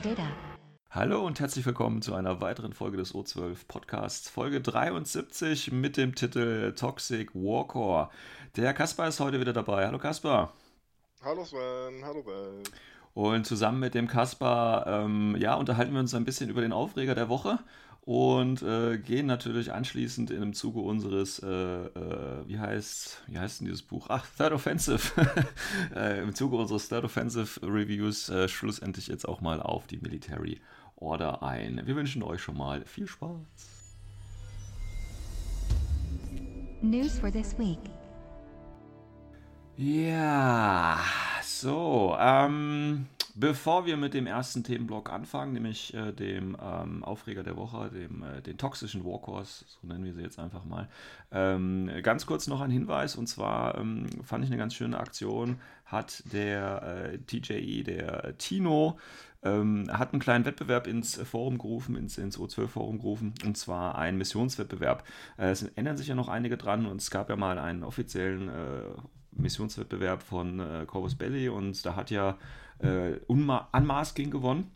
Data. Hallo und herzlich willkommen zu einer weiteren Folge des O12 Podcasts, Folge 73 mit dem Titel Toxic Warcore. Der Kaspar ist heute wieder dabei. Hallo Kaspar. Hallo Sven, hallo Welt. Und zusammen mit dem Kaspar, ähm, ja, unterhalten wir uns ein bisschen über den Aufreger der Woche und äh, gehen natürlich anschließend in dem Zuge unseres, äh, äh, wie heißt, wie heißt denn dieses Buch? Ach, Third Offensive. Äh, Im Zuge unseres Third Offensive Reviews äh, schlussendlich jetzt auch mal auf die Military Order ein. Wir wünschen euch schon mal viel Spaß. News for this week. Ja, so, ähm, bevor wir mit dem ersten Themenblock anfangen, nämlich äh, dem ähm, Aufreger der Woche, dem, äh, den toxischen Warcourse, so nennen wir sie jetzt einfach mal, ähm, ganz kurz noch ein Hinweis, und zwar ähm, fand ich eine ganz schöne Aktion, hat der äh, TJE, der Tino, ähm, hat einen kleinen Wettbewerb ins Forum gerufen, ins, ins O12-Forum gerufen, und zwar einen Missionswettbewerb. Äh, es ändern sich ja noch einige dran und es gab ja mal einen offiziellen äh, Missionswettbewerb von äh, Corvus Belli und da hat ja äh, Unmasking gewonnen.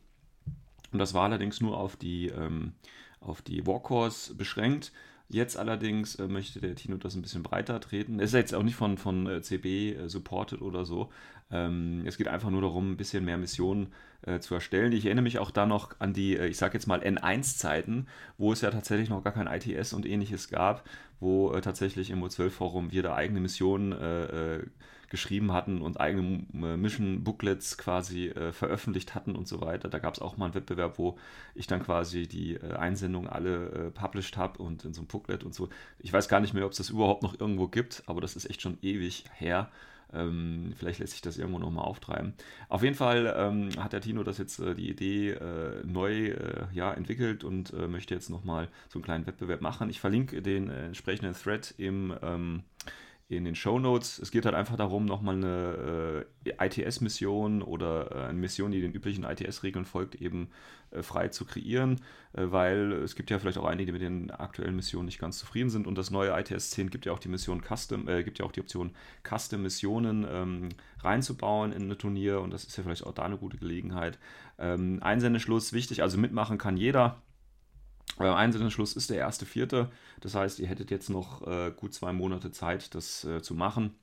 Und das war allerdings nur auf die, ähm, auf die Warcores beschränkt. Jetzt allerdings äh, möchte der Tino das ein bisschen breiter treten. Es ist jetzt auch nicht von, von äh, CB äh, supported oder so. Ähm, es geht einfach nur darum, ein bisschen mehr Missionen äh, zu erstellen. Ich erinnere mich auch da noch an die, äh, ich sage jetzt mal N1-Zeiten, wo es ja tatsächlich noch gar kein ITS und ähnliches gab, wo äh, tatsächlich im O12-Forum wir da eigene Missionen geschrieben hatten und eigene Mission-Booklets quasi äh, veröffentlicht hatten und so weiter. Da gab es auch mal einen Wettbewerb, wo ich dann quasi die äh, Einsendungen alle äh, published habe und in so einem Booklet und so. Ich weiß gar nicht mehr, ob es das überhaupt noch irgendwo gibt, aber das ist echt schon ewig her. Ähm, vielleicht lässt sich das irgendwo nochmal auftreiben. Auf jeden Fall ähm, hat der Tino das jetzt äh, die Idee äh, neu äh, ja, entwickelt und äh, möchte jetzt nochmal so einen kleinen Wettbewerb machen. Ich verlinke den äh, entsprechenden Thread im ähm, in den Show Notes. Es geht halt einfach darum, nochmal eine äh, ITS-Mission oder äh, eine Mission, die den üblichen ITS-Regeln folgt, eben äh, frei zu kreieren, äh, weil es gibt ja vielleicht auch einige, die mit den aktuellen Missionen nicht ganz zufrieden sind und das neue ITS 10 gibt ja auch die Mission Custom, äh, gibt ja auch die Option, Custom-Missionen ähm, reinzubauen in ein Turnier und das ist ja vielleicht auch da eine gute Gelegenheit. Ähm, Einsendeschluss wichtig, also mitmachen kann jeder. Äh, Einsendeschluss ist der erste Vierte. Das heißt, ihr hättet jetzt noch äh, gut zwei Monate Zeit, das äh, zu machen.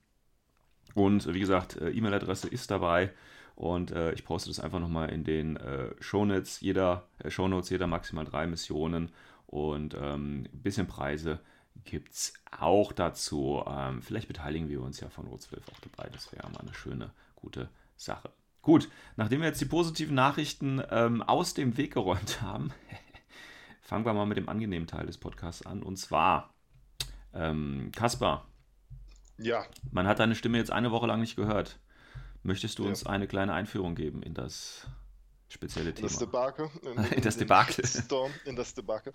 Und äh, wie gesagt, äh, E-Mail-Adresse ist dabei. Und äh, ich poste das einfach nochmal in den Shownotes. Jeder, Shownotes, jeder maximal drei Missionen. Und ähm, ein bisschen Preise gibt es auch dazu. Ähm, vielleicht beteiligen wir uns ja von Rotzwilf auch dabei. Das wäre mal eine schöne, gute Sache. Gut, nachdem wir jetzt die positiven Nachrichten ähm, aus dem Weg geräumt haben, fangen wir mal mit dem angenehmen Teil des Podcasts an. Und zwar, ähm, Kaspar. Ja. Man hat deine Stimme jetzt eine Woche lang nicht gehört. Möchtest du ja. uns eine kleine Einführung geben in das spezielle Thema? Das Debakel. In, in, in das Debakel. Storm, in das Debakel.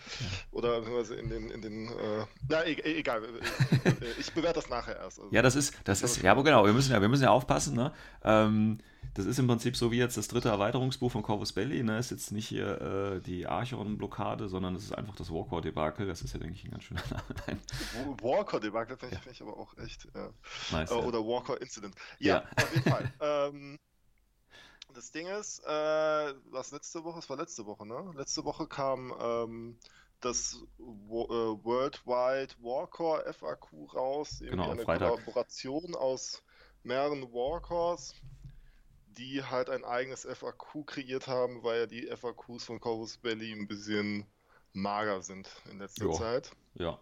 Oder in den, in den äh, na, e egal. Ich bewerte das nachher erst. Also, ja, das ist, das ist, ja, aber genau, wir müssen ja, wir müssen ja aufpassen, ne? Ähm, das ist im Prinzip so wie jetzt das dritte Erweiterungsbuch von Corvus Belli. Ne? Ist jetzt nicht hier äh, die Archon-Blockade, sondern es ist einfach das Warcore-Debakel. Das ist ja, denke ich, ein ganz schöner Name. Warcore-Debakel finde ich aber auch echt. Ja. Nice, äh, ja. Oder Warcore-Incident. Ja, ja, auf jeden Fall. ähm, das Ding ist, äh, was letzte Woche? Es war letzte Woche, ne? Letzte Woche kam ähm, das Wo äh, Worldwide Warcore FAQ raus. Genau, eine Freitag. Kollaboration aus mehreren Warcores die halt ein eigenes FAQ kreiert haben, weil ja die FAQs von Corvus Belly ein bisschen mager sind in letzter jo. Zeit. Ja.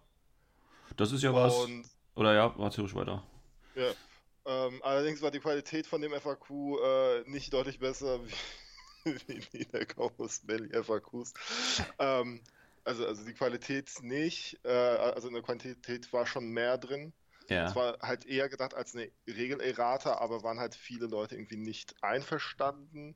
Das ist ja was. Und, Oder ja, warte ruhig weiter. Ja. Ähm, allerdings war die Qualität von dem FAQ äh, nicht deutlich besser wie, wie die der Corvus Belly FAQs. ähm, also, also die Qualität nicht, äh, also in der Quantität war schon mehr drin. Ja. Es war halt eher gedacht als eine Regelerrata, aber waren halt viele Leute irgendwie nicht einverstanden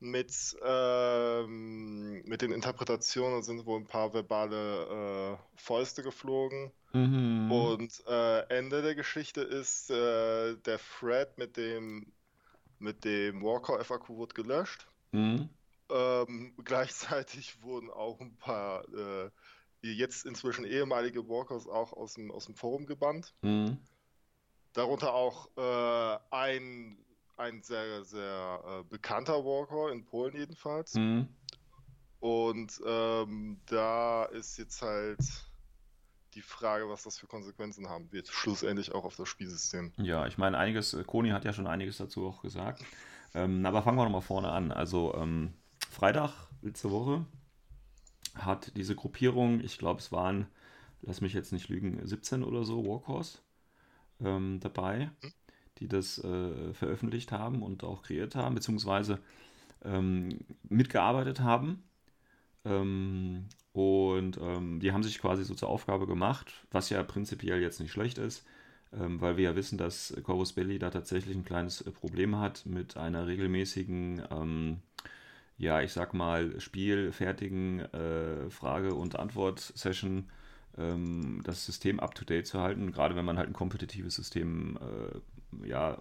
mit, ähm, mit den Interpretationen sind wohl ein paar verbale äh, Fäuste geflogen. Mhm. Und äh, Ende der Geschichte ist äh, der Thread mit dem mit dem Walker FAQ wurde gelöscht. Mhm. Ähm, gleichzeitig wurden auch ein paar äh, jetzt inzwischen ehemalige Walkers auch aus dem, aus dem Forum gebannt. Mhm. Darunter auch äh, ein, ein sehr, sehr äh, bekannter Walker, in Polen jedenfalls. Mhm. Und ähm, da ist jetzt halt die Frage, was das für Konsequenzen haben wird, schlussendlich auch auf das Spielsystem. Ja, ich meine, einiges, äh, Koni hat ja schon einiges dazu auch gesagt. Ähm, aber fangen wir nochmal vorne an. Also ähm, Freitag, letzte Woche, hat diese Gruppierung, ich glaube, es waren, lass mich jetzt nicht lügen, 17 oder so Warhorse ähm, dabei, die das äh, veröffentlicht haben und auch kreiert haben, beziehungsweise ähm, mitgearbeitet haben. Ähm, und ähm, die haben sich quasi so zur Aufgabe gemacht, was ja prinzipiell jetzt nicht schlecht ist, ähm, weil wir ja wissen, dass Corvus Belli da tatsächlich ein kleines äh, Problem hat mit einer regelmäßigen, ähm, ja, ich sag mal, spielfertigen äh, Frage- und Antwort-Session ähm, das System up-to-date zu halten. Gerade wenn man halt ein kompetitives System äh, ja,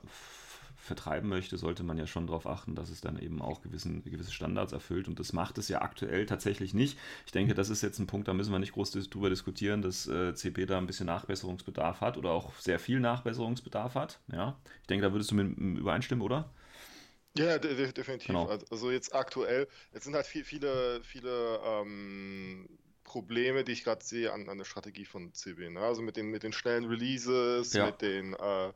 vertreiben möchte, sollte man ja schon darauf achten, dass es dann eben auch gewissen, gewisse Standards erfüllt. Und das macht es ja aktuell tatsächlich nicht. Ich denke, das ist jetzt ein Punkt, da müssen wir nicht groß drüber diskutieren, dass äh, CP da ein bisschen Nachbesserungsbedarf hat oder auch sehr viel Nachbesserungsbedarf hat. Ja, ich denke, da würdest du mit, mit übereinstimmen, oder? Ja, de de definitiv. Genau. Also- Also jetzt aktuell, jetzt sind halt viel, viele, viele ähm, Probleme, die ich gerade sehe an, an der Strategie von CB. Ne? Also mit den, mit den schnellen Releases, Ja. mit den, äh,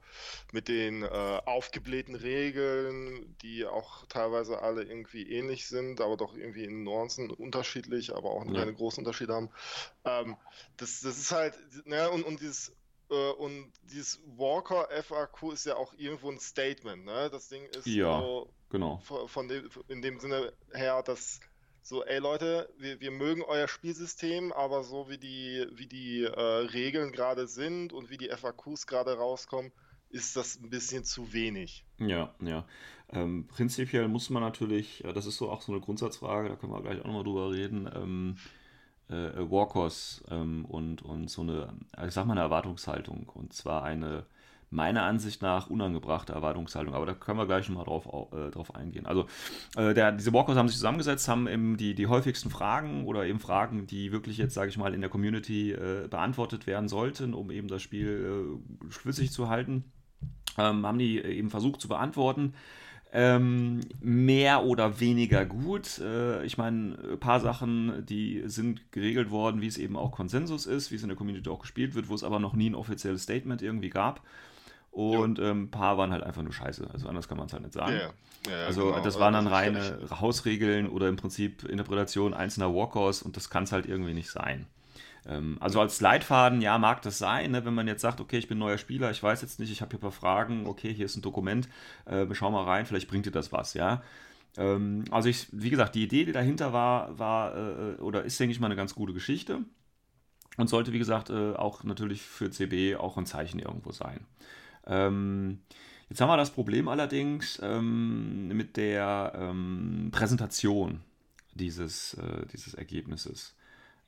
mit den äh, aufgeblähten Regeln, die auch teilweise alle irgendwie ähnlich sind, aber doch irgendwie in Nuancen unterschiedlich, aber auch Ja. keine großen Unterschiede haben. Ähm, das, das ist halt, ne, und, und dieses äh, und dieses Walker FAQ ist ja auch irgendwo ein Statement, ne? Das Ding ist Ja. so Genau. von, von dem, in dem Sinne her, dass so, ey Leute, wir, wir mögen euer Spielsystem, aber so wie die, wie die äh, Regeln gerade sind und wie die FAQs gerade rauskommen, ist das ein bisschen zu wenig. Ja, ja. Ähm, prinzipiell muss man natürlich, äh, das ist so auch so eine Grundsatzfrage, da können wir gleich auch nochmal drüber reden, ähm, äh, Walkers ähm, und, und so eine, äh, ich sag mal, eine Erwartungshaltung. Und zwar eine, meiner Ansicht nach, unangebrachte Erwartungshaltung. Aber da können wir gleich nochmal drauf, au- äh, drauf eingehen. Also, äh, der, diese Walkers haben sich zusammengesetzt, haben eben die, die häufigsten Fragen oder eben Fragen, die wirklich jetzt, sage ich mal, in der Community äh, beantwortet werden sollten, um eben das Spiel äh, schlüssig zu halten ähm, haben die eben versucht zu beantworten. Ähm, mehr oder weniger gut. Äh, ich meine, ein paar Sachen, die sind geregelt worden, wie es eben auch Konsensus ist, wie es in der Community auch gespielt wird, wo es aber noch nie ein offizielles Statement irgendwie gab. Und ähm, ein paar waren halt einfach nur scheiße. Also anders kann man es halt nicht sagen. Ja, ja, Also genau. das waren dann reine Hausregeln oder im Prinzip Interpretation einzelner Walkers und das kann es halt irgendwie nicht sein. Ähm, also als Leitfaden, ja, mag das sein, ne, wenn man jetzt sagt, okay, ich bin neuer Spieler, ich weiß jetzt nicht, ich habe hier ein paar Fragen, okay, hier ist ein Dokument, äh, schau mal rein, vielleicht bringt dir das was, ja. Ähm, also ich, wie gesagt, die Idee, die dahinter war, war äh, oder ist, denke ich mal, eine ganz gute Geschichte und sollte, wie gesagt, äh, auch natürlich für CB auch ein Zeichen irgendwo sein. Ähm, jetzt haben wir das Problem allerdings ähm, mit der ähm, Präsentation dieses, äh, dieses Ergebnisses.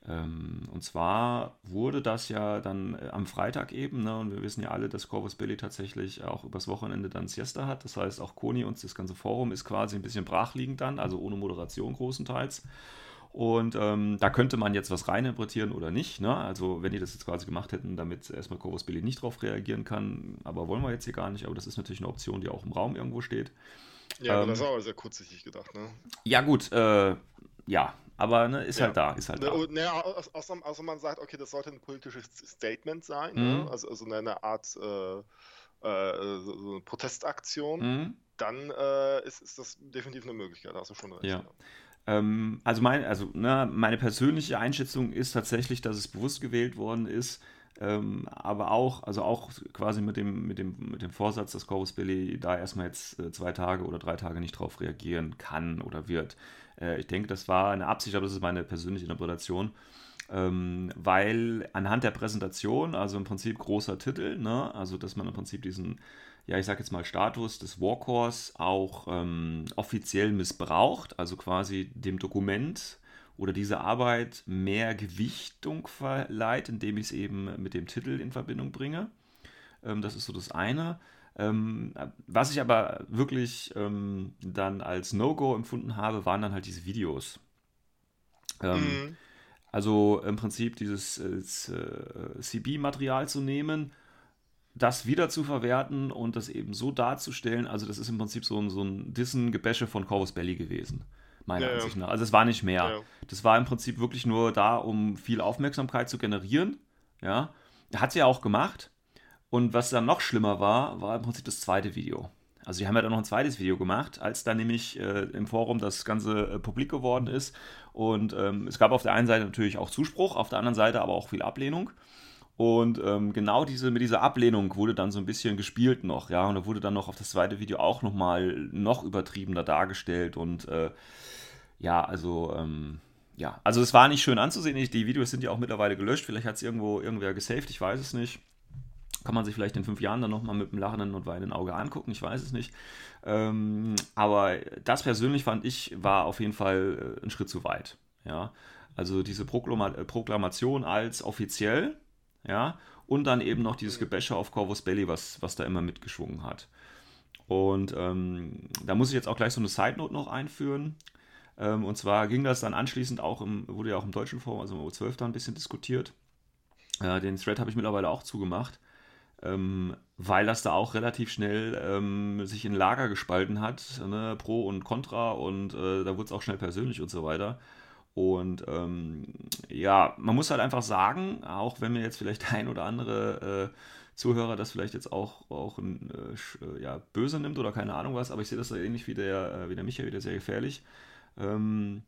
Ähm, und zwar wurde das ja dann äh, am Freitag eben, ne, und wir wissen ja alle, dass Corvus Belli tatsächlich auch übers Wochenende dann Siesta hat. Das heißt, auch Koni und das ganze Forum ist quasi ein bisschen brachliegend dann, also ohne Moderation großenteils. Und ähm, da könnte man jetzt was reininterpretieren oder nicht. Ne? Also wenn die das jetzt quasi gemacht hätten, damit erstmal Corvus Belli nicht drauf reagieren kann, aber wollen wir jetzt hier gar nicht. Aber das ist natürlich eine Option, die auch im Raum irgendwo steht. Ja, ähm, das war aber sehr kurzsichtig gedacht, ne? Ja gut, äh, ja, aber ne, ist Ja. halt da, ist halt Ne, da. ne, au- außer, außer man sagt, okay, das sollte ein politisches Statement sein, Mhm. ne? also, also eine Art äh, äh, so, eine Protestaktion, Mhm. dann äh, ist, ist das definitiv eine Möglichkeit, da hast du schon recht. Ja. Ähm, also, mein, also ne, meine persönliche Einschätzung ist tatsächlich, dass es bewusst gewählt worden ist, ähm, aber auch, also auch quasi mit dem, mit dem, mit dem Vorsatz, dass Corvus Belli da erstmal jetzt äh, zwei Tage oder drei Tage nicht drauf reagieren kann oder wird. Äh, ich denke, das war eine Absicht, aber das ist meine persönliche Interpretation. Ähm, weil anhand der Präsentation, also im Prinzip großer Titel, ne, also dass man im Prinzip diesen, ja, ich sag jetzt mal, Status des Warcores auch ähm, offiziell missbraucht, also quasi dem Dokument oder dieser Arbeit mehr Gewichtung verleiht, indem ich es eben mit dem Titel in Verbindung bringe. Ähm, das ist so das eine. Ähm, was ich aber wirklich ähm, dann als No-Go empfunden habe, waren dann halt diese Videos. Ähm, Mhm. Also im Prinzip dieses äh, CB-Material zu nehmen, das wieder zu verwerten und das eben so darzustellen. Also das ist im Prinzip so ein, so ein Dissen-Gebäsche von Corvus Belly gewesen, meiner Ja, ja. Ansicht nach. Also es war nicht mehr. Ja. Das war im Prinzip wirklich nur da, um viel Aufmerksamkeit zu generieren. Ja, hat sie ja auch gemacht. Und was dann noch schlimmer war, war im Prinzip das zweite Video. Also die haben ja dann noch ein zweites Video gemacht, als dann nämlich äh, im Forum das Ganze äh, publik geworden ist. Und ähm, es gab auf der einen Seite natürlich auch Zuspruch, auf der anderen Seite aber auch viel Ablehnung. Und ähm, genau diese, mit dieser Ablehnung wurde dann so ein bisschen gespielt noch, ja. Und da wurde dann noch auf das zweite Video auch nochmal noch übertriebener dargestellt. Und äh, ja, also, ähm, ja, also es war nicht schön anzusehen. Die Videos sind ja auch mittlerweile gelöscht. Vielleicht hat es irgendwo irgendwer gesaved, ich weiß es nicht. Kann man sich vielleicht in fünf Jahren dann nochmal mit einem lachenden und weinenden Auge angucken, ich weiß es nicht. Ähm, aber das persönlich fand ich, war auf jeden Fall äh, ein Schritt zu weit. Ja? Also diese Proklama Proklamation als offiziell, ja, und dann eben noch dieses Gebäsche auf Corvus Belly, was, was da immer mitgeschwungen hat. Und ähm, da muss ich jetzt auch gleich so eine Side-Note noch einführen. Ähm, und zwar ging das dann anschließend auch im, wurde ja auch im deutschen Forum, also im O12 da ein bisschen diskutiert. Äh, den Thread habe ich mittlerweile auch zugemacht, ähm, weil das da auch relativ schnell ähm, sich in Lager gespalten hat, ne, Pro und Contra und äh, da wurde es auch schnell persönlich und so weiter. Und ähm, ja, man muss halt einfach sagen, auch wenn mir jetzt vielleicht ein oder andere äh, Zuhörer das vielleicht jetzt auch, auch ein, äh, äh, ja, böse nimmt oder keine Ahnung was, aber ich sehe das ähnlich wie der, äh, wie der Michael, wieder sehr gefährlich. Ähm,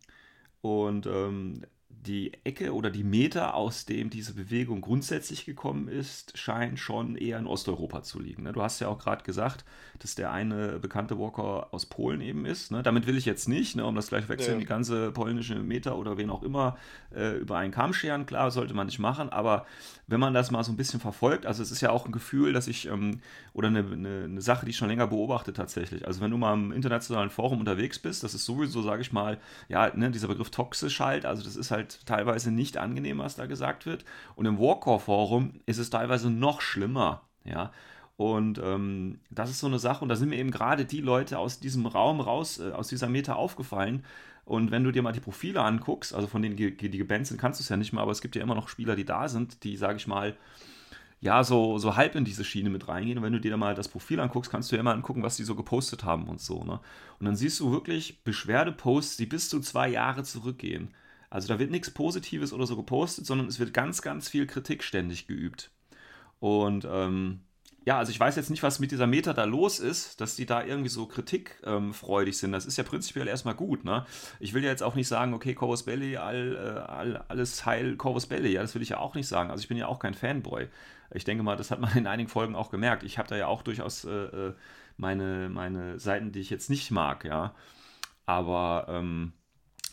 und ähm, die Ecke oder die Meter, aus dem diese Bewegung grundsätzlich gekommen ist, scheinen schon eher in Osteuropa zu liegen. Ne? Du hast ja auch gerade gesagt, dass der eine bekannte Walker aus Polen eben ist. Ne? Damit will ich jetzt nicht, ne, um das gleich wechseln, Ja. die ganze polnische Meter oder wen auch immer äh, über einen Kamm scheren. Klar, sollte man nicht machen, aber wenn man das mal so ein bisschen verfolgt, also es ist ja auch ein Gefühl, dass ich, ähm, oder eine, eine, eine Sache, die ich schon länger beobachte tatsächlich. Also wenn du mal im internationalen Forum unterwegs bist, das ist sowieso, sage ich mal, ja, ne, dieser Begriff toxisch halt, also das ist halt teilweise nicht angenehm, was da gesagt wird. Und im Warcore-Forum ist es teilweise noch schlimmer, ja. Und ähm, das ist so eine Sache, und da sind mir eben gerade die Leute aus diesem Raum raus, äh, aus dieser Meta aufgefallen. Und wenn du dir mal die Profile anguckst, also von denen, die, die gebannt sind, kannst du es ja nicht mehr, aber es gibt ja immer noch Spieler, die da sind, die, sage ich mal, ja, so, so halb in diese Schiene mit reingehen. Und wenn du dir da mal das Profil anguckst, kannst du ja immer angucken, was die so gepostet haben und so. Ne? Und dann siehst du wirklich Beschwerdeposts, die bis zu zwei Jahre zurückgehen. Also da wird nichts Positives oder so gepostet, sondern es wird ganz, ganz viel Kritik ständig geübt. Und ähm, ja, also ich weiß jetzt nicht, was mit dieser Meta da los ist, dass die da irgendwie so kritikfreudig sind. Das ist ja prinzipiell erstmal gut, ne? Ich will ja jetzt auch nicht sagen, okay, Corvus Belli, all, äh, all, alles heil Corvus Belli. Ja, das will ich ja auch nicht sagen. Also ich bin ja auch kein Fanboy. Ich denke mal, das hat man in einigen Folgen auch gemerkt. Ich habe da ja auch durchaus äh, äh, meine, meine Seiten, die ich jetzt nicht mag, ja. Aber ähm,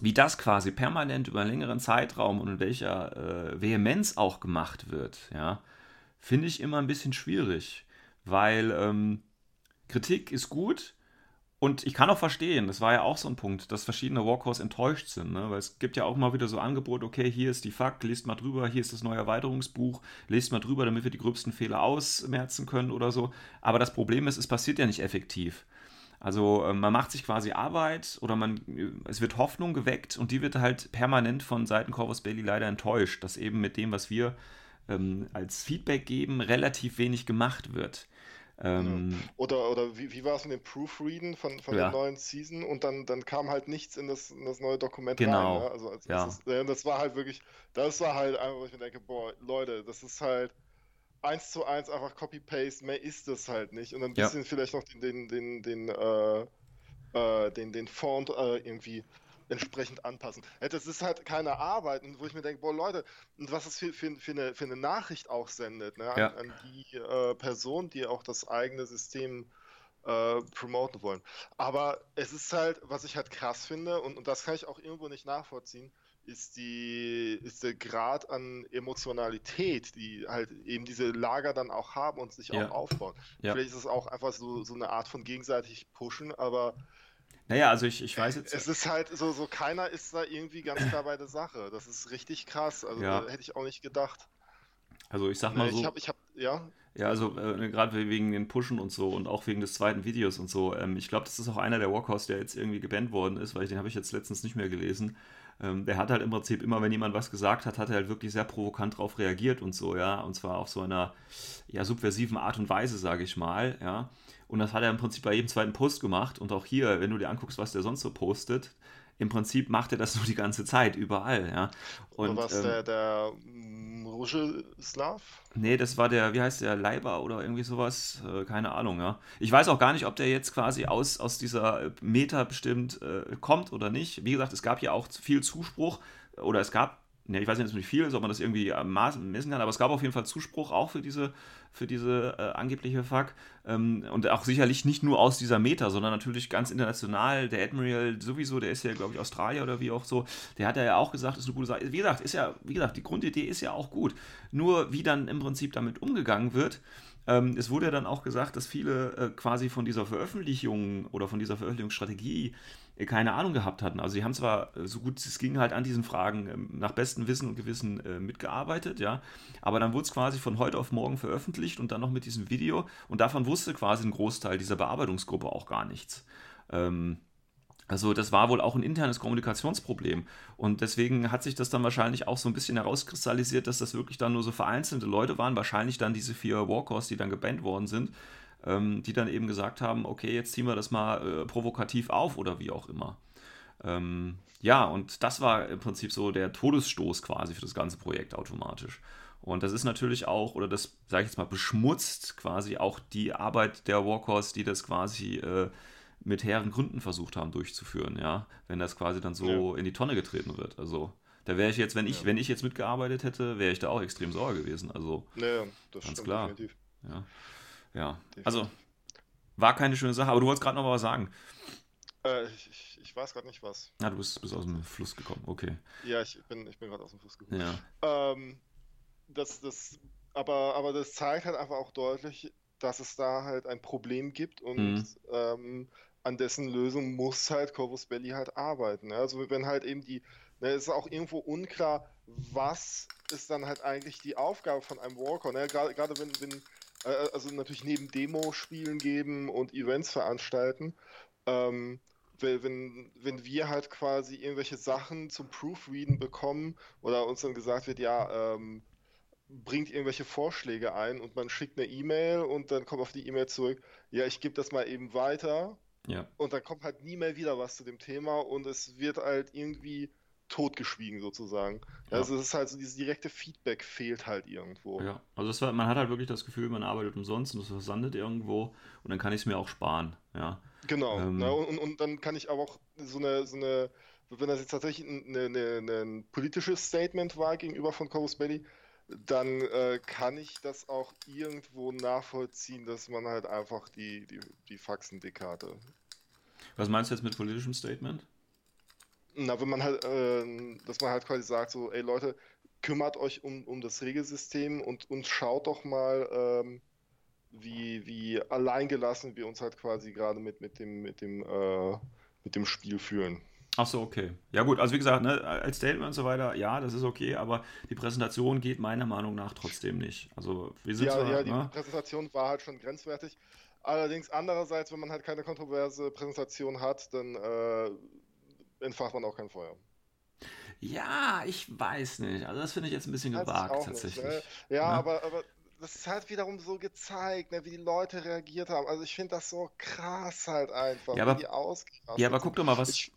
wie das quasi permanent über einen längeren Zeitraum und in welcher äh, Vehemenz auch gemacht wird, ja, finde ich immer ein bisschen schwierig, weil ähm, Kritik ist gut und ich kann auch verstehen, das war ja auch so ein Punkt, dass verschiedene Walkers enttäuscht sind, ne? weil es gibt ja auch mal wieder so Angebote, okay, hier ist die Fakt, lest mal drüber, hier ist das neue Erweiterungsbuch, lest mal drüber, damit wir die gröbsten Fehler ausmerzen können oder so. Aber das Problem ist, es passiert ja nicht effektiv. Also äh, man macht sich quasi Arbeit oder man, äh, es wird Hoffnung geweckt und die wird halt permanent von Seiten Corvus Belli leider enttäuscht, dass eben mit dem, was wir ähm, als Feedback geben, relativ wenig gemacht wird. Ähm, Oder, oder wie, wie war es mit dem Proofreaden von, von Ja. der neuen Season und dann, dann kam halt nichts in das, in das neue Dokument Genau. rein. Ne? Also, also Ja. das, ist, das war halt wirklich, das war halt einfach, wo ich mir denke, boah, Leute, das ist halt eins zu eins einfach Copy-Paste, mehr ist das halt nicht. Und ein Ja. bisschen vielleicht noch den, den, den, den, äh, äh, den, den Font äh, irgendwie entsprechend anpassen. Ja, das ist halt keine Arbeit, wo ich mir denke, boah, Leute, was das für, für, für, eine, für eine Nachricht auch sendet, ne, an, Ja. an die äh, Person, die auch das eigene System äh, promoten wollen. Aber es ist halt, was ich halt krass finde, und, und das kann ich auch irgendwo nicht nachvollziehen, ist die, ist der Grad an Emotionalität, die halt eben diese Lager dann auch haben und sich Ja. auch aufbauen. Ja. Vielleicht ist es auch einfach so, so eine Art von gegenseitig pushen, aber naja, also ich, ich weiß jetzt. es ist halt so, so keiner ist da irgendwie ganz klar bei der Sache. Das ist richtig krass. Also Ja. hätte ich auch nicht gedacht. Also ich sag mal Ne, so. Ich habe ich hab, ja. Ja, also äh, gerade wegen den Pushen und so und auch wegen des zweiten Videos und so. Ähm, ich glaube, das ist auch einer der Walkhouse, der jetzt irgendwie gebannt worden ist, weil ich, den habe ich jetzt letztens nicht mehr gelesen. Ähm, der hat halt im Prinzip immer, wenn jemand was gesagt hat, hat er halt wirklich sehr provokant darauf reagiert und so, ja. Und zwar auf so einer ja, subversiven Art und Weise, sage ich mal, ja. Und das hat er im Prinzip bei jedem zweiten Post gemacht. Und auch hier, wenn du dir anguckst, was der sonst so postet, im Prinzip macht er das nur die ganze Zeit, überall, ja. Und was ähm, der, der mm, Ruscheslav? Nee, das war der, wie heißt der, Leiber oder irgendwie sowas, äh, keine Ahnung, ja. Ich weiß auch gar nicht, ob der jetzt quasi aus, aus dieser Meta bestimmt äh, kommt oder nicht. Wie gesagt, es gab ja auch viel Zuspruch oder es gab ja, ich weiß nicht, wie viel ist, ob man das irgendwie messen kann, aber es gab auf jeden Fall Zuspruch auch für diese, für diese äh, angebliche Fuck. Ähm, und auch sicherlich nicht nur aus dieser Meta, sondern natürlich ganz international. Der Admiral sowieso, der ist ja, glaube ich, Australier oder wie auch so, der hat ja auch gesagt, ist eine gute Sache. Wie gesagt, ist ja, wie gesagt, die Grundidee ist ja auch gut. Nur wie dann im Prinzip damit umgegangen wird, ähm, es wurde ja dann auch gesagt, dass viele äh, quasi von dieser Veröffentlichung oder von dieser Veröffentlichungsstrategie äh, keine Ahnung gehabt hatten. Also sie haben zwar äh, so gut es ging halt an diesen Fragen ähm, nach bestem Wissen und Gewissen äh, mitgearbeitet, ja, aber dann wurde es quasi von heute auf morgen veröffentlicht und dann noch mit diesem Video und davon wusste quasi ein Großteil dieser Bearbeitungsgruppe auch gar nichts. Ähm, also das war wohl auch ein internes Kommunikationsproblem. Und deswegen hat sich das dann wahrscheinlich auch so ein bisschen herauskristallisiert, dass das wirklich dann nur so vereinzelte Leute waren, wahrscheinlich dann diese vier Walkers, die dann gebannt worden sind, ähm, die dann eben gesagt haben, okay, jetzt ziehen wir das mal äh, provokativ auf oder wie auch immer. Ähm, ja, und das war im Prinzip so der Todesstoß quasi für das ganze Projekt automatisch. Und das ist natürlich auch, oder das sage ich jetzt mal, beschmutzt quasi auch die Arbeit der Walkers, die das quasi äh, mit hehren Gründen versucht haben durchzuführen, ja, wenn das quasi dann so ja. in die Tonne getreten wird. Also da wäre ich jetzt, wenn ich, ja. wenn ich jetzt mitgearbeitet hätte, wäre ich da auch extrem sauer gewesen. Also ja, das ganz klar. Definitiv. Ja. Ja, also war keine schöne Sache, aber du wolltest gerade noch mal was sagen. Äh, ich, ich, weiß gerade nicht was. Ja, du bist, bist aus dem Fluss gekommen, okay. Ja, ich bin, ich bin gerade aus dem Fluss gekommen. Ja. Ähm, das, das, aber, aber das zeigt halt einfach auch deutlich, dass es da halt ein Problem gibt und mhm. ähm, an dessen Lösung muss halt Corvus Belli halt arbeiten. Ne? Also wenn halt eben die, ne, ist auch irgendwo unklar, was ist dann halt eigentlich die Aufgabe von einem Walker. Ne? Gerade wenn, wenn äh, also natürlich neben Demo-Spielen geben und Events veranstalten, ähm, wenn, wenn wir halt quasi irgendwelche Sachen zum Proofreaden bekommen oder uns dann gesagt wird, ja, ähm, bringt irgendwelche Vorschläge ein und man schickt eine E-Mail und dann kommt auf die E-Mail zurück, ja, ich gebe das mal eben weiter. Ja. Und dann kommt halt nie mehr wieder was zu dem Thema und es wird halt irgendwie totgeschwiegen sozusagen. Ja. Also es ist halt so, dieses direkte Feedback fehlt halt irgendwo. Ja, also war, man hat halt wirklich das Gefühl, man arbeitet umsonst und es versandet irgendwo und dann kann ich es mir auch sparen. Ja. Genau. Ähm, ne? und, und dann kann ich aber auch so eine, so eine wenn das jetzt tatsächlich eine, eine, ein politisches Statement war gegenüber von Corus Belli, dann äh, kann ich das auch irgendwo nachvollziehen, dass man halt einfach die, die, die Faxen dick hatte. Was meinst du jetzt mit politischem Statement? Na, wenn man halt, äh, dass man halt quasi sagt, so, ey Leute, kümmert euch um, um das Regelsystem und, und schaut doch mal, ähm, wie, wie alleingelassen wir uns halt quasi gerade mit, mit dem, mit dem, äh, mit dem Spiel fühlen. Ach so, okay. Ja gut, also wie gesagt, ne, als Statement und so weiter, ja, das ist okay, aber die Präsentation geht meiner Meinung nach trotzdem nicht. Also wir sind ja, zwar, ja, die ne? Präsentation war halt schon grenzwertig. Allerdings andererseits, wenn man halt keine kontroverse Präsentation hat, dann äh, entfacht man auch kein Feuer. Ja, ich weiß nicht. Also das finde ich jetzt ein bisschen gewagt tatsächlich. Nicht, ne? Ja, ne? aber, aber das ist halt wiederum so gezeigt, ne, wie die Leute reagiert haben. Also ich finde das so krass halt einfach, ja, aber, die Ja, aber guck doch mal, was, ich,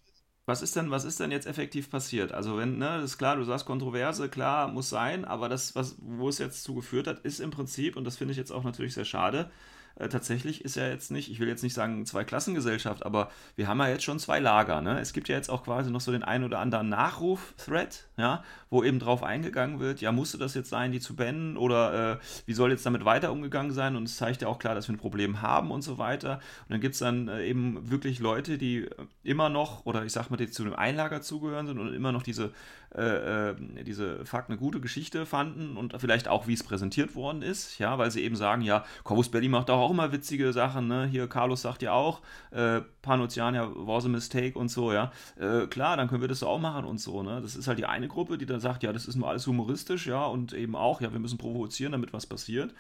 was ist denn, was ist denn jetzt effektiv passiert? Also wenn, ne, das ist klar, du sagst Kontroverse, klar, muss sein, aber das, was, wo es jetzt zugeführt hat, ist im Prinzip, und das finde ich jetzt auch natürlich sehr schade, äh, tatsächlich ist ja jetzt nicht, ich will jetzt nicht sagen Zwei-Klassengesellschaft, aber wir haben ja jetzt schon zwei Lager. Ne? Es gibt ja jetzt auch quasi noch so den einen oder anderen Nachruf-Thread, ja, wo eben drauf eingegangen wird, ja, musste das jetzt sein, die zu bannen oder äh, wie soll jetzt damit weiter umgegangen sein? Und es zeigt ja auch klar, dass wir ein Problem haben und so weiter. Und dann gibt es dann äh, eben wirklich Leute, die immer noch, oder ich sag mal, die zu dem Einlager zugehören sind und immer noch diese äh, äh, diese Fakt eine gute Geschichte fanden und vielleicht auch, wie es präsentiert worden ist, ja, weil sie eben sagen, ja, Corvus Belli macht auch immer witzige Sachen, ne? Hier, Carlos sagt ja auch, äh, Panuziania was a mistake und so, ja. Äh, klar, dann können wir das auch machen und so, ne? Das ist halt die eine Gruppe, die dann sagt, ja, das ist nur alles humoristisch, ja, und eben auch, ja, wir müssen provozieren, damit was passiert.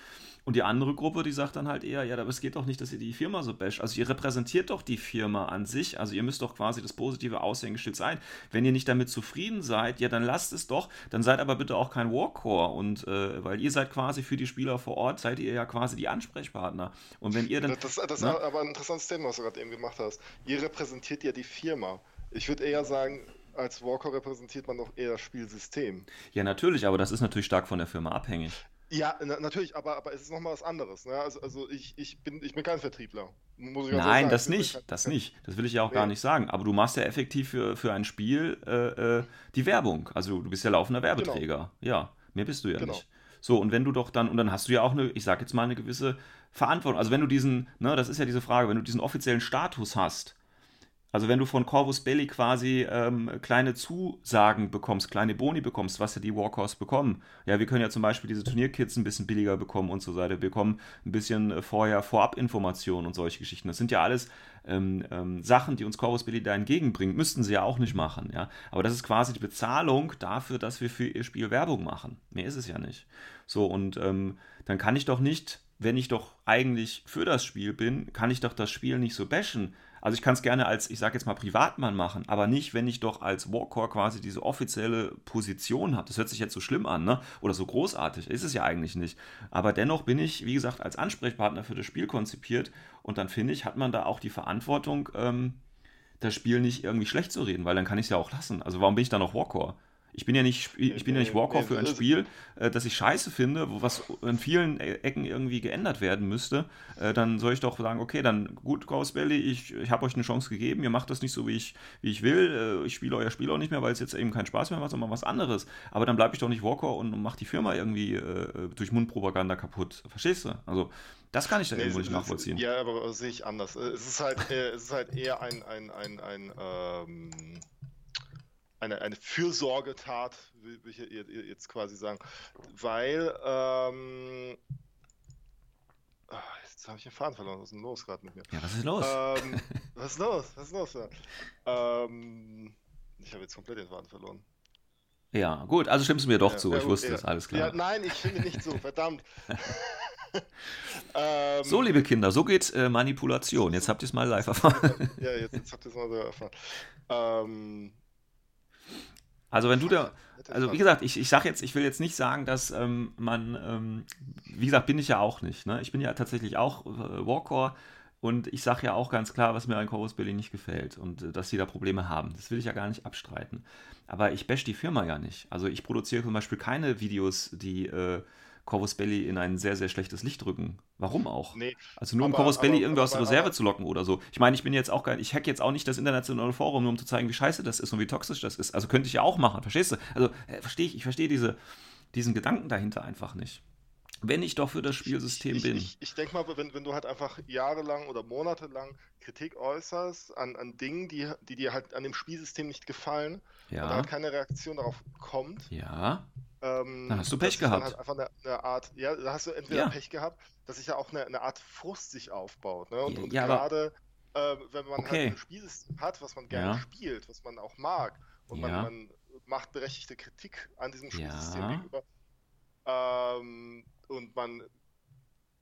Und die andere Gruppe, die sagt dann halt eher, ja, aber es geht doch nicht, dass ihr die Firma so basht. Also ihr repräsentiert doch die Firma an sich. Also ihr müsst doch quasi das positive Aushängeschild sein. Wenn ihr nicht damit zufrieden seid, ja, dann lasst es doch. Dann seid aber bitte auch kein Warcore. Und äh, weil ihr seid quasi für die Spieler vor Ort, seid ihr ja quasi die Ansprechpartner. Und wenn ihr dann. Das, das, das ist ne? aber ein interessantes Thema, was du gerade eben gemacht hast. Ihr repräsentiert ja die Firma. Ich würde eher sagen, als Walker repräsentiert man doch eher das Spielsystem. Ja, natürlich, aber das ist natürlich stark von der Firma abhängig. Ja, na, natürlich, aber, aber es ist nochmal was anderes. Ne? Also, also ich, ich, bin, ich bin kein Vertriebler. Muss ich ganz Nein, sagen. das nicht, das nicht. Das will ich ja auch gar Nee. nicht sagen. Aber du machst ja effektiv für, für ein Spiel äh, äh, die Werbung. Also du bist ja laufender Werbeträger. Ja, mehr bist du ja Genau. nicht. So, und wenn du doch dann, und dann hast du ja auch eine, ich sag jetzt mal, eine gewisse Verantwortung. Also wenn du diesen, ne, das ist ja diese Frage, wenn du diesen offiziellen Status hast, also wenn du von Corvus Belli quasi ähm, kleine Zusagen bekommst, kleine Boni bekommst, was ja die Warcors bekommen. Ja, wir können ja zum Beispiel diese Turnierkits ein bisschen billiger bekommen und so weiter. Wir bekommen ein bisschen äh, vorher Vorab-Informationen und solche Geschichten. Das sind ja alles ähm, ähm, Sachen, die uns Corvus Belli da entgegenbringt. Müssten sie ja auch nicht machen, ja. Aber das ist quasi die Bezahlung dafür, dass wir für ihr Spiel Werbung machen. Mehr ist es ja nicht. So, und ähm, dann kann ich doch nicht, wenn ich doch eigentlich für das Spiel bin, kann ich doch das Spiel nicht so bashen. Also ich kann es gerne als, ich sage jetzt mal, Privatmann machen, aber nicht, wenn ich doch als Warcore quasi diese offizielle Position habe. Das hört sich jetzt so schlimm an, ne? Oder so großartig. Ist es ja eigentlich nicht. Aber dennoch bin ich, wie gesagt, als Ansprechpartner für das Spiel konzipiert und dann finde ich, hat man da auch die Verantwortung, ähm, das Spiel nicht irgendwie schlecht zu reden, weil dann kann ich es ja auch lassen. Also warum bin ich da noch Warcore? Ich bin ja nicht, ich bin ja nicht Warcore für ein Spiel, äh, das ich scheiße finde, wo was in vielen E- Ecken irgendwie geändert werden müsste. Äh, dann soll ich doch sagen, okay, dann gut, Ghost Belly, ich, ich habe euch eine Chance gegeben, ihr macht das nicht so, wie ich, wie ich will. Äh, ich spiele euer Spiel auch nicht mehr, weil es jetzt eben keinen Spaß mehr macht, sondern was anderes. Aber dann bleibe ich doch nicht Warcore und, und mache die Firma irgendwie äh, durch Mundpropaganda kaputt. Verstehst du? Also, das kann ich da Nee, irgendwo nicht nachvollziehen. Ja, aber das sehe ich anders. Äh, Es ist halt, äh, es ist halt eher ein, ein, ein, ein ähm, eine, eine Fürsorgetat, will will ich jetzt quasi sagen, weil ähm, ah, jetzt habe ich den Faden verloren. Was ist denn los gerade mit mir? Ja, was ist los? Ähm, was ist los? Was ist los? Ja? Ähm, ich habe jetzt komplett den Faden verloren. ja, gut, also stimmst du mir doch Ja, zu, ja, ich gut, wusste ja. es, alles Ja, klar. nein, ich finde nicht so, verdammt. ähm, So, liebe Kinder, so geht äh, Manipulation. Jetzt habt ihr es mal live erfahren. Ja, jetzt, jetzt habt ihr es mal so erfahren. Ähm, Also wenn du da, also wie gesagt, ich, ich sage jetzt, ich will jetzt nicht sagen, dass ähm, man, ähm, wie gesagt, bin ich ja auch nicht. Ne? Ich bin ja tatsächlich auch äh, Warcore und ich sage ja auch ganz klar, was mir an Corvus Belli nicht gefällt und äh, dass sie da Probleme haben. Das will ich ja gar nicht abstreiten. Aber ich bash die Firma ja nicht. Also ich produziere zum Beispiel keine Videos, die äh, Corvus Belli in ein sehr, sehr schlechtes Licht rücken. Warum auch? Nee, Also nur um Aber- Corvus Belli aber- irgendwie aus der aber- Reserve aber- zu locken oder so. Ich meine, ich bin jetzt auch kein, ich hack jetzt auch nicht das internationale Forum, nur um zu zeigen, wie scheiße das ist und wie toxisch das ist. Also könnte ich ja auch machen, verstehst du? Also äh, verstehe ich, ich verstehe diese, diesen Gedanken dahinter einfach nicht. Wenn ich doch für das Spielsystem ich, bin. Ich, ich denke mal, wenn, wenn du halt einfach jahrelang oder monatelang Kritik äußerst an, an Dingen, die, die dir halt an dem Spielsystem nicht gefallen und da ja, halt keine Reaktion darauf kommt, ja, ähm, Dann hast du Pech gehabt. Halt einfach eine, eine Art, ja, da hast du entweder Ja. Pech gehabt, dass sich ja auch eine, eine Art Frust sich aufbaut. Ne? Und, Ja, und ja, gerade äh, wenn man Okay. halt ein Spielsystem hat, was man gerne Ja. spielt, was man auch mag, und Ja. man, man macht berechtigte Kritik an diesem Spielsystem Ja. gegenüber, ähm, und man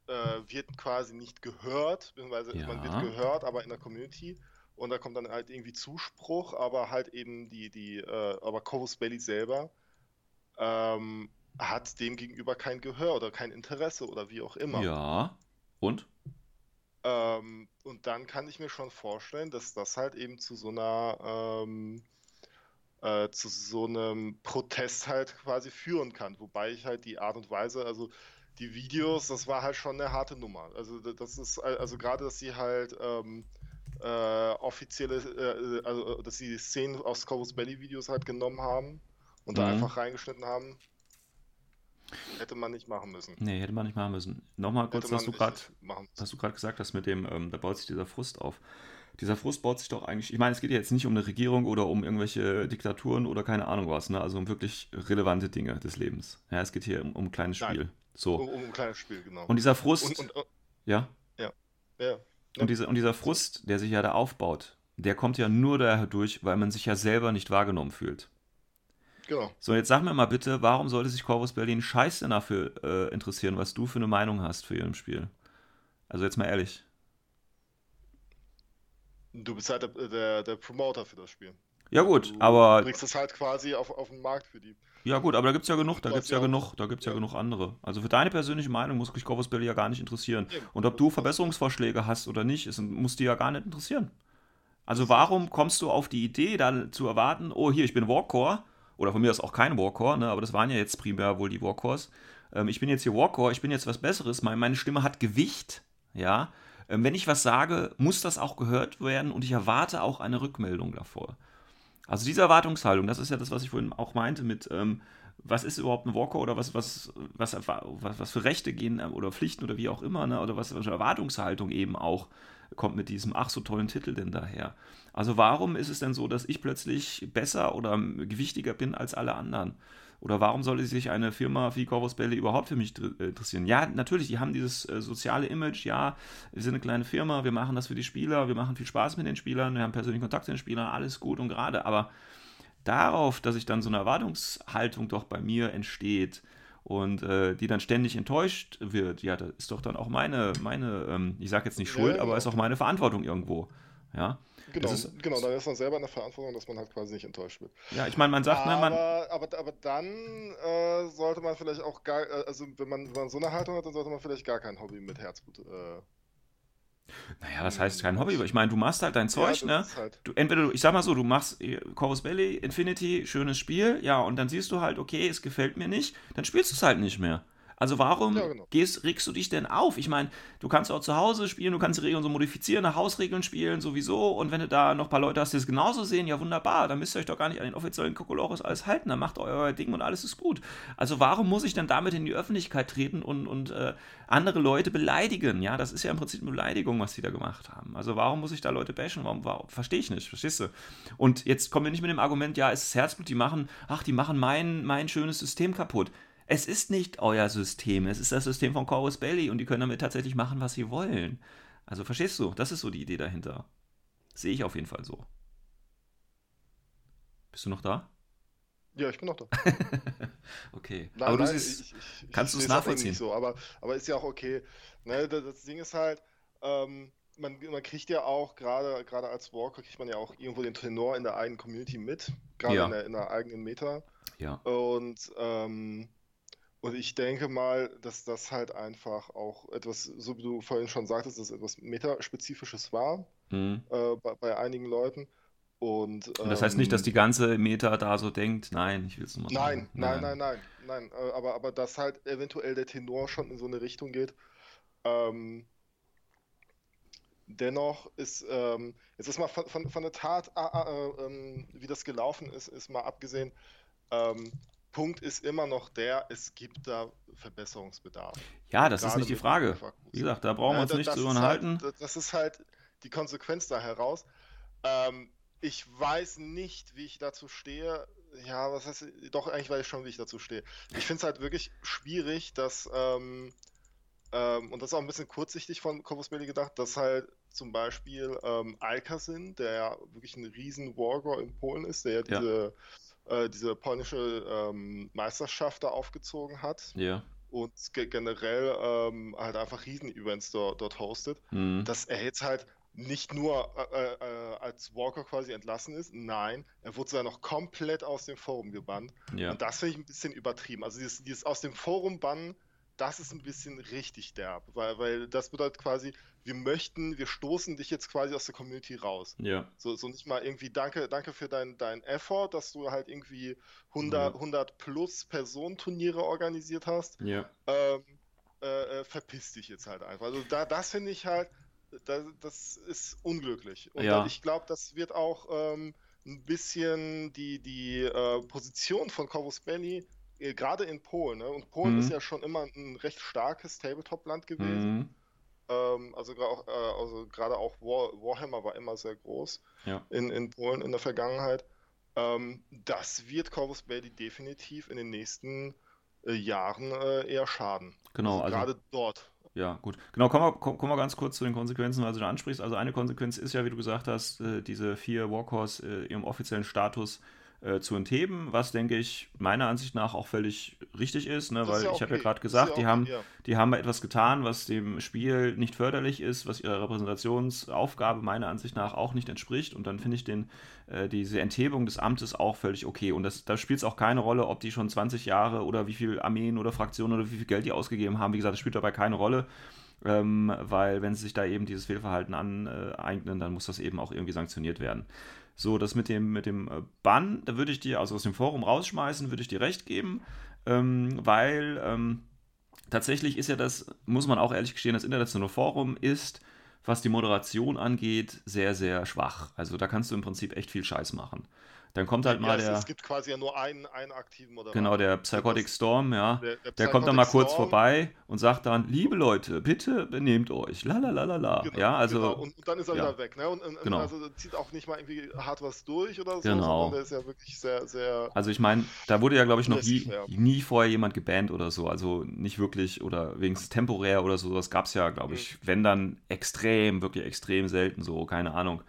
äh, wird quasi nicht gehört, beziehungsweise man Ja. wird gehört, aber in der Community. Und da kommt dann halt irgendwie Zuspruch, aber halt eben die, die, äh, aber Corvus Belli selber ähm, hat dem gegenüber kein Gehör oder kein Interesse oder wie auch immer. ja. Und? Ähm, und dann kann ich mir schon vorstellen, dass das halt eben zu so einer ähm, äh, zu so einem Protest halt quasi führen kann. Wobei ich halt die Art und Weise, also die Videos, das war halt schon eine harte Nummer. Also das ist also gerade, dass sie halt ähm, äh, offizielle, äh, also dass sie die Szenen aus Corvus Belly Videos halt genommen haben und da Mhm. einfach reingeschnitten haben, hätte man nicht machen müssen. Nee, hätte man nicht machen müssen. Nochmal kurz, was du gerade gesagt hast mit dem, ähm, da baut sich dieser Frust auf. Dieser Frust baut sich doch eigentlich, ich meine, es geht ja jetzt nicht um eine Regierung oder um irgendwelche Diktaturen oder keine Ahnung was, ne? Also um wirklich relevante Dinge des Lebens. Ja, es geht hier um, um ein kleines Nein. Spiel. So. Um, um ein kleines Spiel, genau. Und dieser Frust, und, und, ja, Ja, Ja. Und, diese, und dieser Frust, der sich ja da aufbaut, der kommt ja nur dadurch, weil man sich ja selber nicht wahrgenommen fühlt. Genau. So, jetzt sag mir mal bitte, warum sollte sich Corvus Berlin scheiße dafür äh, interessieren, was du für eine Meinung hast für ihrem Spiel? Also jetzt mal ehrlich. Du bist halt der, der, der Promoter für das Spiel. Ja gut, Du aber bringst es halt quasi auf, auf den Markt für die. ja gut, aber da gibt's ja genug, da Du gibt's ja ja- genug, da gibt's ja, ja. genug andere. Also für deine persönliche Meinung muss sich Corvus Belli ja gar nicht interessieren. Und ob du Verbesserungsvorschläge hast oder nicht, ist, muss die ja gar nicht interessieren. Also warum kommst du auf die Idee, dann zu erwarten, oh hier, ich bin Warcore, oder von mir aus auch kein Warcore, ne, aber das waren ja jetzt primär wohl die Warcores. Ähm, ich bin jetzt hier Warcore, ich bin jetzt was Besseres, meine, meine Stimme hat Gewicht, ja. Ähm, wenn ich was sage, muss das auch gehört werden und ich erwarte auch eine Rückmeldung davor. Also diese Erwartungshaltung, das ist ja das, was ich vorhin auch meinte mit, ähm, was ist überhaupt ein Walker oder was, was, was, was, was für Rechte gehen ähm, oder Pflichten oder wie auch immer, ne? oder was für Erwartungshaltung eben auch kommt mit diesem ach so tollen Titel denn daher. Also warum ist es denn so, dass ich plötzlich besser oder gewichtiger bin als alle anderen? Oder warum sollte sich eine Firma wie Corvus Belli überhaupt für mich äh, interessieren? Ja, natürlich, die haben dieses äh, soziale Image, ja, wir sind eine kleine Firma, wir machen das für die Spieler, wir machen viel Spaß mit den Spielern, wir haben persönlichen Kontakt zu den Spielern, alles gut und gerade, aber darauf, dass sich dann so eine Erwartungshaltung doch bei mir entsteht und äh, die dann ständig enttäuscht wird, ja, das ist doch dann auch meine, meine ähm, ich sage jetzt nicht Schuld, aber ist auch meine Verantwortung irgendwo. Ja, Genau, Das ist- genau, da ist man selber in der Verantwortung, dass man halt quasi nicht enttäuscht wird. ja ich meine, man sagt, ne, man, aber, aber, aber dann äh, sollte man vielleicht auch gar, äh, also wenn man, wenn man so eine Haltung hat, dann sollte man vielleicht gar kein Hobby mit Herzblut. Äh, naja, was heißt kein Hobby? Ich meine, du machst halt dein Zeug, ja, ne? halt, Du, entweder, du, ich sag mal so, du machst äh, Corvus Belli, Infinity, schönes Spiel, ja, und dann siehst du halt, okay, es gefällt mir nicht, dann spielst du es halt nicht mehr. Also warum Ja, genau. gehst, regst du dich denn auf? Ich meine, du kannst auch zu Hause spielen, du kannst die Regeln so modifizieren, nach Hausregeln spielen sowieso, und wenn du da noch ein paar Leute hast, die es genauso sehen, ja wunderbar, dann müsst ihr euch doch gar nicht an den offiziellen Kokolores alles halten, dann macht euer Ding und alles ist gut. Also warum muss ich dann damit in die Öffentlichkeit treten und, und äh, andere Leute beleidigen? Ja, das ist ja im Prinzip eine Beleidigung, was die da gemacht haben. Also warum muss ich da Leute bashen? Warum, warum? Verstehe ich nicht, verstehst du? Und jetzt kommen wir nicht mit dem Argument, ja, es ist Herzblut, die machen, ach, die machen mein, mein schönes System kaputt. Es ist nicht euer System, es ist das System von Corvus Belli und die können damit tatsächlich machen, was sie wollen. Also verstehst du? Das ist so die Idee dahinter. Sehe ich auf jeden Fall so. Bist du noch da? ja, ich bin noch da. Okay. Nein, aber du nein, siehst, ich, ich, kannst du's seh's auch nachvollziehen? nicht So, aber, aber ist ja auch okay. Ne, das, das Ding ist halt, ähm, man, man kriegt ja auch, gerade gerade als Walker, kriegt man ja auch irgendwo den Tenor in der eigenen Community mit, gerade Ja. in, der, in der eigenen Meta. ja, Und, ähm, und ich denke mal, dass das halt einfach auch etwas, so wie du vorhin schon sagtest, dass es etwas Metaspezifisches war mhm. äh, bei, bei einigen Leuten. Und, Und das heißt nicht, dass ähm, die ganze Meta da so denkt, nein, ich will es nur mal Nein, sagen. nein, nein, nein, nein. äh, Aber, aber dass halt eventuell der Tenor schon in so eine Richtung geht. Ähm, dennoch ist, ähm, jetzt ist mal von, von, von der Tat, ah, ah, äh, ähm, wie das gelaufen ist, ist mal abgesehen. Punkt ist immer noch der, es gibt da Verbesserungsbedarf. Ja, das ist Gerade nicht die Frage. Wie gesagt, da brauchen wir Ja, uns da- nicht zu ist unterhalten. Halt, das ist halt die Konsequenz da heraus. Ähm, ich weiß nicht, wie ich dazu stehe. Ja, was heißt, doch, eigentlich weiß ich schon, wie ich dazu stehe. Ich finde es halt wirklich schwierig, dass, ähm, ähm, und das ist auch ein bisschen kurzsichtig von Corvus Belli gedacht, dass halt zum Beispiel ähm, Alkasin, der ja wirklich ein riesen Wargor in Polen ist, der ja Ja. Diese, äh, diese polnische ähm, Meisterschaft da aufgezogen hat Ja. und ge generell ähm, halt einfach Riesen-Events dort, dort hostet, Mhm. dass er jetzt halt nicht nur äh, äh, als Walker quasi entlassen ist, nein, er wurde sogar noch komplett aus dem Forum gebannt. Ja. Und das finde ich ein bisschen übertrieben. Also dieses, dieses aus dem Forum bannen, das ist ein bisschen richtig derb, weil, weil das bedeutet quasi, wir möchten, wir stoßen dich jetzt quasi aus der Community raus. Ja. So, so nicht mal irgendwie danke, danke für dein, dein Effort, dass du halt irgendwie 100, Ja. 100 plus Personenturniere organisiert hast Ja. ähm, äh, äh, verpiss dich jetzt halt einfach. Also da, das finde ich halt, da, das ist unglücklich. Und Ja. ich glaube, das wird auch ähm, ein bisschen die, die äh, Position von Corvus Belli, gerade in Polen, ne? und Polen Mhm. ist ja schon immer ein recht starkes Tabletop-Land gewesen. Mhm. Ähm, also auch, äh, also gerade auch War, Warhammer war immer sehr groß Ja. in, in Polen in der Vergangenheit. Ähm, das wird Corvus Belli definitiv in den nächsten äh, Jahren äh, eher schaden. Genau, also gerade dort. Ja, gut. Genau, kommen wir, kommen wir ganz kurz zu den Konsequenzen, weil du da ansprichst. Also eine Konsequenz ist ja, wie du gesagt hast, äh, diese vier Walkers äh, ihrem offiziellen Status äh, zu entheben, was denke ich meiner Ansicht nach auch völlig richtig ist, ne? weil ist ja ich habe ja okay. gerade ist ja gesagt, die okay, haben, ja. die haben etwas getan, was dem Spiel nicht förderlich ist, was ihrer Repräsentationsaufgabe meiner Ansicht nach auch nicht entspricht und dann finde ich den, äh, diese Enthebung des Amtes auch völlig okay und das, da spielt es auch keine Rolle, ob die schon 20 Jahre oder wie viel Armeen oder Fraktionen oder wie viel Geld die ausgegeben haben, wie gesagt, das spielt dabei keine Rolle. Ähm, weil wenn sie sich da eben dieses Fehlverhalten aneignen, dann muss das eben auch irgendwie sanktioniert werden. So, das mit dem, mit dem äh, Bann, da würde ich dir, also aus dem Forum rausschmeißen, würde ich dir recht geben, ähm, weil ähm, tatsächlich ist ja das, muss man auch ehrlich gestehen, das internationale Forum ist, was die Moderation angeht, sehr, sehr schwach. Also da kannst du im Prinzip echt viel Scheiß machen. Dann kommt halt Ja, mal es, der, es gibt quasi ja nur einen, einen aktiven Moderator. genau, der Psychotic Storm, ja. Der- der Der kommt dann mal Psychotic kurz Storm. vorbei und sagt dann, liebe Leute, bitte benehmt euch. Lalalala. Genau, ja, also. genau. Und, und dann ist er ja. wieder weg. Ne? Und, und, Genau. Also zieht auch nicht mal irgendwie hart was durch oder so, Genau. der ist ja wirklich sehr, sehr. Also ich meine, da wurde ja, glaube ich, noch nie, nie vorher jemand gebannt oder so. Also nicht wirklich oder wenigstens temporär oder so. Das gab es ja, glaube Mhm. ich, wenn dann extrem, wirklich extrem selten so, keine Ahnung,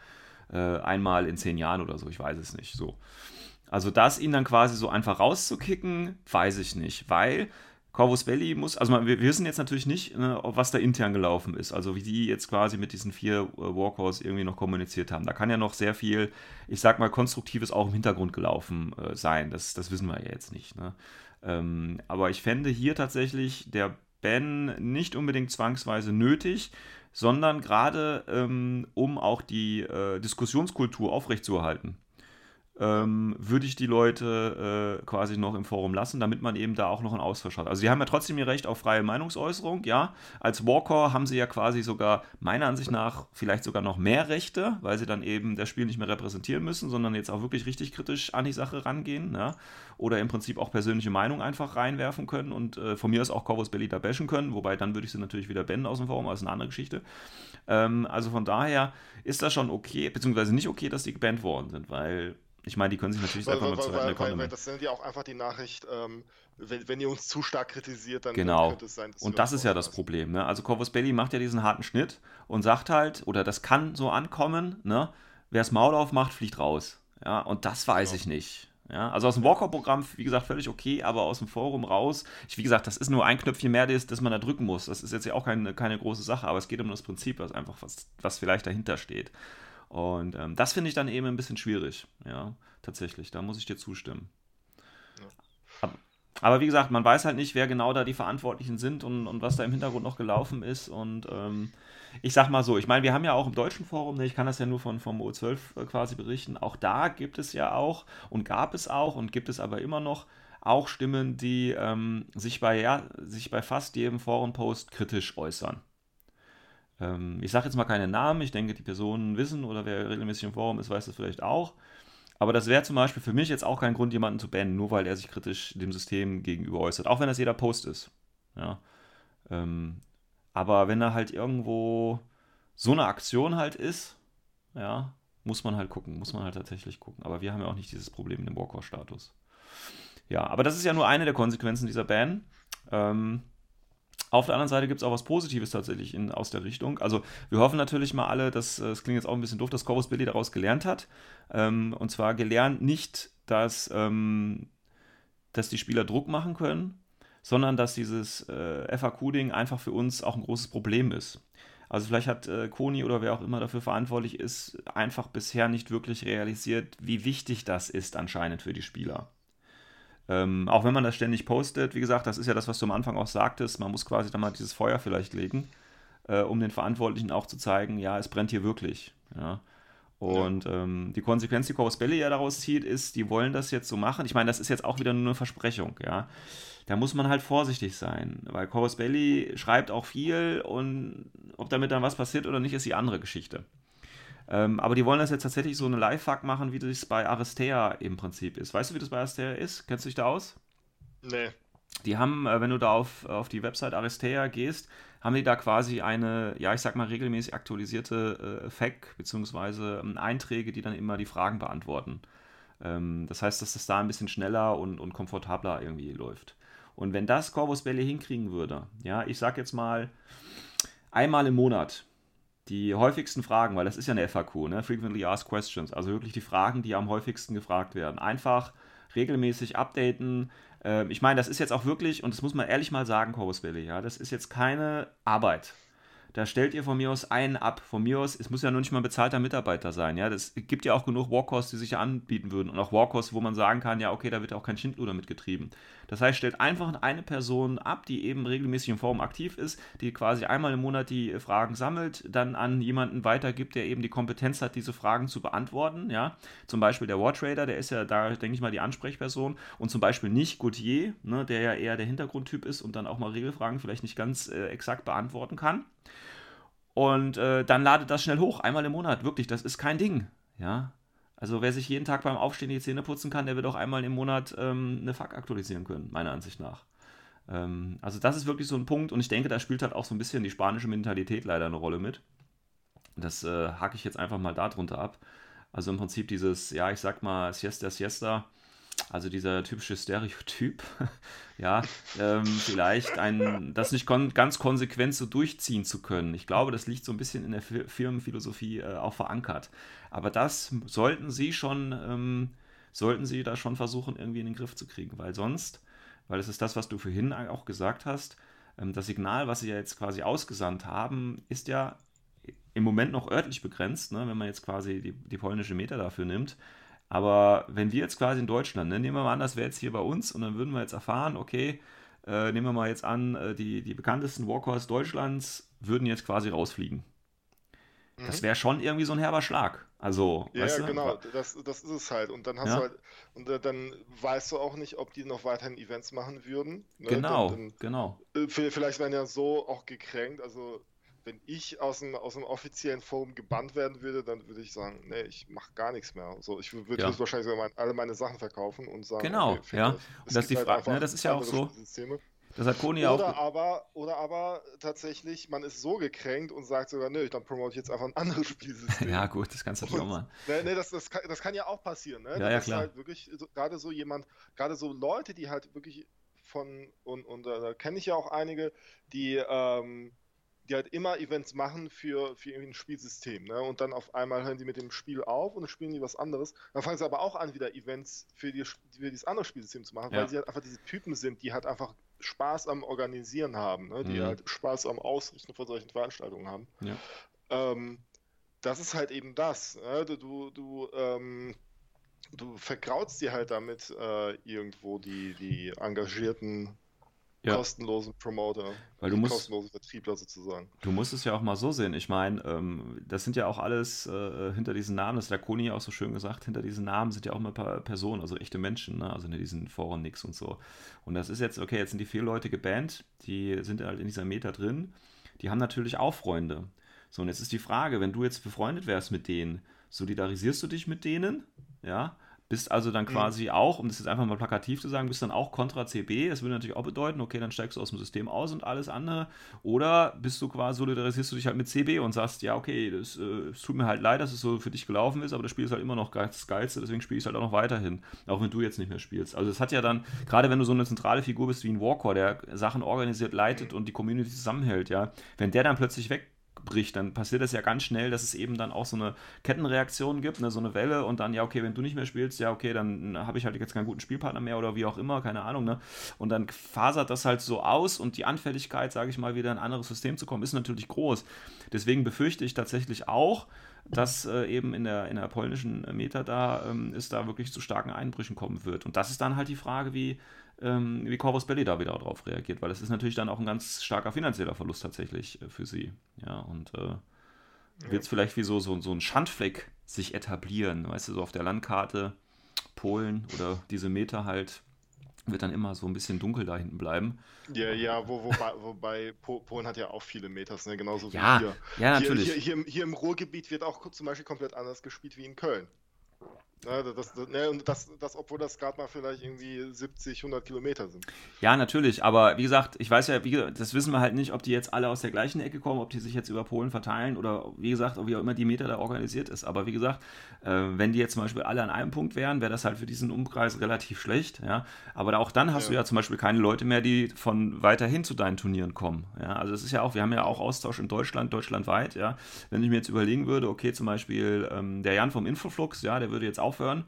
äh, einmal in zehn Jahren oder so, ich weiß es nicht. So. Also das ihn dann quasi so einfach rauszukicken, weiß ich nicht, weil Corvus Belli muss, also wir, wissen jetzt natürlich nicht, ne, was da intern gelaufen ist, also wie die jetzt quasi mit diesen vier äh, Walkers irgendwie noch kommuniziert haben. Da kann ja noch sehr viel, ich sag mal, Konstruktives auch im Hintergrund gelaufen äh, sein. Das, das wissen wir ja jetzt nicht. Ne? Ähm, aber ich fände hier tatsächlich der Ban nicht unbedingt zwangsweise nötig, sondern gerade ähm, um auch die äh, Diskussionskultur aufrechtzuerhalten ähm, würde ich die Leute äh, quasi noch im Forum lassen, damit man eben da auch noch einen Austausch hat. Also sie haben ja trotzdem ihr Recht auf freie Meinungsäußerung, ja. Als Walker haben sie ja quasi sogar, meiner Ansicht nach, vielleicht sogar noch mehr Rechte, weil sie dann eben das Spiel nicht mehr repräsentieren müssen, sondern jetzt auch wirklich richtig kritisch an die Sache rangehen, ja. Oder im Prinzip auch persönliche Meinung einfach reinwerfen können und äh, von mir aus auch Corvus Belli da bashen können, wobei dann würde ich sie natürlich wieder bannen aus dem Forum, ist eine andere Geschichte. Ähm, also von daher ist das schon okay, beziehungsweise nicht okay, dass die gebannt worden sind, weil ich meine, die können sich natürlich Weil, einfach weil, mal zu weil, retten weil, weil, das sind ja auch einfach die Nachricht, ähm, wenn, wenn ihr uns zu stark kritisiert, dann, Genau. könnte es sein, dass Und das ist ja das. Problem. Ne? Also Corvus Belli macht ja diesen harten Schnitt und sagt halt, oder das kann so ankommen, ne? wer das Maul aufmacht, fliegt raus. Ja, und das weiß Genau. ich nicht. Ja, also aus dem Walker-Programm, wie gesagt, völlig okay, aber aus dem Forum raus. Ich, wie gesagt, das ist nur ein Knöpfchen mehr, das, das man da drücken muss. Das ist jetzt ja auch keine, keine große Sache, aber es geht um das Prinzip, was einfach was, was vielleicht dahinter steht. Und ähm, das finde ich dann eben ein bisschen schwierig. Ja, tatsächlich. Da muss ich dir zustimmen. Aber, aber wie gesagt, man weiß halt nicht, wer genau da die Verantwortlichen sind und, und was da im Hintergrund noch gelaufen ist. Und ähm, ich sag mal so, ich meine, wir haben ja auch im deutschen Forum, ne, ich kann das ja nur von, vom O12 äh, quasi berichten, auch da gibt es ja auch und gab es auch und gibt es aber immer noch auch Stimmen, die ähm, sich, bei, ja, sich bei fast jedem Forenpost kritisch äußern. Ähm, ich sage jetzt mal keine Namen, ich denke, die Personen wissen oder wer regelmäßig im Forum ist, weiß das vielleicht auch. Aber das wäre zum Beispiel für mich jetzt auch kein Grund, jemanden zu bannen, nur weil er sich kritisch dem System gegenüber äußert. Auch wenn das jeder Post ist. Ja. Ähm, aber wenn da halt irgendwo so eine Aktion halt ist, ja, muss man halt gucken, muss man halt tatsächlich gucken. Aber wir haben ja auch nicht dieses Problem mit dem Walker-Status. Ja, aber das ist ja nur eine der Konsequenzen dieser Ban. Ähm, auf der anderen Seite gibt es auch was Positives tatsächlich in, aus der Richtung. Also wir hoffen natürlich mal alle, dass, äh, es klingt jetzt auch ein bisschen doof, dass Corvus Billy daraus gelernt hat. Ähm, und zwar gelernt nicht, dass, ähm, dass die Spieler Druck machen können, sondern dass dieses äh, FAQ-Ding einfach für uns auch ein großes Problem ist. Also vielleicht hat äh, Koni oder wer auch immer dafür verantwortlich ist, einfach bisher nicht wirklich realisiert, wie wichtig das ist anscheinend für die Spieler. Ähm, auch wenn man das ständig postet, wie gesagt, das ist ja das, was du am Anfang auch sagtest, man muss quasi dann mal dieses Feuer vielleicht legen, äh, um den Verantwortlichen auch zu zeigen, ja, es brennt hier wirklich. Ja. Und ähm, die Konsequenz, die Corvus Belli ja daraus zieht, ist, die wollen das jetzt so machen. Ich meine, das ist jetzt auch wieder nur eine Versprechung, ja. Da muss man halt vorsichtig sein, weil Corvus Belli schreibt auch viel und ob damit dann was passiert oder nicht, ist die andere Geschichte. Ähm, aber die wollen das jetzt tatsächlich so eine Live-Fuck machen, wie das bei Aristea im Prinzip ist. Weißt du, wie das bei Aristea ist? Kennst du dich da aus? Nee. Die haben, äh, wenn du da auf, auf die Website Aristea gehst, haben die da quasi eine, ja, ich sag mal, regelmäßig aktualisierte äh, FAQ, beziehungsweise ähm, Einträge, die dann immer die Fragen beantworten. Ähm, das heißt, dass das da ein bisschen schneller und, und komfortabler irgendwie läuft. Und wenn das Corvus Belli hinkriegen würde, ja, ich sag jetzt mal einmal im Monat die häufigsten Fragen, weil das ist ja eine FAQ, ne? Frequently Asked Questions, also wirklich die Fragen, die am häufigsten gefragt werden. Einfach regelmäßig updaten. Ähm, ich meine, das ist jetzt auch wirklich, und das muss man ehrlich mal sagen, Corvus Belli, ja, das ist jetzt keine Arbeit da stellt ihr von mir aus einen ab. Von mir aus, es muss ja nur nicht mal ein bezahlter Mitarbeiter sein. Ja, das gibt ja auch genug Walkhouse, die sich anbieten würden. Und auch Walkhouse, wo man sagen kann, ja, okay, da wird auch kein Schindluder mitgetrieben. Das heißt, stellt einfach eine Person ab, die eben regelmäßig in Form aktiv ist, die quasi einmal im Monat die Fragen sammelt, dann an jemanden weitergibt, der eben die Kompetenz hat, diese Fragen zu beantworten. Ja, zum Beispiel der Wartrader, der ist ja da, denke ich mal, die Ansprechperson. Und zum Beispiel nicht Gauthier, ne, der ja eher der Hintergrundtyp ist und dann auch mal Regelfragen vielleicht nicht ganz äh, exakt beantworten kann. Und äh, dann ladet das schnell hoch, einmal im Monat. Wirklich, das ist kein Ding. Ja. Also wer sich jeden Tag beim Aufstehen die Zähne putzen kann, der wird auch einmal im Monat ähm, eine FAQ aktualisieren können, meiner Ansicht nach. Ähm, also das ist wirklich so ein Punkt und ich denke, da spielt halt auch so ein bisschen die spanische Mentalität leider eine Rolle mit. Das äh, hake ich jetzt einfach mal darunter ab. Also im Prinzip dieses, ja, ich sag mal, Siesta, Siesta, also dieser typische Stereotyp, ja, ähm, vielleicht ein, das nicht kon ganz konsequent so durchziehen zu können. Ich glaube, das liegt so ein bisschen in der Firmenphilosophie äh, auch verankert. Aber das sollten Sie schon, ähm, sollten Sie da schon versuchen, irgendwie in den Griff zu kriegen, weil sonst, weil es ist das, was du vorhin auch gesagt hast, ähm, das Signal, was Sie ja jetzt quasi ausgesandt haben, ist ja im Moment noch örtlich begrenzt, ne, wenn man jetzt quasi die, die polnische Meter dafür nimmt. Aber wenn wir jetzt quasi in Deutschland, ne, nehmen wir mal an, das wäre jetzt hier bei uns und dann würden wir jetzt erfahren, okay, äh, nehmen wir mal jetzt an, äh, die, die bekanntesten Walkers Deutschlands würden jetzt quasi rausfliegen. Mhm. Das wäre schon irgendwie so ein herber Schlag. Also, ja, weißt du? genau, das, das ist es halt. Und dann hast ja. du halt, und äh, dann weißt du auch nicht, ob die noch weiterhin Events machen würden. Ne? Genau, dann, dann, genau. Äh, vielleicht werden ja so auch gekränkt, also wenn ich aus dem, aus dem offiziellen Forum gebannt werden würde, dann würde ich sagen, nee, ich mache gar nichts mehr. So, ich würde ja. wahrscheinlich sogar alle meine Sachen verkaufen und sagen, genau, okay, ja. Und das ist die halt Frage, ne, das ist ja auch so. Systeme. Das hat Koni oder auch. Aber, oder aber tatsächlich, man ist so gekränkt und sagt sogar, nö, dann promote ich jetzt einfach ein anderes Spielsystem. ja, gut, das kannst du natürlich auch mal. Nee, nee, das, das, kann, das kann ja auch passieren, ne? Ja, ja, klar. Halt wirklich, so, gerade so jemand, gerade so Leute, die halt wirklich von, und, und äh, da kenne ich ja auch einige, die, ähm, die halt immer Events machen für, für irgendwie ein Spielsystem. Ne? Und dann auf einmal hören die mit dem Spiel auf und dann spielen die was anderes. Dann fangen sie aber auch an, wieder Events für, die, für dieses andere Spielsystem zu machen, ja. weil sie halt einfach diese Typen sind, die halt einfach Spaß am Organisieren haben, ne? die mhm. halt Spaß am Ausrichten von solchen Veranstaltungen haben. Ja. Ähm, das ist halt eben das. Ne? Du, du, ähm, du vergraust dir halt damit äh, irgendwo die, die engagierten ja. kostenlosen Promoter, Weil du musst, kostenlosen Vertriebler sozusagen. Du musst es ja auch mal so sehen. Ich meine, ähm, das sind ja auch alles äh, hinter diesen Namen, das hat der Koni auch so schön gesagt, hinter diesen Namen sind ja auch mal ein paar Personen, also echte Menschen, ne? also in diesen Foren nix und so. Und das ist jetzt, okay, jetzt sind die vier Leute gebannt, die sind halt in dieser Meta drin, die haben natürlich auch Freunde. So, und jetzt ist die Frage, wenn du jetzt befreundet wärst mit denen, solidarisierst du dich mit denen? Ja, bist also dann mhm. quasi mhm. auch, um das jetzt einfach mal plakativ zu sagen, bist dann auch kontra CB. Das würde natürlich auch bedeuten, okay, dann steigst du aus dem System aus und alles andere. Oder bist du quasi, solidarisierst du dich halt mit CB und sagst, ja, okay, das, äh, tut mir halt leid, dass es so für dich gelaufen ist, aber das Spiel ist halt immer noch das Geilste, deswegen spiele ich es halt auch noch weiterhin. Auch wenn du jetzt nicht mehr spielst. Also es hat ja dann, gerade wenn du so eine zentrale Figur bist wie ein Walker, der Sachen organisiert, leitet und die Community zusammenhält, ja, wenn der dann plötzlich weg bricht, dann passiert es ja ganz schnell, dass es eben dann auch so eine Kettenreaktion gibt, ne, so eine Welle und dann, ja, okay, wenn du nicht mehr spielst, ja, okay, dann habe ich halt jetzt keinen guten Spielpartner mehr oder wie auch immer, keine Ahnung, ne? Und dann fasert das halt so aus und die Anfälligkeit, sage ich mal, wieder in ein anderes System zu kommen, ist natürlich groß. Deswegen befürchte ich tatsächlich auch, dass äh, eben in der, in der polnischen Meta da ähm, es da wirklich zu starken Einbrüchen kommen wird. Und das ist dann halt die Frage, wie, ähm, wie Corvus Belli da wieder darauf reagiert, weil das ist natürlich dann auch ein ganz starker finanzieller Verlust tatsächlich äh, für sie. Ja, und äh, wird es vielleicht wie so, so, so ein Schandfleck sich etablieren, weißt du, so auf der Landkarte Polen oder diese Meter halt wird dann immer so ein bisschen dunkel da hinten bleiben. Ja, ja, wo, wobei, wobei Polen hat ja auch viele Meters, ne? genauso wie ja, hier. Ja, natürlich. Hier, hier, hier, im Ruhrgebiet wird auch zum Beispiel komplett anders gespielt wie in Köln. Ja, das, ne, und das, das, obwohl das gerade mal vielleicht irgendwie 70, 100 Kilometer sind. Ja, natürlich, aber wie gesagt, ich weiß ja, wie, das wissen wir halt nicht, ob die jetzt alle aus der gleichen Ecke kommen, ob die sich jetzt über Polen verteilen oder wie gesagt, wie auch immer die Meter da organisiert ist. Aber wie gesagt, äh, wenn die jetzt zum Beispiel alle an einem Punkt wären, wäre das halt für diesen Umkreis relativ schlecht. Ja? Aber auch dann hast ja. du ja zum Beispiel keine Leute mehr, die von weiterhin zu deinen Turnieren kommen. Ja? Also es ist ja auch, wir haben ja auch Austausch in Deutschland, deutschlandweit. Ja? Wenn ich mir jetzt überlegen würde, okay, zum Beispiel ähm, der Jan vom Infoflux, ja, der würde jetzt aufhören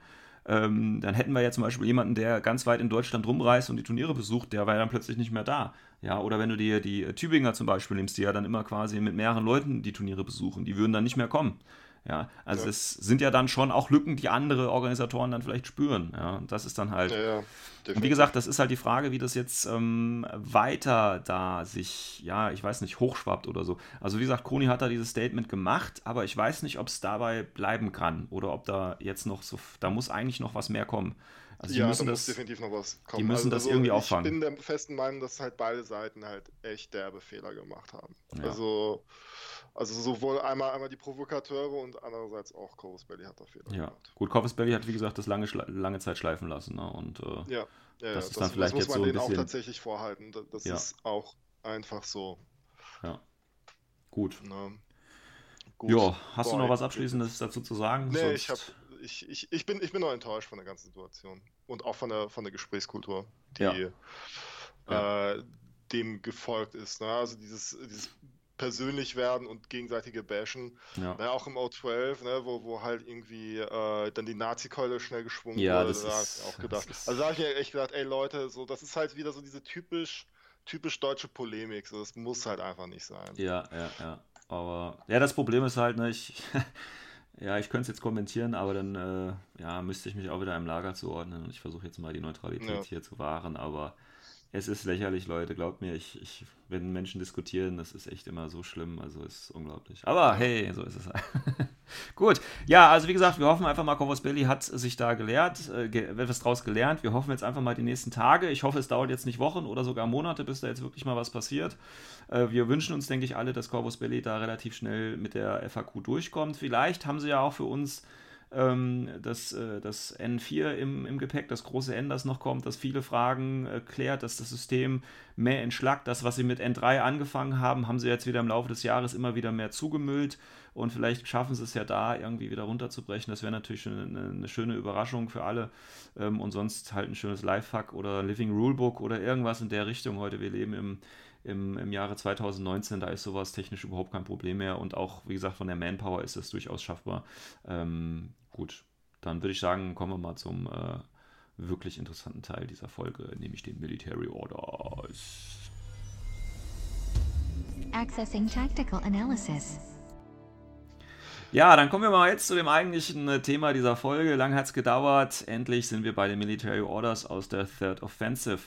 ähm, dann hätten wir ja zum Beispiel jemanden, der ganz weit in Deutschland rumreist und die Turniere besucht, der ja dann plötzlich nicht mehr da. Ja, oder wenn du dir die Tübinger zum Beispiel nimmst, die ja dann immer quasi mit mehreren Leuten die Turniere besuchen, die würden dann nicht mehr kommen. Ja, also ja. es sind ja dann schon auch Lücken, die andere Organisatoren dann vielleicht spüren. Ja, und das ist dann halt. Ja, ja, und wie gesagt, das ist halt die Frage, wie das jetzt ähm, weiter da sich, ja, ich weiß nicht, hochschwappt oder so. Also wie gesagt, Koni hat da dieses Statement gemacht, aber ich weiß nicht, ob es dabei bleiben kann oder ob da jetzt noch so, da muss eigentlich noch was mehr kommen. Also ja, da muss definitiv noch was kommen. Die müssen also, das irgendwie auffangen. Ich bin der festen Meinung, dass halt beide Seiten halt echt derbe Fehler gemacht haben. Also also sowohl einmal, einmal die Provokateure und andererseits auch Corvus Belly hat da Fehler ja. gemacht. Gut, Corvus Belly hat wie gesagt das lange, lange Zeit schleifen lassen. Ne? Und äh, ja, ja, das ist das, dann vielleicht das muss man so bisschen... auch tatsächlich vorhalten. Das ja. ist auch einfach so. Ja. Gut. Ne? Gut. Ja, hast Boah, du noch was Abschließendes dazu zu sagen? Nee, Sonst... ich, hab, ich, ich, ich, bin, ich bin noch enttäuscht von der ganzen Situation. Und auch von der, von der Gesprächskultur, die ja. Äh, dem gefolgt ist. Ne? Also dieses, dieses persönlich werden und gegenseitige bashen. Ja. Ne, auch im O12, ne, wo, wo halt irgendwie äh, dann die Nazi-Keule schnell geschwungen ja, wurde. Das da ist, auch gedacht. Also da habe ich mir echt gedacht, ey Leute, so, das ist halt wieder so diese typisch, typisch deutsche Polemik. So, das muss halt einfach nicht sein. Ja, ja, ja. Aber ja, das Problem ist halt, ne, ich. Ja, ich könnte es jetzt kommentieren, aber dann äh, ja, müsste ich mich auch wieder im Lager zuordnen und ich versuche jetzt mal die Neutralität ja. hier zu wahren, aber es ist lächerlich, Leute, glaubt mir, ich, ich, wenn Menschen diskutieren, das ist echt immer so schlimm, also ist unglaublich. Aber hey, so ist es. Gut, ja, also wie gesagt, wir hoffen einfach mal, Corvus Billy hat sich da gelehrt, äh, etwas draus gelernt. Wir hoffen jetzt einfach mal die nächsten Tage. Ich hoffe, es dauert jetzt nicht Wochen oder sogar Monate, bis da jetzt wirklich mal was passiert. Äh, wir wünschen uns, denke ich, alle, dass Corvus Belli da relativ schnell mit der FAQ durchkommt. Vielleicht haben sie ja auch für uns ähm, das, äh, das N4 im, im Gepäck, das große N, das noch kommt, das viele Fragen äh, klärt, dass das System mehr entschlackt. Das, was sie mit N3 angefangen haben, haben sie jetzt wieder im Laufe des Jahres immer wieder mehr zugemüllt und vielleicht schaffen sie es ja da irgendwie wieder runterzubrechen. Das wäre natürlich eine, eine, schöne Überraschung für alle ähm, und sonst halt ein schönes Lifehack oder Living Rulebook oder irgendwas in der Richtung. Heute, wir leben im im, im Jahre 2019, da ist sowas technisch überhaupt kein Problem mehr und auch, wie gesagt, von der Manpower ist es durchaus schaffbar. Ähm, gut, dann würde ich sagen, kommen wir mal zum äh, wirklich interessanten Teil dieser Folge, nämlich den Military Orders. Accessing Tactical Analysis. Ja, dann kommen wir mal jetzt zu dem eigentlichen äh, Thema dieser Folge. Lang hat es gedauert. Endlich sind wir bei den Military Orders aus der Third Offensive.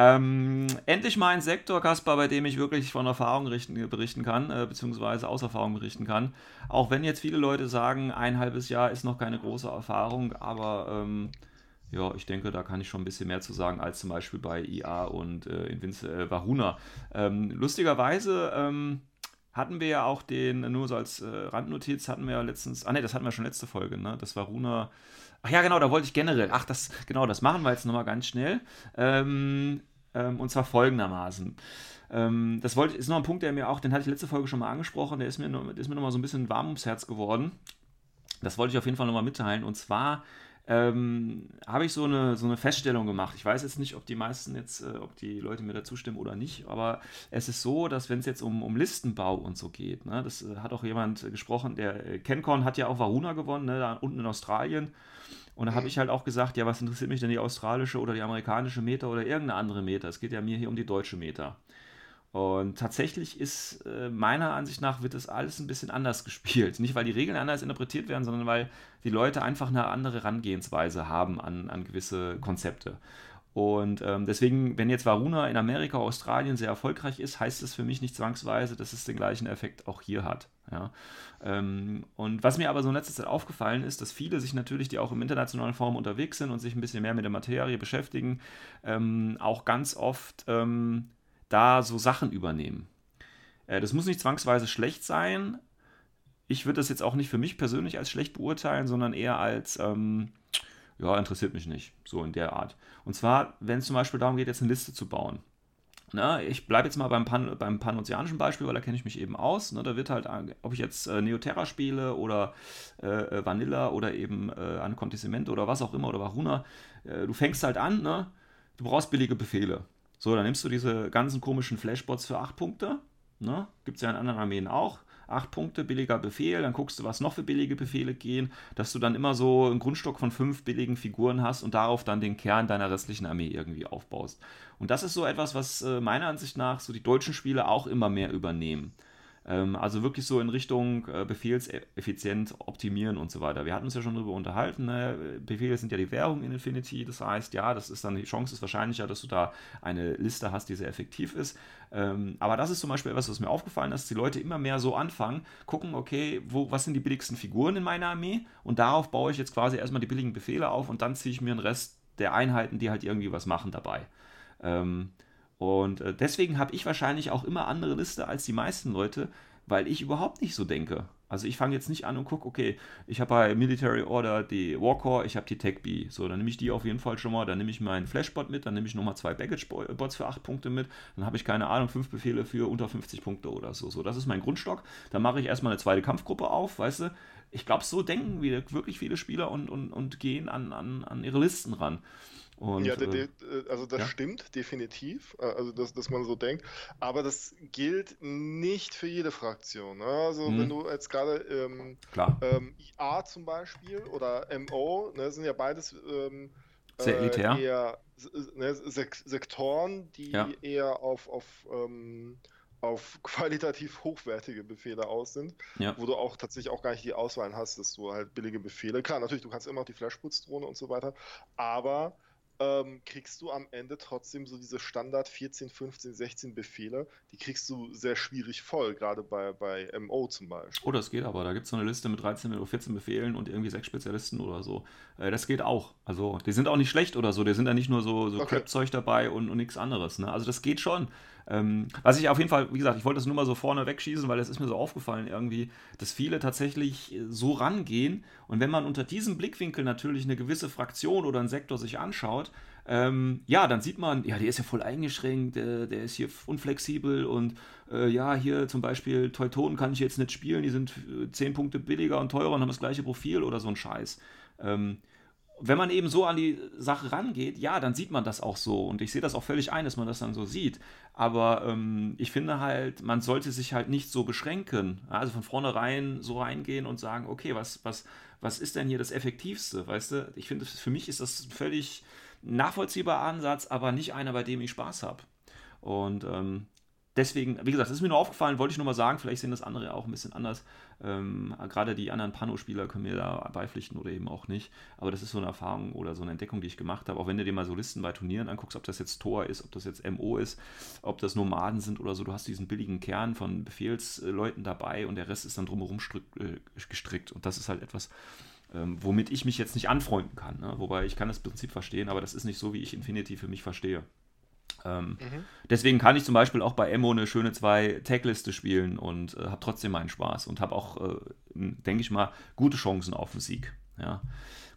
Ähm, endlich mal ein Sektor, Kaspar, bei dem ich wirklich von Erfahrung richten, berichten kann, äh, beziehungsweise aus Erfahrung berichten kann. Auch wenn jetzt viele Leute sagen, ein halbes Jahr ist noch keine große Erfahrung, aber ähm, ja, ich denke, da kann ich schon ein bisschen mehr zu sagen als zum Beispiel bei IA und äh, in Vince, äh, Varuna. Ähm, lustigerweise ähm, hatten wir ja auch den, nur so als äh, Randnotiz, hatten wir ja letztens, ah ne, das hatten wir schon letzte Folge, ne? Das Varuna Ach ja, genau, da wollte ich generell. Ach, das, genau, das machen wir jetzt nochmal ganz schnell. Ähm, ähm, und zwar folgendermaßen. Ähm, das wollte, ist noch ein Punkt, der mir auch, den hatte ich letzte Folge schon mal angesprochen, der ist mir, der ist mir nochmal so ein bisschen warm ums Herz geworden. Das wollte ich auf jeden Fall nochmal mitteilen. Und zwar ähm, habe ich so eine, so eine Feststellung gemacht. Ich weiß jetzt nicht, ob die meisten jetzt, äh, ob die Leute mir dazu stimmen oder nicht, aber es ist so, dass wenn es jetzt um, um Listenbau und so geht, ne, das äh, hat auch jemand gesprochen, der äh, Kencon hat ja auch Varuna gewonnen, ne, da unten in Australien. Und da habe ich halt auch gesagt, ja, was interessiert mich denn die australische oder die amerikanische Meter oder irgendeine andere Meter? Es geht ja mir hier um die deutsche Meter. Und tatsächlich ist äh, meiner Ansicht nach wird das alles ein bisschen anders gespielt. Nicht, weil die Regeln anders interpretiert werden, sondern weil die Leute einfach eine andere Herangehensweise haben an, an gewisse Konzepte. Und ähm, deswegen, wenn jetzt Varuna in Amerika, Australien sehr erfolgreich ist, heißt es für mich nicht zwangsweise, dass es den gleichen Effekt auch hier hat. Ja? Ähm, und was mir aber so in letzter Zeit aufgefallen ist, dass viele sich natürlich, die auch im internationalen Forum unterwegs sind und sich ein bisschen mehr mit der Materie beschäftigen, ähm, auch ganz oft ähm, da so Sachen übernehmen. Äh, das muss nicht zwangsweise schlecht sein, ich würde das jetzt auch nicht für mich persönlich als schlecht beurteilen, sondern eher als, ja, interessiert mich nicht, so in der Art. Und zwar, wenn es zum Beispiel darum geht, jetzt eine Liste zu bauen. Na, ich bleibe jetzt mal beim, Pan, beim panozeanischen Beispiel, weil da kenne ich mich eben aus. Ne, da wird halt, ob ich jetzt äh, Neoterra spiele oder äh, äh Vanilla oder eben äh, Ancontissement oder was auch immer oder Varuna, äh, du fängst halt an, ne? du brauchst billige Befehle. So, dann nimmst du diese ganzen komischen Flashbots für 8 Punkte. Ne? Gibt es ja in anderen Armeen auch. 8 Punkte, billiger Befehl, dann guckst du, was noch für billige Befehle gehen, dass du dann immer so einen Grundstock von 5 billigen Figuren hast und darauf dann den Kern deiner restlichen Armee irgendwie aufbaust. Und das ist so etwas, was äh, meiner Ansicht nach so die deutschen Spiele auch immer mehr übernehmen. Ähm, also wirklich so in Richtung äh, Befehlseffizient optimieren und so weiter. Wir hatten uns ja schon darüber unterhalten. Ne? Befehle sind ja die Währung in Infinity. Das heißt, ja, das ist dann die Chance ist wahrscheinlicher, dass du da eine Liste hast, die sehr effektiv ist. Ähm, aber das ist zum Beispiel etwas, was mir aufgefallen ist, dass die Leute immer mehr so anfangen, gucken, okay, wo, was sind die billigsten Figuren in meiner Armee? Und darauf baue ich jetzt quasi erstmal die billigen Befehle auf und dann ziehe ich mir den Rest der Einheiten, die halt irgendwie was machen dabei. Ähm, und äh, deswegen habe ich wahrscheinlich auch immer andere Liste als die meisten Leute, weil ich überhaupt nicht so denke. Also ich fange jetzt nicht an und gucke, okay, ich habe bei Military Order die Warcore, ich habe die Tech B. So, dann nehme ich die auf jeden Fall schon mal, dann nehme ich meinen Flashbot mit, dann nehme ich nochmal zwei Baggage-Bots für 8 Punkte mit, dann habe ich keine Ahnung, 5 Befehle für unter 50 Punkte oder so. So, das ist mein Grundstock. Dann mache ich erstmal eine zweite Kampfgruppe auf, weißt du. Ich glaube, so denken wirklich viele Spieler und, und, und gehen an, an, an ihre Listen ran. Und, ja, äh, äh, also das ja? stimmt definitiv, äh, also dass, dass man so denkt, aber das gilt nicht für jede Fraktion. Ne? Also hm. wenn du jetzt gerade ähm, ähm, IA zum Beispiel oder MO, ne, sind ja beides ähm, sehr elitär. eher ne, Sek Sektoren, die ja. eher auf, auf ähm, auf qualitativ hochwertige Befehle aus sind, ja. wo du auch tatsächlich auch gar nicht die Auswahl hast, dass du halt billige Befehle, klar, natürlich, du kannst immer noch die Flashputzdrohne und so weiter, aber ähm, kriegst du am Ende trotzdem so diese Standard 14, 15, 16 Befehle, die kriegst du sehr schwierig voll, gerade bei, bei MO zum Beispiel. Oh, das geht aber. Da gibt es so eine Liste mit 13 oder 14 Befehlen und irgendwie sechs Spezialisten oder so. Äh, das geht auch. Also, die sind auch nicht schlecht oder so. Die sind ja nicht nur so, so okay. Crap-Zeug dabei und, und nichts anderes. Ne? Also, das geht schon. Ähm, was ich auf jeden Fall, wie gesagt, ich wollte das nur mal so vorne wegschießen, weil es ist mir so aufgefallen irgendwie, dass viele tatsächlich äh, so rangehen und wenn man unter diesem Blickwinkel natürlich eine gewisse Fraktion oder einen Sektor sich anschaut, ähm, ja, dann sieht man, ja, der ist ja voll eingeschränkt, der, der ist hier unflexibel und äh, ja, hier zum Beispiel Teutonen kann ich jetzt nicht spielen, die sind 10 äh, Punkte billiger und teurer und haben das gleiche Profil oder so ein Scheiß. Ähm, wenn man eben so an die Sache rangeht, ja, dann sieht man das auch so. Und ich sehe das auch völlig ein, dass man das dann so sieht. Aber ähm, ich finde halt, man sollte sich halt nicht so beschränken. Also von vornherein so reingehen und sagen, okay, was, was, was ist denn hier das Effektivste? Weißt du, ich finde, für mich ist das ein völlig nachvollziehbarer Ansatz, aber nicht einer, bei dem ich Spaß habe. Und ähm, deswegen, wie gesagt, das ist mir nur aufgefallen, wollte ich nur mal sagen, vielleicht sehen das andere auch ein bisschen anders. Ähm, gerade die anderen Pano-Spieler können mir da beipflichten oder eben auch nicht. Aber das ist so eine Erfahrung oder so eine Entdeckung, die ich gemacht habe. Auch wenn du dir mal so Listen bei Turnieren anguckst, ob das jetzt Tor ist, ob das jetzt MO ist, ob das Nomaden sind oder so, du hast diesen billigen Kern von Befehlsleuten dabei und der Rest ist dann drumherum äh, gestrickt. Und das ist halt etwas, ähm, womit ich mich jetzt nicht anfreunden kann. Ne? Wobei ich kann das Prinzip verstehen, aber das ist nicht so, wie ich Infinity für mich verstehe. Ähm, mhm. Deswegen kann ich zum Beispiel auch bei Emo eine schöne zwei Tag-Liste spielen und äh, habe trotzdem meinen Spaß und habe auch, äh, denke ich mal, gute Chancen auf den Sieg. Ja.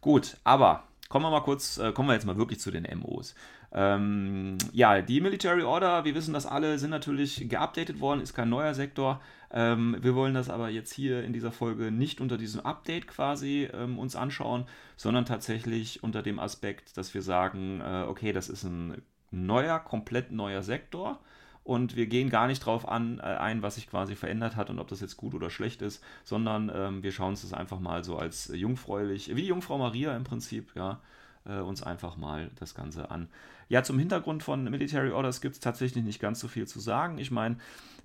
Gut, aber kommen wir mal kurz, äh, kommen wir jetzt mal wirklich zu den MOs. Ähm, ja, die Military Order, wir wissen das alle, sind natürlich geupdatet worden, ist kein neuer Sektor. Ähm, wir wollen das aber jetzt hier in dieser Folge nicht unter diesem Update quasi ähm, uns anschauen, sondern tatsächlich unter dem Aspekt, dass wir sagen, äh, okay, das ist ein neuer, komplett neuer Sektor. Und wir gehen gar nicht darauf an, äh, ein, was sich quasi verändert hat und ob das jetzt gut oder schlecht ist, sondern ähm, wir schauen uns das einfach mal so als jungfräulich, wie Jungfrau Maria im Prinzip, ja, äh, uns einfach mal das Ganze an. Ja, zum Hintergrund von Military Orders gibt es tatsächlich nicht ganz so viel zu sagen. Ich meine,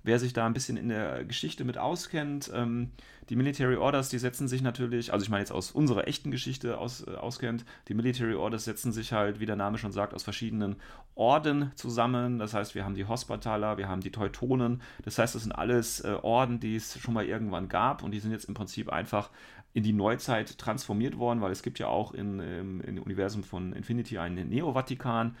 wer sich da ein bisschen in der Geschichte mit auskennt, ähm, die Military Orders, die setzen sich natürlich, also ich meine jetzt aus unserer echten Geschichte aus, äh, auskennt, die Military Orders setzen sich halt, wie der Name schon sagt, aus verschiedenen Orden zusammen. Das heißt, wir haben die Hospitaler, wir haben die Teutonen. Das heißt, das sind alles äh, Orden, die es schon mal irgendwann gab und die sind jetzt im Prinzip einfach in die Neuzeit transformiert worden, weil es gibt ja auch in, im, im Universum von Infinity einen Neo-Vatikan.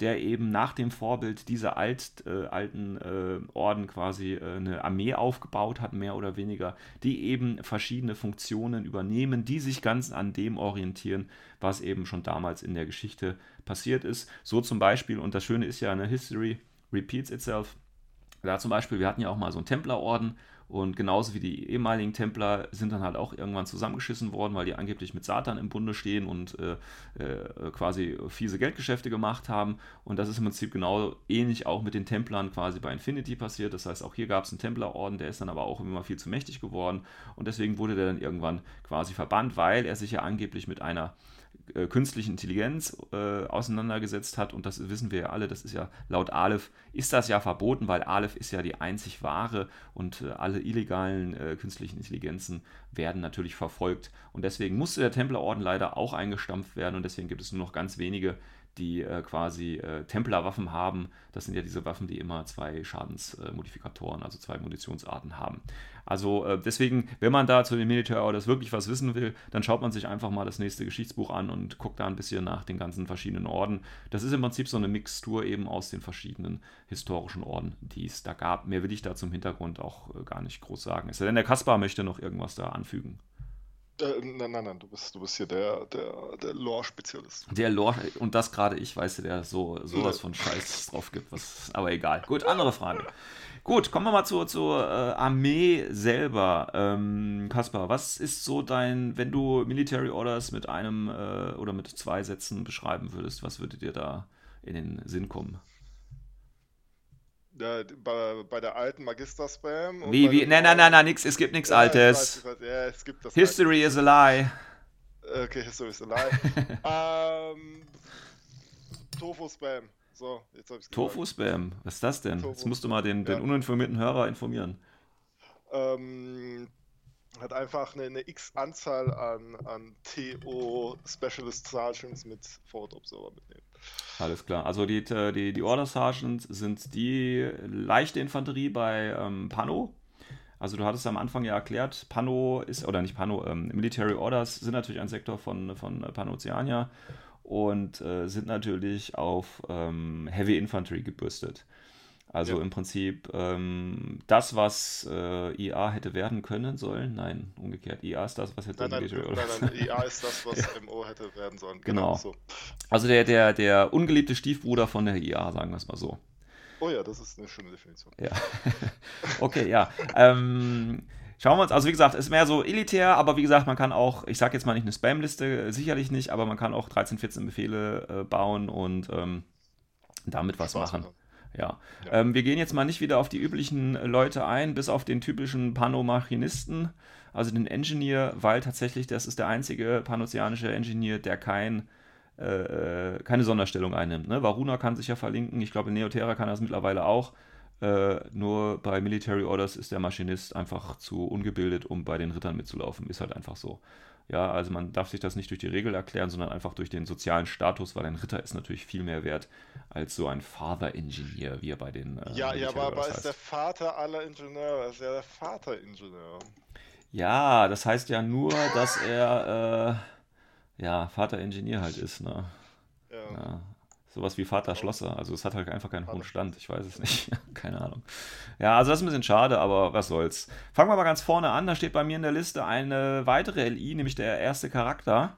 der eben nach dem Vorbild dieser alt, äh, alten äh, Orden quasi äh, eine Armee aufgebaut hat, mehr oder weniger, die eben verschiedene Funktionen übernehmen, die sich ganz an dem orientieren, was eben schon damals in der Geschichte passiert ist. So zum Beispiel, und das Schöne ist ja, eine History repeats itself. Da zum Beispiel, wir hatten ja auch mal so einen Templerorden und genauso wie die ehemaligen Templer sind dann halt auch irgendwann zusammengeschissen worden, weil die angeblich mit Satan im Bunde stehen und äh, äh, quasi fiese Geldgeschäfte gemacht haben. Und das ist im Prinzip genau ähnlich auch mit den Templern quasi bei Infinity passiert. Das heißt, auch hier gab es einen Templerorden, der ist dann aber auch immer viel zu mächtig geworden. Und deswegen wurde der dann irgendwann quasi verbannt, weil er sich ja angeblich mit einer äh, künstlichen Intelligenz äh, auseinandergesetzt hat. Und das wissen wir ja alle, das ist ja laut Aleph, ist das ja verboten, weil Aleph ist ja die einzig wahre und äh, alle illegalen äh, künstlichen Intelligenzen werden natürlich verfolgt. Und deswegen musste der Templerorden leider auch eingestampft werden und deswegen gibt es nur noch ganz wenige, die äh, quasi äh, Templerwaffen haben. Das sind ja diese Waffen, die immer zwei Schadensmodifikatoren, also zwei Munitionsarten haben. Also äh, deswegen, wenn man da zu den Military Orders wirklich was wissen will, dann schaut man sich einfach mal das nächste Geschichtsbuch an und guckt da ein bisschen nach den ganzen verschiedenen Orden. Das ist im Prinzip so eine Mixtur eben aus den verschiedenen historischen Orden, die es da gab. Mehr will ich da zum Hintergrund auch äh, gar nicht groß sagen. Es sei denn, der Kaspar möchte noch irgendwas da anfügen. Äh, nein, nein, nein, du bist, du bist hier der, der, der Lore-Spezialist. Der Lore, und das gerade ich, weiß, der so sowas von Scheiß drauf gibt. Was, aber egal. Gut, andere Frage. Gut, kommen wir mal zur, zur äh, Armee selber. Ähm, Kaspar, was ist so dein, wenn du Military Orders mit einem äh, oder mit zwei Sätzen beschreiben würdest, was würde dir da in den Sinn kommen? Bei, bei der alten Magister-Spam. Wie, wie? Nein, nein, nein, nein, nix, es gibt nichts Ja, weiß, Altes. ich weiß, Ja, es gibt das. History is a lie. Alte. Okay, History is a lie. ähm, Tofu-Spam. So, jetzt hab ich's. Tofu-Spam, was ist das denn? Jetzt musst du mal den, den Ja. uninformierten Hörer informieren. ähm, hat einfach eine, eine X-Anzahl an, an TO Specialist Sergeants mit Forward Observer mitnehmen. Alles klar. Also die, die, die Order Sergeants sind die leichte Infanterie bei ähm, Pano. Also du hattest am Anfang ja erklärt, Pano ist, oder nicht Pano, ähm, Military Orders sind natürlich ein Sektor von, von Panoceania und äh, sind natürlich auf ähm, Heavy Infantry gebürstet. Also Ja. im Prinzip ähm, das, was äh, IA hätte werden können sollen. Nein, umgekehrt. IA ist das, was hätte Nein, nein, nein, nein, IA ist das, was MO hätte werden sollen. Genau. so. Also der, der, der ungeliebte Stiefbruder von der IA, sagen wir es mal so. Oh ja, das ist eine schöne Definition. Ja. okay, ja. Ähm, schauen wir uns, also wie gesagt, ist mehr so elitär, aber wie gesagt, man kann auch, ich sage jetzt mal nicht eine Spam-Liste, äh, sicherlich nicht, aber man kann auch 13, 14 Befehle äh, bauen und ähm, damit was Spaß machen. Ja. Ja. Ähm, wir gehen jetzt mal nicht wieder auf die üblichen Leute ein, bis auf den typischen Panomachinisten, also den Engineer, weil tatsächlich das ist der einzige panoceanische Engineer, der kein, äh, keine Sonderstellung einnimmt. Ne? Varuna kann sich ja verlinken, ich glaube, Neoterra kann das mittlerweile auch. Äh, nur bei Military Orders ist der Maschinist einfach zu ungebildet, um bei den Rittern mitzulaufen. Ist halt einfach so. Ja, also man darf sich das nicht durch die Regel erklären, sondern einfach durch den sozialen Status, weil ein Ritter ist natürlich viel mehr wert als so ein Father Engineer, wie er bei den. Äh, Ja, ja, aber, aber ist der. Vater aller Ingenieure, ist ja der Vater-Ingenieur. Ja, das heißt ja nur, dass er äh, ja Vater Engineer halt ist, ne? Ja. Ja, sowas wie Vater Schlosser. Also es hat halt einfach keinen hohen Stand. Ich weiß es nicht. Keine Ahnung. Ja, also das ist ein bisschen schade, aber was soll's. Fangen wir mal ganz vorne an. Da steht bei mir in der Liste eine weitere LI, nämlich der erste Charakter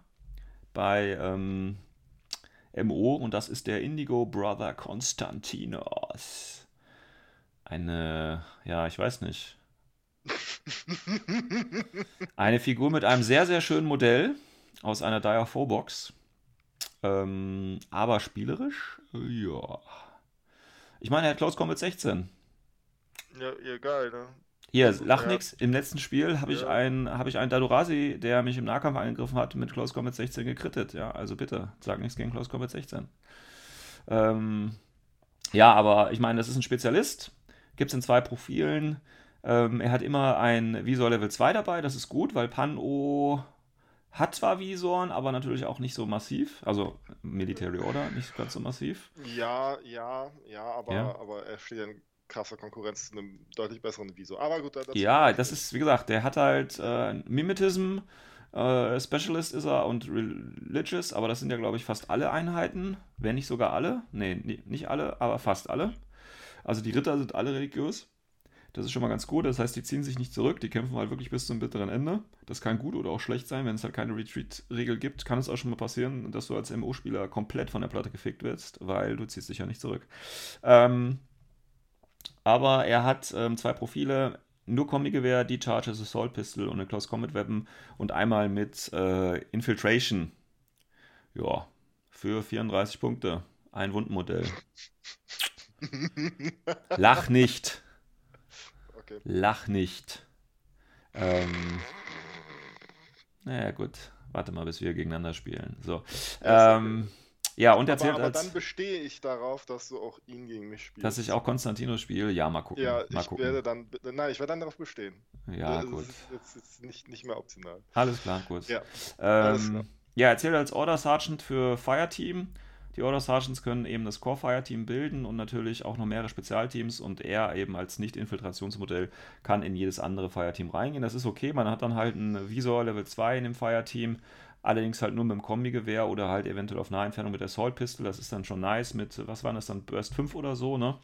bei ähm, MO und das ist der Indigo Brother Konstantinos. Eine, ja, ich weiß nicht. Eine Figur mit einem sehr, sehr schönen Modell aus einer Dire 4 Box. Ähm, aber spielerisch, ja. Ich meine, er hat Close Combat 16. ja, ja, geil, ne? Hier, Ja. lach nix. Im letzten Spiel habe ich Ja. einen, habe ich einen Dadurasi, der mich im Nahkampf angegriffen hat, mit Close Combat 16 gekrittet. Ja, also bitte, sag nichts gegen Close Combat 16. Ähm, ja, aber ich meine, das ist ein Spezialist. Gibt es in zwei Profilen. Ähm, er hat immer ein Visor Level 2 dabei, das ist gut, weil Pan-O hat zwar Visoren, aber natürlich auch nicht so massiv. Also Military Order nicht ganz so massiv. Ja, ja, ja, aber, Ja. aber er steht in krasser Konkurrenz zu einem deutlich besseren Visor. Aber gut, dazu Ja, das ist, wie gesagt, der hat halt äh, Mimetism, Äh, Specialist ist er und Religious, aber das sind ja, glaube ich, fast alle Einheiten, wenn nicht sogar alle. Nee, nicht alle, aber fast alle. Also die Ritter sind alle religiös. Das ist schon mal ganz gut. Das heißt, die ziehen sich nicht zurück, die kämpfen halt wirklich bis zum bitteren Ende. Das kann gut oder auch schlecht sein. Wenn es halt keine Retreat-Regel gibt, kann es auch schon mal passieren, dass du als MO-Spieler komplett von der Platte gefickt wirst, weil du ziehst dich ja nicht zurück. Ähm, aber er hat ähm, zwei Profile nur Kombi-Gewehr, die Charges Assault Pistol und eine Close Combat Weapon und einmal mit äh, Infiltration. Ja, für 34 Punkte. Ein Wundmodell. Lach nicht. Okay. Lach nicht. Ähm, naja, gut. Warte mal, bis wir gegeneinander spielen. So. Ähm, ja, und erzählt aber, aber als, dann bestehe ich darauf, dass du auch ihn gegen mich spielst. Dass ich auch Konstantino spiele? Ja, mal gucken. Ja, mal ich gucken. werde dann, nein, ich werde dann darauf bestehen. Ja, das gut. Ist, jetzt ist nicht, nicht mehr optional. Alles klar, gut. Ja, ähm, klar. ja erzählt als Order Sergeant für Fireteam. Die Order Sergeants können eben das Core Fireteam bilden und natürlich auch noch mehrere Spezialteams und er eben als Nicht-Infiltrationsmodell kann in jedes andere Fireteam reingehen. Das ist okay, man hat dann halt ein Visor Level 2 in dem Fireteam Allerdings halt nur mit dem Kombi-Gewehr oder halt eventuell auf Nahentfernung mit der Assault Pistol. Das ist dann schon nice mit, was waren das dann, Burst 5 oder so, ne?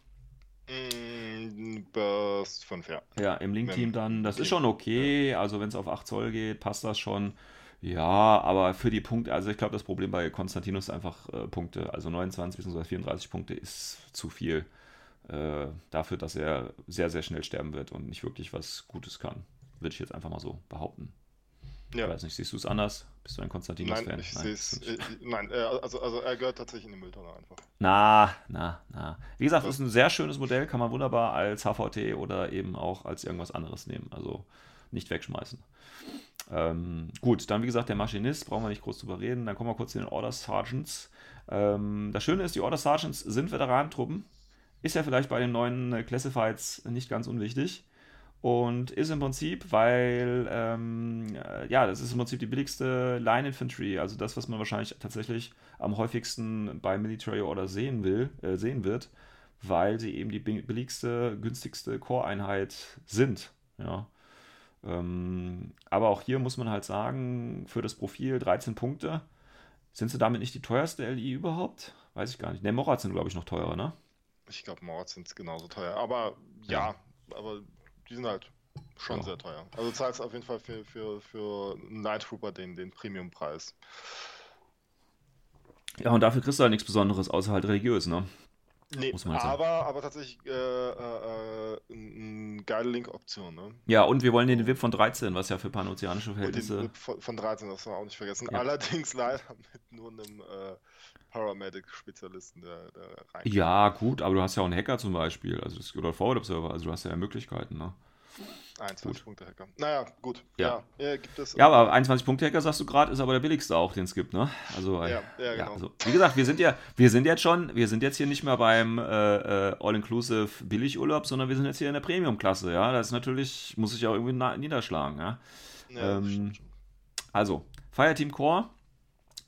Mm, Burst 5, ja. Ja, im Link-Team dann, das ist schon okay. Also wenn es auf 8 Zoll geht, passt das schon. Ja, aber für die Punkte, also ich glaube, das Problem bei Konstantinus ist einfach äh, Punkte. Also 29 bzw. 34 Punkte ist zu viel äh, dafür, dass er sehr, sehr schnell sterben wird und nicht wirklich was Gutes kann. Würde ich jetzt einfach mal so behaupten. Ja. Ich weiß nicht, siehst du es anders? Bist du ein Konstantinus-Fan? Nein, ich sehe es. Äh, nein, äh, also, also er gehört tatsächlich in die Mülltonne einfach. Na, na, na. Wie gesagt, das ist ein sehr schönes Modell, kann man wunderbar als HVT oder eben auch als irgendwas anderes nehmen. Also nicht wegschmeißen. Ähm, gut, dann wie gesagt, der Maschinist, brauchen wir nicht groß drüber reden. Dann kommen wir kurz zu den Order Sergeants. Ähm, das Schöne ist, die Order Sergeants sind Veteranentruppen. Ist ja vielleicht bei den neuen äh, Classifieds nicht ganz unwichtig. Und ist im Prinzip, weil, ähm, äh, ja, das ist im Prinzip die billigste Line Infantry, also das, was man wahrscheinlich tatsächlich am häufigsten bei Military Order sehen will, äh, sehen wird, weil sie eben die billigste, günstigste Core-Einheit sind. Ja. Ähm, aber auch hier muss man halt sagen, für das Profil 13 Punkte. Sind sie damit nicht die teuerste LI überhaupt? Weiß ich gar nicht. Ne, Morat sind, glaube ich, noch teurer, ne? Ich glaube, Morat sind genauso teuer. Aber ja, ja aber die sind halt schon ja. sehr teuer. Also du zahlst auf jeden Fall für, für, für Night Trooper den, den Premium-Preis. Ja, und dafür kriegst du halt nichts Besonderes, außer halt religiös, ne? Nee, aber, aber tatsächlich äh, äh, eine geile Link-Option, ne? Ja, und wir wollen den VIP von 13, was ja für panozeanische Verhältnisse... Und den VIP von, von 13, das wir auch nicht vergessen. Ja. Allerdings leider mit nur einem äh, Paramedic-Spezialisten, der, der rein. Ja, gut, aber du hast ja auch einen Hacker zum Beispiel, also das, oder Forward Observer, also du hast ja Möglichkeiten, ne? 21-Punkte-Hacker. Naja, gut. Ja, ja, gibt es. Ja, aber 21-Punkte-Hacker, sagst du gerade, ist aber der billigste auch, den es gibt, ne? Also, ja, ja, genau. Ja, also, wie gesagt, wir sind ja, wir sind jetzt schon, wir sind jetzt hier nicht mehr beim äh, äh, All-Inclusive Billigurlaub, sondern wir sind jetzt hier in der Premium-Klasse, ja? Das ist natürlich, muss ich auch irgendwie niederschlagen, ja? ja ähm, also, Fireteam Core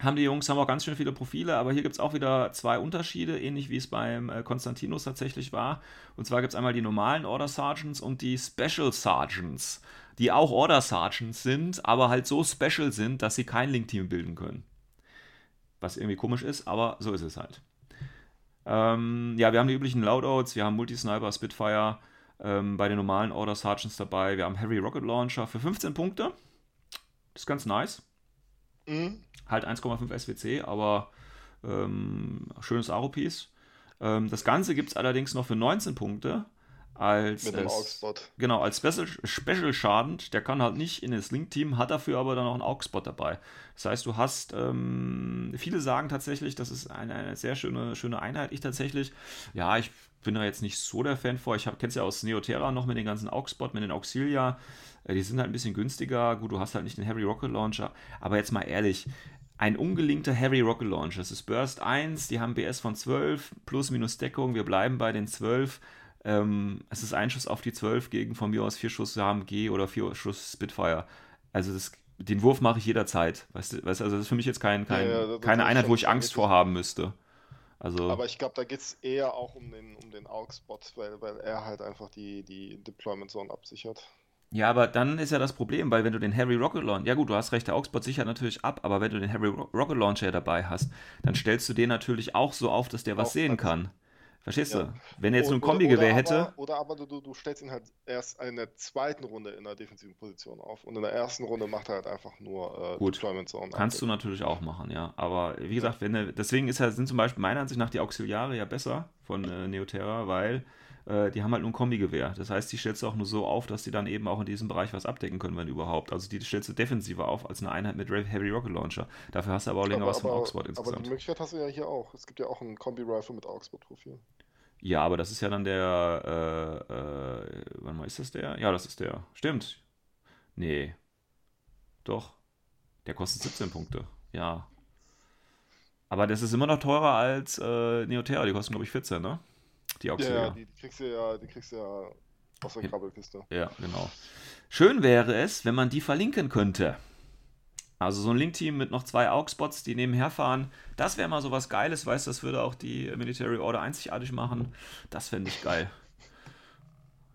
haben die Jungs haben auch ganz schön viele Profile, aber hier gibt es auch wieder zwei Unterschiede, ähnlich wie es beim äh, Konstantinus tatsächlich war. Und zwar gibt es einmal die normalen Order Sergeants und die Special Sergeants, die auch Order Sergeants sind, aber halt so special sind, dass sie kein Link-Team bilden können. Was irgendwie komisch ist, aber so ist es halt. Ähm, ja, wir haben die üblichen Loadouts, wir haben Multisniper, Spitfire ähm, bei den normalen Order Sergeants dabei, wir haben Heavy Rocket Launcher für 15 Punkte. Das ist ganz nice. Mhm. Halt 1,5 SWC, aber ähm, schönes Aro-Piece. Ähm, das Ganze gibt es allerdings noch für 19 Punkte. Als, Mit dem Augspot. Genau, als Special, Special Schaden. Der kann halt nicht in das Link-Team, hat dafür aber dann auch einen Augspot dabei. Das heißt, du hast, ähm, viele sagen tatsächlich, das ist eine, eine sehr schöne, schöne Einheit. Ich tatsächlich, ja, ich bin da jetzt nicht so der Fan vor. Ich kenne es ja aus Neoterra noch mit den ganzen Augspot, mit den Auxilia. Äh, die sind halt ein bisschen günstiger. Gut, du hast halt nicht den Heavy Rocket Launcher. Aber jetzt mal ehrlich, ein ungelinkter Heavy Rocket Launcher. Das ist Burst 1, die haben BS von 12, plus minus Deckung. Wir bleiben bei den 12. Ähm, es ist ein Schuss auf die 12 gegen von mir aus vier Schuss HMG oder vier Schuss Spitfire. Also das, den Wurf mache ich jederzeit. Weißt du, weißt, also das ist für mich jetzt kein, kein ja, ja, keine Einheit, wo ich Angst vor haben müsste. Also, aber ich glaube, da geht es eher auch um den, um den AUG-Spot, weil, weil er halt einfach die, die Deployment Zone absichert. Ja, aber dann ist ja das Problem, weil wenn du den Harry Rocket Launcher, ja gut, du hast recht, der Augsburg sichert natürlich ab, aber wenn du den Harry Rocket Launcher dabei hast, dann stellst du den natürlich auch so auf, dass der was Auch sehen kann. Verstehst Ja. du? Wenn er jetzt nur ein Kombigewehr hätte, oder aber du, du stellst ihn halt erst in der zweiten Runde in der defensiven Position auf und in der ersten Runde macht er halt einfach nur äh, Gut. Deployment Zone. kannst du natürlich auch machen, ja. Aber wie gesagt, wenn er, deswegen ist ja, sind zum Beispiel meiner Ansicht nach die Auxiliare ja besser von äh, Neoterra, weil äh, die haben halt nur ein Kombigewehr. Das heißt, die stellst du auch nur so auf, dass die dann eben auch in diesem Bereich was abdecken können, wenn überhaupt. Also die stellst du defensiver auf als eine Einheit mit Heavy Rocket Launcher. Dafür hast du aber auch länger aber, was von aber, Oxford aber die insgesamt. Möglichkeit hast du ja hier auch. Es gibt ja auch einen Kombi-Rifle mit Augsburg-Profil. Ja, aber das ist ja dann der, äh, äh, warte mal, ist das der? Ja, das ist der. Stimmt. Nee. Doch. Der kostet 17 Punkte. Ja. Aber das ist immer noch teurer als äh, Neoterra. Die kosten, glaube ich, 14, ne? Die Ja, Auxiliar. ja, die, kriegst du ja, die kriegst du ja aus der Ja. Krabbelkiste. Ja, genau. Schön wäre es, wenn man die verlinken könnte. Also so ein Link-Team mit noch zwei Augspots, die nebenher fahren. Das wäre mal so was Geiles, weißt du, das würde auch die Military Order einzigartig machen. Das fände ich geil.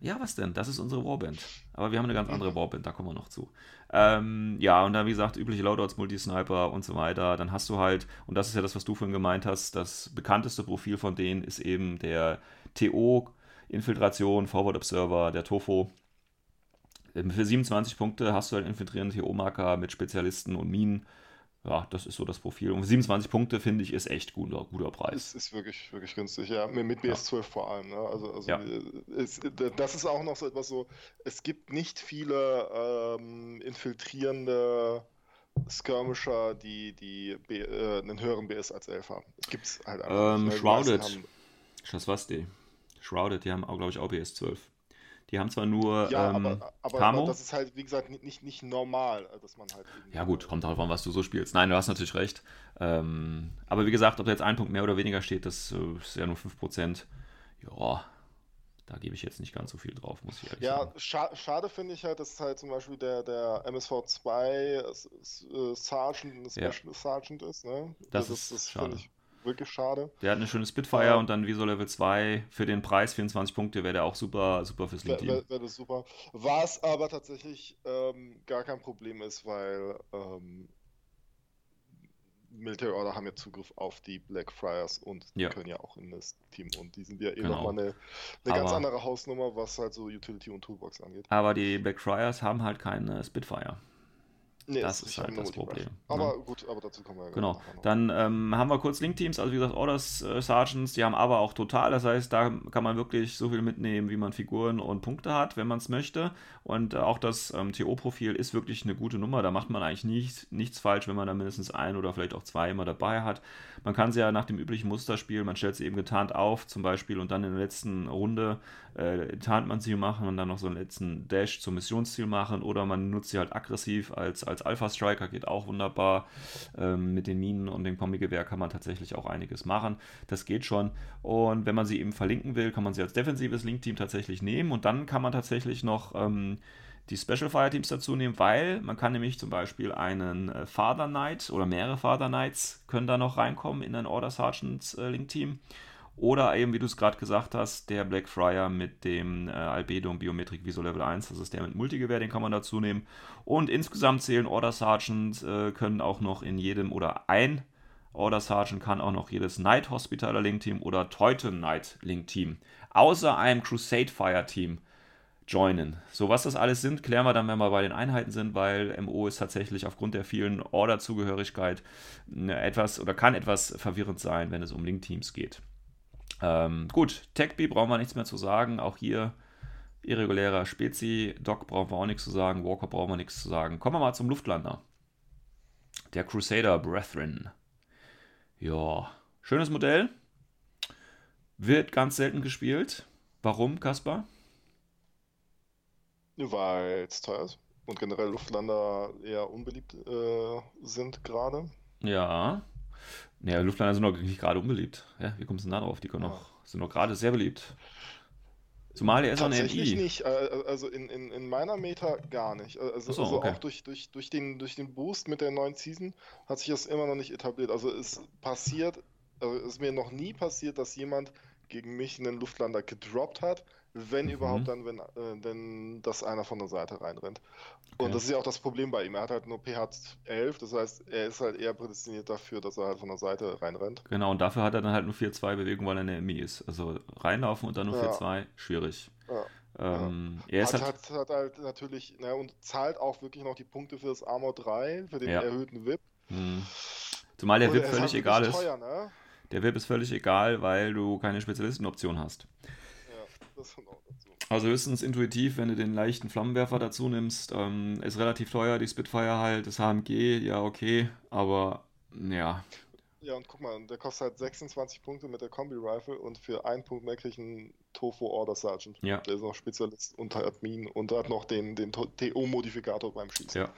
Ja, was denn? Das ist unsere Warband. Aber wir haben eine ganz andere Warband, da kommen wir noch zu. Ähm, ja, und dann, wie gesagt, übliche Loadouts, Multisniper und so weiter. Dann hast du halt, und das ist ja das, was du vorhin gemeint hast, das bekannteste Profil von denen ist eben der TO-Infiltration, Forward Observer, der TOFO. Für 27 Punkte hast du halt einen infiltrierenden TO-Marker mit Spezialisten und Minen. Ja, das ist so das Profil. Und 27 Punkte, finde ich, ist echt guter, guter Preis. Ist, ist wirklich, wirklich günstig, ja. Mit, mit BS12 vor allem. Ne? Also, also Ja. es, das ist auch noch so etwas so, es gibt nicht viele ähm, infiltrierende Skirmisher, die, die B, äh, einen höheren BS als 11 haben. Das gibt es halt einfach Ähm, meisten Shrouded. Schaswasti. Shrouded, die haben auch, glaube ich, auch BS12. Die haben zwar nur Ja, ähm, aber, aber, Camo. aber das ist halt, wie gesagt, nicht, nicht, normal, dass man halt Ja gut, kommt darauf an, was du so spielst. Nein, du hast natürlich recht. Ähm, aber wie gesagt, ob da jetzt ein Punkt mehr oder weniger steht, das äh, ist ja nur 5%. Ja, da gebe ich jetzt nicht ganz so viel drauf, muss ich ehrlich Ja, sagen. scha schade finde ich halt, dass halt zum Beispiel der, der MSV2 S- S- äh, Sergeant, ein Ja. Special Sergeant ist, ne? Das das, ist das schade. ich wirklich schade. Der hat eine schöne Spitfire Ja. und dann Viso Level 2 für den Preis 24 Punkte wäre der auch super, super fürs Wäre Link-Team. wär, wär das super. Was aber tatsächlich ähm, gar kein Problem ist, weil ähm, Military Order haben ja Zugriff auf die Blackfriars und die Ja. können ja auch in das Team und die sind ja eh Genau. nochmal eine, eine ganz Aber- andere Hausnummer, was halt so Utility und Toolbox angeht. Aber die Blackfriars haben halt keine Spitfire. Nee, Das ist halt das. Problem, Aber ne? gut, aber dazu kommen wir ja Genau. Dann ähm, haben wir kurz Link-Teams, also wie gesagt, Orders äh, Sergeants, die haben aber auch total, das heißt, da kann man wirklich so viel mitnehmen, wie man Figuren und Punkte hat, wenn man es möchte. Und äh, auch das ähm, TO-Profil ist wirklich eine gute Nummer, da macht man eigentlich nicht, nichts falsch, wenn man da mindestens ein oder vielleicht auch zwei immer dabei hat. Man kann sie ja nach dem üblichen Muster spielen, man stellt sie eben getarnt auf zum Beispiel und dann in der letzten Runde äh, tarnt man sie machen und dann noch so einen letzten Dash zum Missionsziel machen oder man nutzt sie halt aggressiv als, als Alpha-Striker, geht auch wunderbar. Ähm, mit den Minen und dem Kombigewehr kann man tatsächlich auch einiges machen. Das geht schon. Und wenn man sie eben verlinken will, kann man sie als defensives Link-Team tatsächlich nehmen und dann kann man tatsächlich noch ähm, die Special Fire Teams dazu nehmen, weil man kann nämlich zum Beispiel einen äh, Father Knight oder mehrere Father Knights können da noch reinkommen in ein Order Sergeants äh, Link Team. Oder eben, wie du es gerade gesagt hast, der Blackfriar mit dem äh, Albedo und Biometrik Viso Level 1, das ist der mit Multigewehr, den kann man dazu nehmen. Und insgesamt zählen Order Sergeants, äh, können auch noch in jedem oder ein Order Sergeant kann auch noch jedes Night Hospitaler Link Team oder Teuton Night Link Team außer einem Crusade Fire Team joinen. So, was das alles sind, klären wir dann, wenn wir bei den Einheiten sind, weil MO ist tatsächlich aufgrund der vielen Order-Zugehörigkeit ne, etwas oder kann etwas verwirrend sein, wenn es um Link-Teams geht. Ähm, gut, TechB brauchen wir nichts mehr zu sagen. Auch hier irregulärer Spezi. Doc brauchen wir auch nichts zu sagen. Walker brauchen wir nichts zu sagen. Kommen wir mal zum Luftlander. Der Crusader Brethren. Ja, schönes Modell. Wird ganz selten gespielt. Warum, Kaspar? Weil es teuer ist und generell Luftlander eher unbeliebt äh, sind gerade. Ja. Naja, Luftlander sind doch nicht gerade unbeliebt. Ja, wie kommst du denn da drauf? Die können Ja. doch, sind doch gerade sehr beliebt. Zumal der ist auch eine Tatsächlich NI. nicht. äh, Also in, in, in meiner Meta gar nicht. Also, Ach so, also okay. auch durch, durch, durch, den, durch den Boost mit der neuen Season hat sich das immer noch nicht etabliert. Also es passiert, also es ist mir noch nie passiert, dass jemand gegen mich einen Luftlander gedroppt hat, Wenn Mhm. überhaupt dann, wenn, äh, wenn das einer von der Seite reinrennt. Und Okay. das ist ja auch das Problem bei ihm. Er hat halt nur pH 11, das heißt, er ist halt eher prädestiniert dafür, dass er halt von der Seite reinrennt. Genau, und dafür hat er dann halt nur 4-2 Bewegung, weil er eine MI ist. Also reinlaufen und dann nur Ja. 4-2, schwierig. Ja. Ähm, Er ist Hat, halt, hat, hat halt natürlich, na, und zahlt auch wirklich noch die Punkte für das Armor 3, für den Ja. erhöhten VIP. Hm. Zumal der Und VIP er ist völlig halt egal ist. Teuer, ne? Der VIP ist völlig egal, weil du keine Spezialistenoption hast. Das kommt auch dazu. Also höchstens intuitiv, wenn du den leichten Flammenwerfer dazu nimmst, ähm, ist relativ teuer, die Spitfire halt, das HMG, ja okay, aber ja, Ja, und guck mal, der kostet halt 26 Punkte mit der Kombi-Rifle und für einen Punkt mehr krieg ich einen Tofu Order Sergeant. Ja. Der ist noch Spezialist und hat Minen und hat noch den, den TO-Modifikator beim Schießen. ja.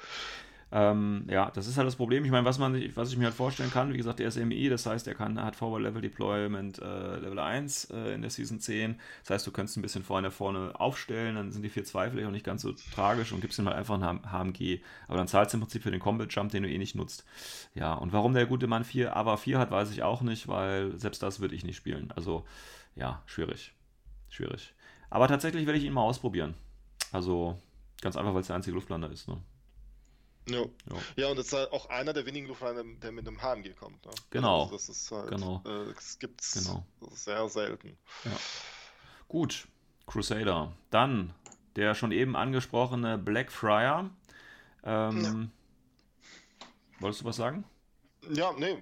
Ähm, ja, das ist halt das Problem. Ich meine, was, was ich mir halt vorstellen kann, wie gesagt, der ist MI, das heißt, er kann, hat Forward Level Deployment äh, Level 1 äh, in der Season 10. Das heißt, du könntest ein bisschen vorne vorne aufstellen, dann sind die 4-2 vielleicht auch nicht ganz so tragisch und gibst ihm halt einfach einen HMG. Aber dann zahlst du im Prinzip für den Combat Jump, den du eh nicht nutzt. Ja, und warum der gute Mann 4 aber 4 hat, weiß ich auch nicht, weil selbst das würde ich nicht spielen. Also, ja, schwierig. Schwierig. Aber tatsächlich werde ich ihn mal ausprobieren. Also, ganz einfach, weil es der einzige Luftlander ist. Ne? Ja. Ja. ja, und das ist halt auch einer der wenigen Luftliner, der mit einem HMG kommt. Ne? Genau. Also das ist halt, Genau. äh, das gibt's Genau. sehr selten. Gut, Crusader. Dann der schon eben angesprochene Blackfriar. Ähm, Wolltest du was sagen? Ja, nee,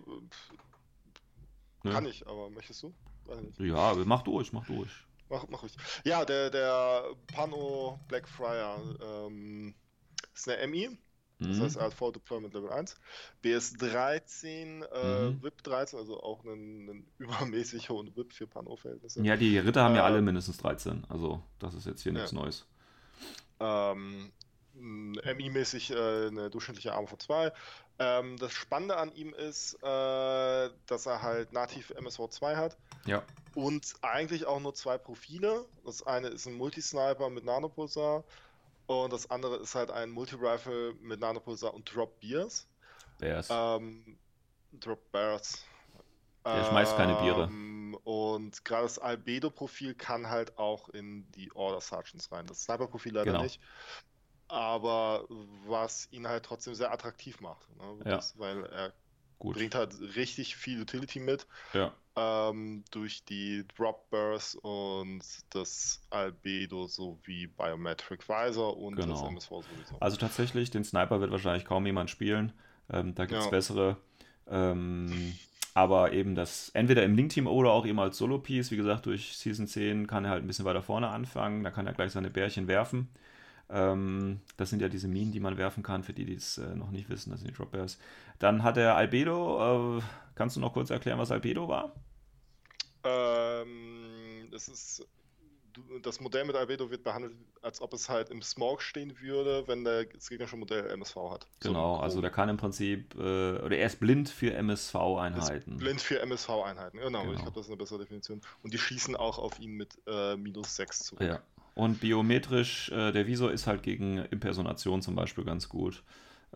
Nö. kann ich, aber möchtest du? Ich. Ja, mach durch, mach durch. Mach, mach ruhig. Ja, der, der Pano Blackfriar ähm, ist eine MI, das Mhm. heißt, er hat Full Deployment Level 1. BS 13, äh, Mhm. VIP 13, also auch einen, einen übermäßig hohen VIP für Pano-Verhältnisse. Ja, die Ritter haben ja Äh, alle mindestens 13. Also, das ist jetzt hier nichts ja. Neues. Ähm, MI-mäßig äh, eine durchschnittliche Arme von 2. Ähm, das Spannende an ihm ist, äh, dass er halt nativ MSV 2 hat Ja. und eigentlich auch nur zwei Profile. Das eine ist ein Multisniper mit Nanopulsar und das andere ist halt ein Multi-Rifle mit Nanopulsar und Drop Beers. Bears. Ähm, Drop Bears. Der schmeißt keine Biere. Ähm, Und gerade das Albedo-Profil kann halt auch in die Order Sergeants rein. Das Sniper-Profil leider Genau. nicht. Aber was ihn halt trotzdem sehr attraktiv macht. Ne? Ja. Das, weil er Gut. bringt halt richtig viel Utility mit. Ja. Ähm, durch die Drop Burst und das Albedo sowie Biometric Visor und das Genau. MSV sowieso. Also tatsächlich, den Sniper wird wahrscheinlich kaum jemand spielen. Ähm, da gibt es Ja. bessere. Ähm, aber eben das, entweder im Link-Team oder auch eben als Solo-Piece. Wie gesagt, durch Season 10 kann er halt ein bisschen weiter vorne anfangen. Da kann er gleich seine Bärchen werfen. Ähm, das sind ja diese Minen, die man werfen kann, für die, die es äh, noch nicht wissen. Das sind die Drop Bears. Dann hat er Albedo. Äh, kannst du noch kurz erklären, was Albedo war? Ähm, es ist, das Modell mit Albedo wird behandelt, als ob es halt im Smoke stehen würde, wenn der, das gegnerische Modell MSV hat. So Genau, grob. also der kann im Prinzip, äh, oder er ist blind für MSV-Einheiten. blind für MSV-Einheiten. Genau, Genau. ich glaube, das ist eine bessere Definition. Und die schießen auch auf ihn mit äh, minus 6 zurück. Ja. Und biometrisch, äh, der Visor ist halt gegen Impersonation zum Beispiel ganz gut.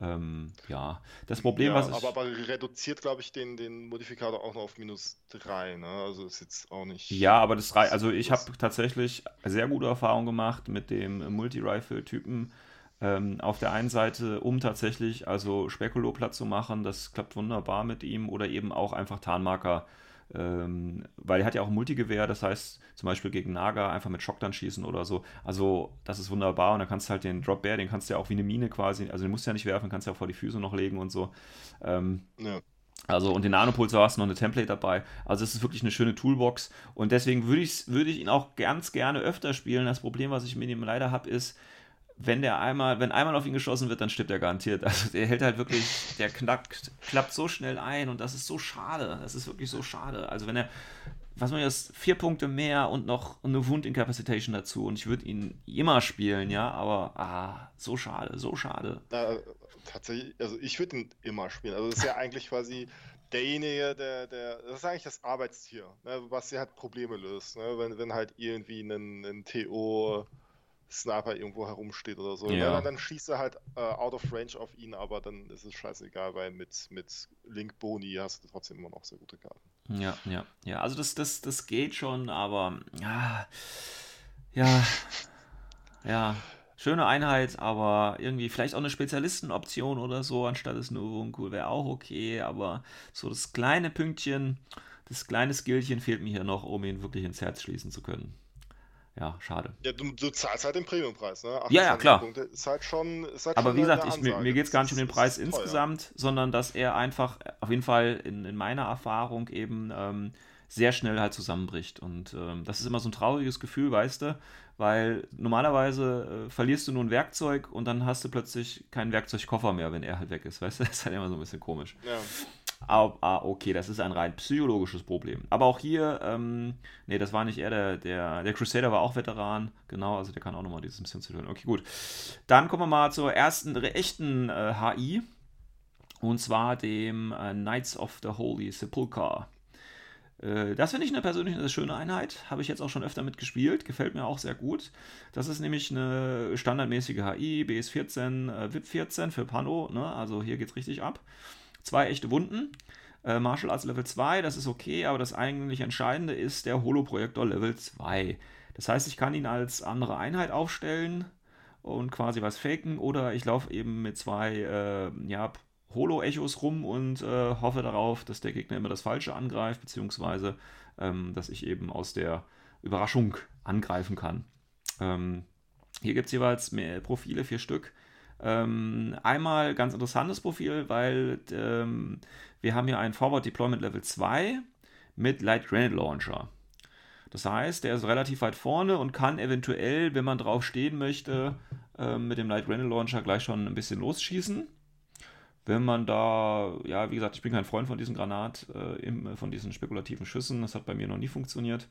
Ähm, ja, das Problem, ja, was ich. aber, aber reduziert, glaube ich, den, den Modifikator auch noch auf minus 3. Ne? Also ist jetzt auch nicht. Ja, aber das reicht. Also ich habe tatsächlich sehr gute Erfahrungen gemacht mit dem Multi-Rifle-Typen. Ähm, auf der einen Seite, um tatsächlich also Spekulo platt zu machen, das klappt wunderbar mit ihm oder eben auch einfach Tarnmarker. Ähm, weil er hat ja auch ein Multigewehr, das heißt zum Beispiel gegen Naga einfach mit Schock dann schießen oder so. Also das ist wunderbar und dann kannst du halt den Drop Bear, den kannst du ja auch wie eine Mine quasi, also den musst du ja nicht werfen, kannst du ja auch vor die Füße noch legen und so. Ähm, Ja. also und den Nanopulsar hast du noch eine Template dabei. Also es ist wirklich eine schöne Toolbox und deswegen würde ich, würde ich ihn auch ganz gerne öfter spielen. Das Problem, was ich mit ihm leider habe, ist, wenn der einmal, wenn einmal auf ihn geschossen wird, dann stirbt er garantiert. Also der hält halt wirklich, der knackt, klappt so schnell ein und das ist so schade. Das ist wirklich so schade. Also wenn er, was man jetzt, vier Punkte mehr und noch eine Wound Incapacitation dazu und ich würde ihn immer spielen, ja, aber ah, so schade, so schade. Äh, tatsächlich, also ich würde ihn immer spielen. Also das ist ja eigentlich quasi derjenige, der, der, das ist eigentlich das Arbeitstier, ne, was ja halt Probleme löst. Ne? Wenn, wenn halt irgendwie ein, ein TO Sniper irgendwo herumsteht oder so. Ja. Ne? Dann, dann schießt er halt äh, out of range auf ihn, aber dann ist es scheißegal, weil mit, mit Link Boni hast du trotzdem immer noch sehr gute Karten. Ja, ja, ja. Also das, das, das geht schon, aber ja, Ja, ja, schöne Einheit, aber irgendwie vielleicht auch eine Spezialistenoption oder so, anstatt des Novum cool wäre auch okay, aber so das kleine Pünktchen, das kleine Skillchen fehlt mir hier noch, um ihn wirklich ins Herz schließen zu können. Ja, schade. Ja, du, du zahlst halt den Premiumpreis, ne? Ja, ja, 28 klar. Punkte ist halt schon. Ist halt Aber schon wie gesagt, ich, mir, mir geht es gar nicht um den Preis insgesamt, sondern dass er einfach auf jeden Fall in, in meiner Erfahrung eben ähm, sehr schnell halt zusammenbricht. Und ähm, das ist immer so ein trauriges Gefühl, weißt du, weil normalerweise äh, verlierst du nur ein Werkzeug und dann hast du plötzlich keinen Werkzeugkoffer mehr, wenn er halt weg ist, weißt du, das ist halt immer so ein bisschen komisch. Ja. Ah, okay, das ist ein rein psychologisches Problem. Aber auch hier, ähm, nee, das war nicht er, der, der, der Crusader war auch Veteran, genau, also der kann auch nochmal dieses Mission zu hören. Okay, gut. Dann kommen wir mal zur ersten echten äh, HI, und zwar dem äh, Knights of the Holy Sepulchre. Äh, Das finde ich eine persönlich eine schöne Einheit. Habe ich jetzt auch schon öfter mitgespielt. Gefällt mir auch sehr gut. Das ist nämlich eine standardmäßige HI, BS14, äh, VIP 14 für Pano. Ne? Also hier geht es richtig ab. Zwei echte Wunden. Äh, Martial Arts Level 2, das ist okay, aber das eigentlich Entscheidende ist der Holo-Projektor Level 2. Das heißt, ich kann ihn als andere Einheit aufstellen und quasi was faken oder ich laufe eben mit zwei äh, ja, Holo-Echos rum und äh, hoffe darauf, dass der Gegner immer das Falsche angreift, beziehungsweise ähm, dass ich eben aus der Überraschung angreifen kann. Ähm, hier gibt es jeweils mehr Profile, vier Stück. Ähm, einmal ganz interessantes Profil, weil ähm, wir haben hier einen Forward Deployment Level 2 mit Light Granite Launcher. Das heißt, der ist relativ weit vorne und kann eventuell, wenn man drauf stehen möchte, ähm, mit dem Light Granite Launcher gleich schon ein bisschen losschießen. Wenn man da, ja, wie gesagt, ich bin kein Freund von diesen Granat, äh, im, von diesen spekulativen Schüssen, das hat bei mir noch nie funktioniert.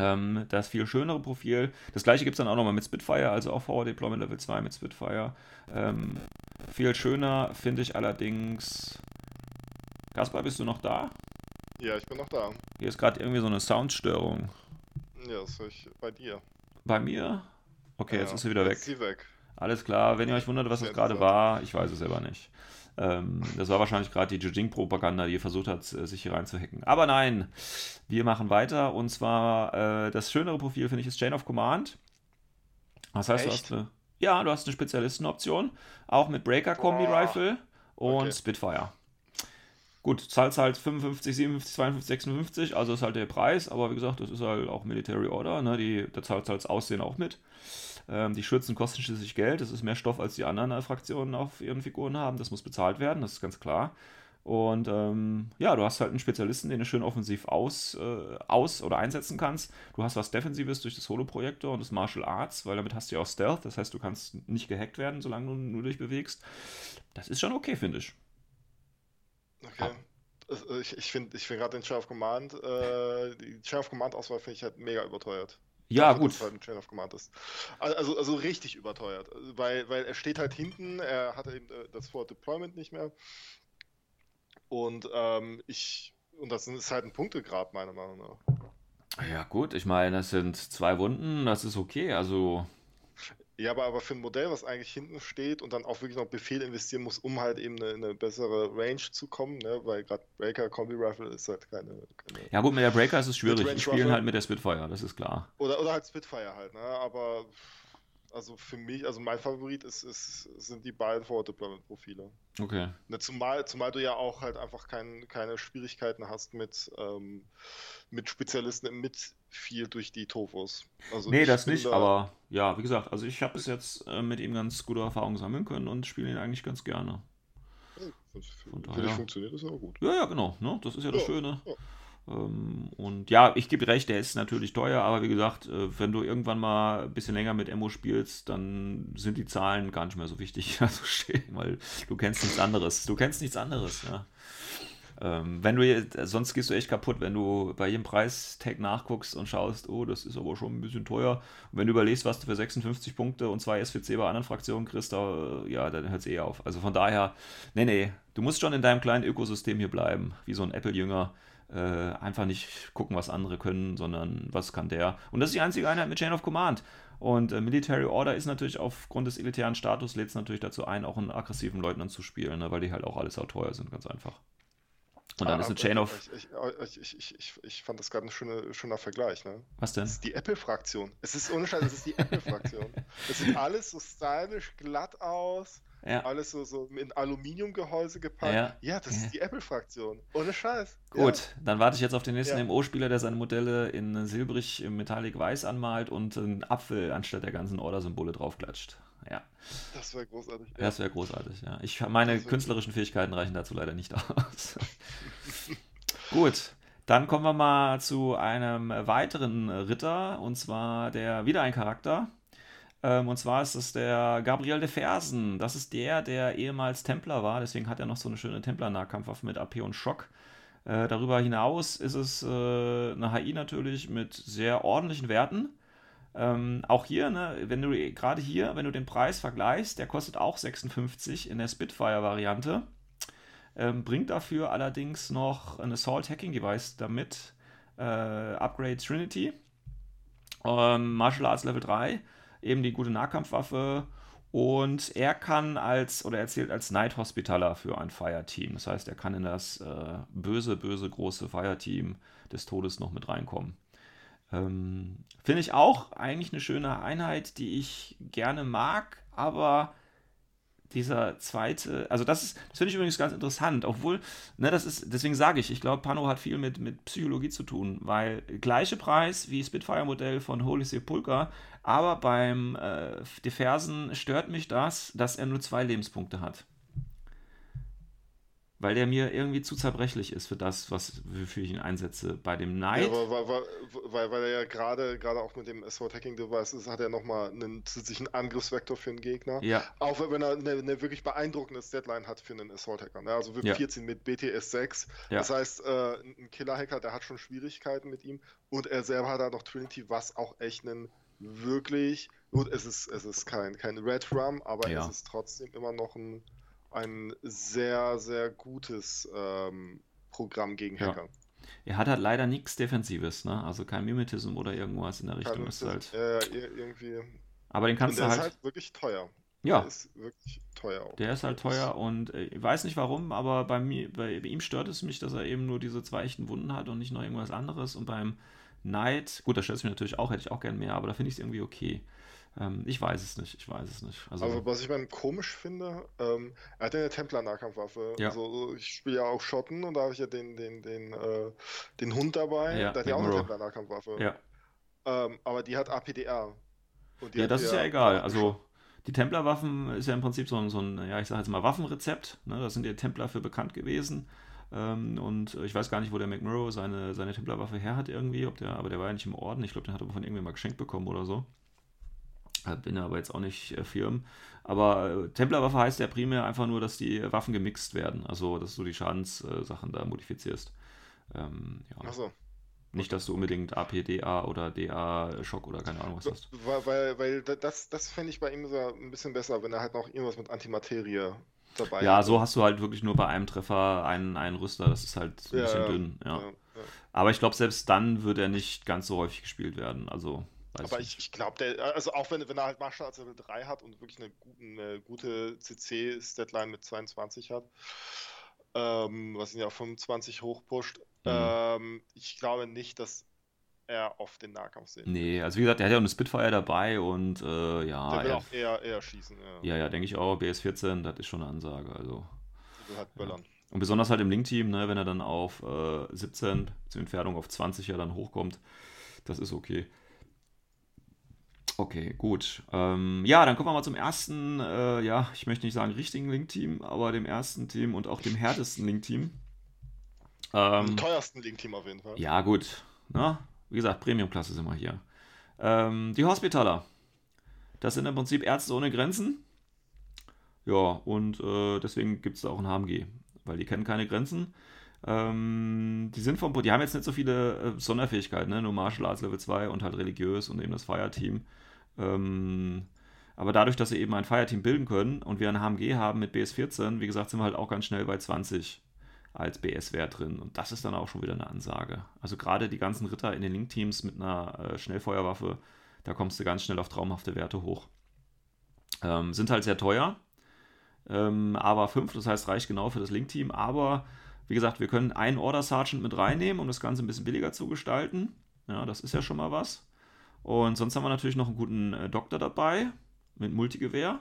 Ähm, das viel schönere Profil. Das gleiche gibt es dann auch nochmal mit Spitfire, also auch Forward Deployment Level 2 mit Spitfire. Ähm, viel schöner finde ich allerdings. Kaspar, bist du noch da? ja, ich bin noch da. Hier ist gerade irgendwie so eine Soundstörung. Ja, das höre ich bei dir. Bei mir? Okay, jetzt Ja, ist sie wieder weg. Jetzt ist sie weg. Alles klar, wenn ihr euch wundert, was das gerade war, ich weiß es selber nicht. Ähm, das war wahrscheinlich gerade die Jujing-Propaganda, die versucht hat, äh, sich hier reinzuhacken. Aber nein, wir machen weiter und zwar äh, das schönere Profil, finde ich, ist Chain of Command. Das heißt, du Echt? hast eine, ja, du hast eine Spezialistenoption, auch mit Breaker-Kombi-Rifle und Okay. Spitfire. Gut, zahlst halt 55, 57, 52, 56, also ist halt der Preis, aber wie gesagt, das ist halt auch Military Order, ne? die, da zahlt halt das Aussehen auch mit. Ähm, die Schürzen kosten schließlich Geld, das ist mehr Stoff, als die anderen äh, Fraktionen auf ihren Figuren haben, das muss bezahlt werden, das ist ganz klar. Und ähm, ja, du hast halt einen Spezialisten, den du schön offensiv aus, äh, aus oder einsetzen kannst. Du hast was Defensives durch das Holo-Projektor und das Martial Arts, weil damit hast du ja auch Stealth, das heißt, du kannst nicht gehackt werden, solange du nur dich bewegst. Das ist schon okay, finde ich. Okay. Also, Ich, ich finde ich find gerade den of Command, äh, die of Command Auswahl finde ich halt mega überteuert. Ja, gut. dass halt ein Command ist. Also, also richtig überteuert. Also, Weil, weil er steht halt hinten, er hat eben äh, das Forward Deployment nicht mehr. Und ähm, ich. Und das ist halt ein Punktegrab, meiner Meinung nach. Ja, gut, ich meine, das sind zwei Wunden, das ist okay. Also, Ja, aber, aber für ein Modell, was eigentlich hinten steht und dann auch wirklich noch Befehl investieren muss, um halt eben eine, eine bessere Range zu kommen, ne? weil gerade Breaker Kombi Rifle ist halt keine, keine ja, gut, mit der Breaker ist es schwierig. Die spielen halt mit der Spitfire, das ist klar. Oder, oder halt Spitfire halt, ne? Aber also für mich, also mein Favorit ist, ist, sind die beiden Forward Deployment Profile. Okay. Ne, zumal, zumal du ja auch halt einfach kein, keine Schwierigkeiten hast mit, ähm, mit Spezialisten im Midfield durch die Tofos. Also Nee, das nicht, da- aber ja, wie gesagt, also ich habe bis jetzt äh, mit ihm ganz gute Erfahrungen sammeln können und spiele ihn eigentlich ganz gerne. Für, für, Von daher- funktioniert das aber gut. Ja, ja, genau, ne? Das ist ja das Ja, Schöne. ja. Ähm, und ja, ich gebe recht, der ist natürlich teuer, aber wie gesagt, äh, wenn du irgendwann mal ein bisschen länger mit Emo spielst, dann sind die Zahlen gar nicht mehr so wichtig, also stehen, weil du kennst nichts anderes. Du kennst nichts anderes, ja. Ähm, wenn du sonst gehst du echt kaputt, wenn du bei jedem Preistag nachguckst und schaust, oh, das ist aber schon ein bisschen teuer. Und wenn du überlegst, was du für 56 Punkte und zwei SVC bei anderen Fraktionen kriegst, da, ja, dann hört es eh auf. Also von daher, nee, nee, du musst schon in deinem kleinen Ökosystem hier bleiben, wie so ein Apple-Jünger. Äh, einfach nicht gucken, was andere können, sondern was kann der. Und das ist die einzige Einheit mit Chain of Command. Und äh, Military Order ist natürlich aufgrund des elitären Status, lädt es natürlich dazu ein, auch einen aggressiven Leutnant zu spielen, ne, weil die halt auch alles auch teuer sind, ganz einfach. Und dann Ah, ist eine Chain of. Ich, ich, ich, ich, ich, ich fand das gerade ein schöner, schöner Vergleich, ne? Was denn? Das ist die Apple-Fraktion. Es ist ohne Scheiß, es ist die Apple-Fraktion. Es sieht alles so stylisch glatt aus, Ja. alles so, so in Aluminiumgehäuse gepackt. Ja. das ist Ja. die Apple-Fraktion. Ohne Scheiß. Gut, dann warte ich jetzt auf den nächsten Ja. MO-Spieler, der seine Modelle in silbrig äh, metallic weiß anmalt und einen Apfel anstatt der ganzen Order-Symbole draufklatscht. Ja, Ja, das wäre großartig. Ja. das wäre großartig, ja. Ich, meine Das künstlerischen Fähigkeiten reichen dazu leider nicht aus. Gut, dann kommen wir mal zu einem weiteren Ritter, und zwar der wieder ein Charakter. Ähm, und zwar ist es der Gabriel de Fersen. Das ist der, der ehemals Templer war, deswegen hat er noch so eine schöne Templer-Nahkampfwaffe mit AP und Schock. Äh, darüber hinaus ist es äh, eine HI natürlich mit sehr ordentlichen Werten. Ähm, auch hier, ne, wenn du gerade hier, wenn du den Preis vergleichst, der kostet auch 56 in der Spitfire-Variante. Ähm, bringt dafür allerdings noch ein Assault Hacking Device damit. Äh, Upgrade Trinity. Ähm, Martial Arts Level 3. Eben die gute Nahkampfwaffe. Und er kann als, oder er zählt als Night Hospitaler für ein Fireteam. Das heißt, er kann in das äh, böse, böse große Fireteam des Todes noch mit reinkommen. Ähm, Finde ich auch eigentlich eine schöne Einheit, die ich gerne mag, aber dieser zweite, also das ist, das finde ich übrigens ganz interessant, obwohl, ne, das ist, deswegen sage ich, ich glaube, Pano hat viel mit, mit Psychologie zu tun, weil gleiche Preis wie Spitfire-Modell von Holy Sepulchre, aber beim äh, Defersen stört mich das, dass er nur zwei Lebenspunkte hat. Weil der mir irgendwie zu zerbrechlich ist für das, was wofür ich ihn einsetze. Bei dem Ja, Knight. aber weil, weil, weil, weil er ja gerade gerade auch mit dem Assault Hacking Device ist, hat er nochmal einen zusätzlichen Angriffsvektor für den Gegner. Ja, Auch wenn er eine, eine wirklich beeindruckende Deadline hat für einen Assault Hacker. Ne? Also wir Ja. 14 mit BTS 6. Ja. Das heißt, äh, ein Killer Hacker, der hat schon Schwierigkeiten mit ihm. Und er selber hat halt noch Trinity, was auch echt einen wirklich. Gut, es ist, es ist kein, kein Red Rum, aber Ja. es ist trotzdem immer noch ein, ein sehr, sehr gutes ähm, Programm gegen Ja. Hacker. er hat halt leider nichts Defensives, ne? Also kein Mimetism oder irgendwas in der Richtung. Ist halt, ir- irgendwie. aber den kannst der du ist halt. halt wirklich teuer. Ja, Der ist wirklich teuer auch. Der ist halt teuer und äh, ich weiß nicht warum, aber bei, mir, bei ihm stört es mich, dass er eben nur diese zwei echten Wunden hat und nicht noch irgendwas anderes. Und beim Knight, gut, da stört es mich natürlich auch, hätte ich auch gern mehr, aber da finde ich es irgendwie okay. Ähm, ich weiß es nicht, ich weiß es nicht. Also, Also, was ich beim komisch finde, ähm, er hat ja eine Templar-Nahkampfwaffe. Ja. So, so, ich spiele ja auch Schotten und da habe ich ja den, den, den, äh, den Hund dabei. Ja, der hat ja auch eine. Templar-Nahkampfwaffe. ja. Ähm, aber die hat APDR. Die ja, hat das ist ja egal. Also die Templerwaffen ist ja im Prinzip so ein, so ein ja, ich sage jetzt mal Waffenrezept. Ne? Da sind ja Templer für bekannt gewesen. Ähm, und ich weiß gar nicht, wo der McMurrow seine, seine Templerwaffe her hat irgendwie, ob der, aber der war ja nicht im Orden. Ich glaube, den hat er von irgendwem mal geschenkt bekommen oder so. Äh, Bin aber jetzt auch nicht äh, firm. Aber äh, Templerwaffe heißt ja primär einfach nur, dass die Waffen gemixt werden. Also, dass du die Schadenssachen da modifizierst. Ähm, ja. Achso. Nicht, dass du unbedingt APDA oder DA-Schock oder keine Ahnung was hast. Weil, weil, weil da- das, das fände ich bei ihm so ein bisschen besser, wenn er halt noch irgendwas mit Antimaterie dabei Ja, so hast du halt wirklich nur bei einem Treffer einen, einen Rüster. Das ist halt ein Ja, bisschen dünn. Ja. Aber ich glaube, selbst dann wird er nicht ganz so häufig gespielt werden. Also, weiß Aber ich, ich glaube, also auch wenn, wenn er halt Martial Arts Level 3 hat und wirklich eine, eine gute CC-Statline mit 22 hat, ähm, was ihn ja auf 25 hochpusht, Mhm. ähm, ich glaube nicht, dass er auf den Nahkampf sehen. Nee, also wie gesagt, der hat ja auch eine Spitfire dabei und äh, ja, Der will auch eher, eher schießen, ja. ja, ja, denke ich auch. BS14, das ist schon eine Ansage. Also. Der will halt böllern. Und besonders halt im Link-Team, ne, wenn er dann auf äh, 17 zur Entfernung auf 20 ja dann hochkommt, das ist okay. Okay, gut. Ähm, ja, dann kommen wir mal zum ersten, äh, ja, ich möchte nicht sagen richtigen Link-Team, aber dem ersten Team und auch dem härtesten Link-Team. Am Ähm, teuersten Link-Team auf jeden Fall. ja, gut. Ne? Wie gesagt, Premium-Klasse sind wir hier. Ähm, die Hospitaler. Das sind im Prinzip Ärzte ohne Grenzen. Ja, und äh, deswegen gibt es da auch ein HMG, weil die kennen keine Grenzen. Ähm, die sind vom, die haben jetzt nicht so viele äh, Sonderfähigkeiten, ne? nur Martial Arts Level 2 und halt religiös und eben das Fireteam. Ähm, aber dadurch, dass sie eben ein Fireteam bilden können und wir ein HMG haben mit BS14, wie gesagt, sind wir halt auch ganz schnell bei 20 als BS-Wert drin. Und das ist dann auch schon wieder eine Ansage. Also gerade die ganzen Ritter in den Link-Teams mit einer äh, Schnellfeuerwaffe, da kommst du ganz schnell auf traumhafte Werte hoch. Ähm, sind halt sehr teuer. Ähm, aber 5, das heißt, reicht genau für das Link-Team. Aber Wie gesagt, wir können einen Order Sergeant mit reinnehmen, um das Ganze ein bisschen billiger zu gestalten. Ja, das ist ja schon mal was. Und sonst haben wir natürlich noch einen guten äh, Doktor dabei mit Multigewehr.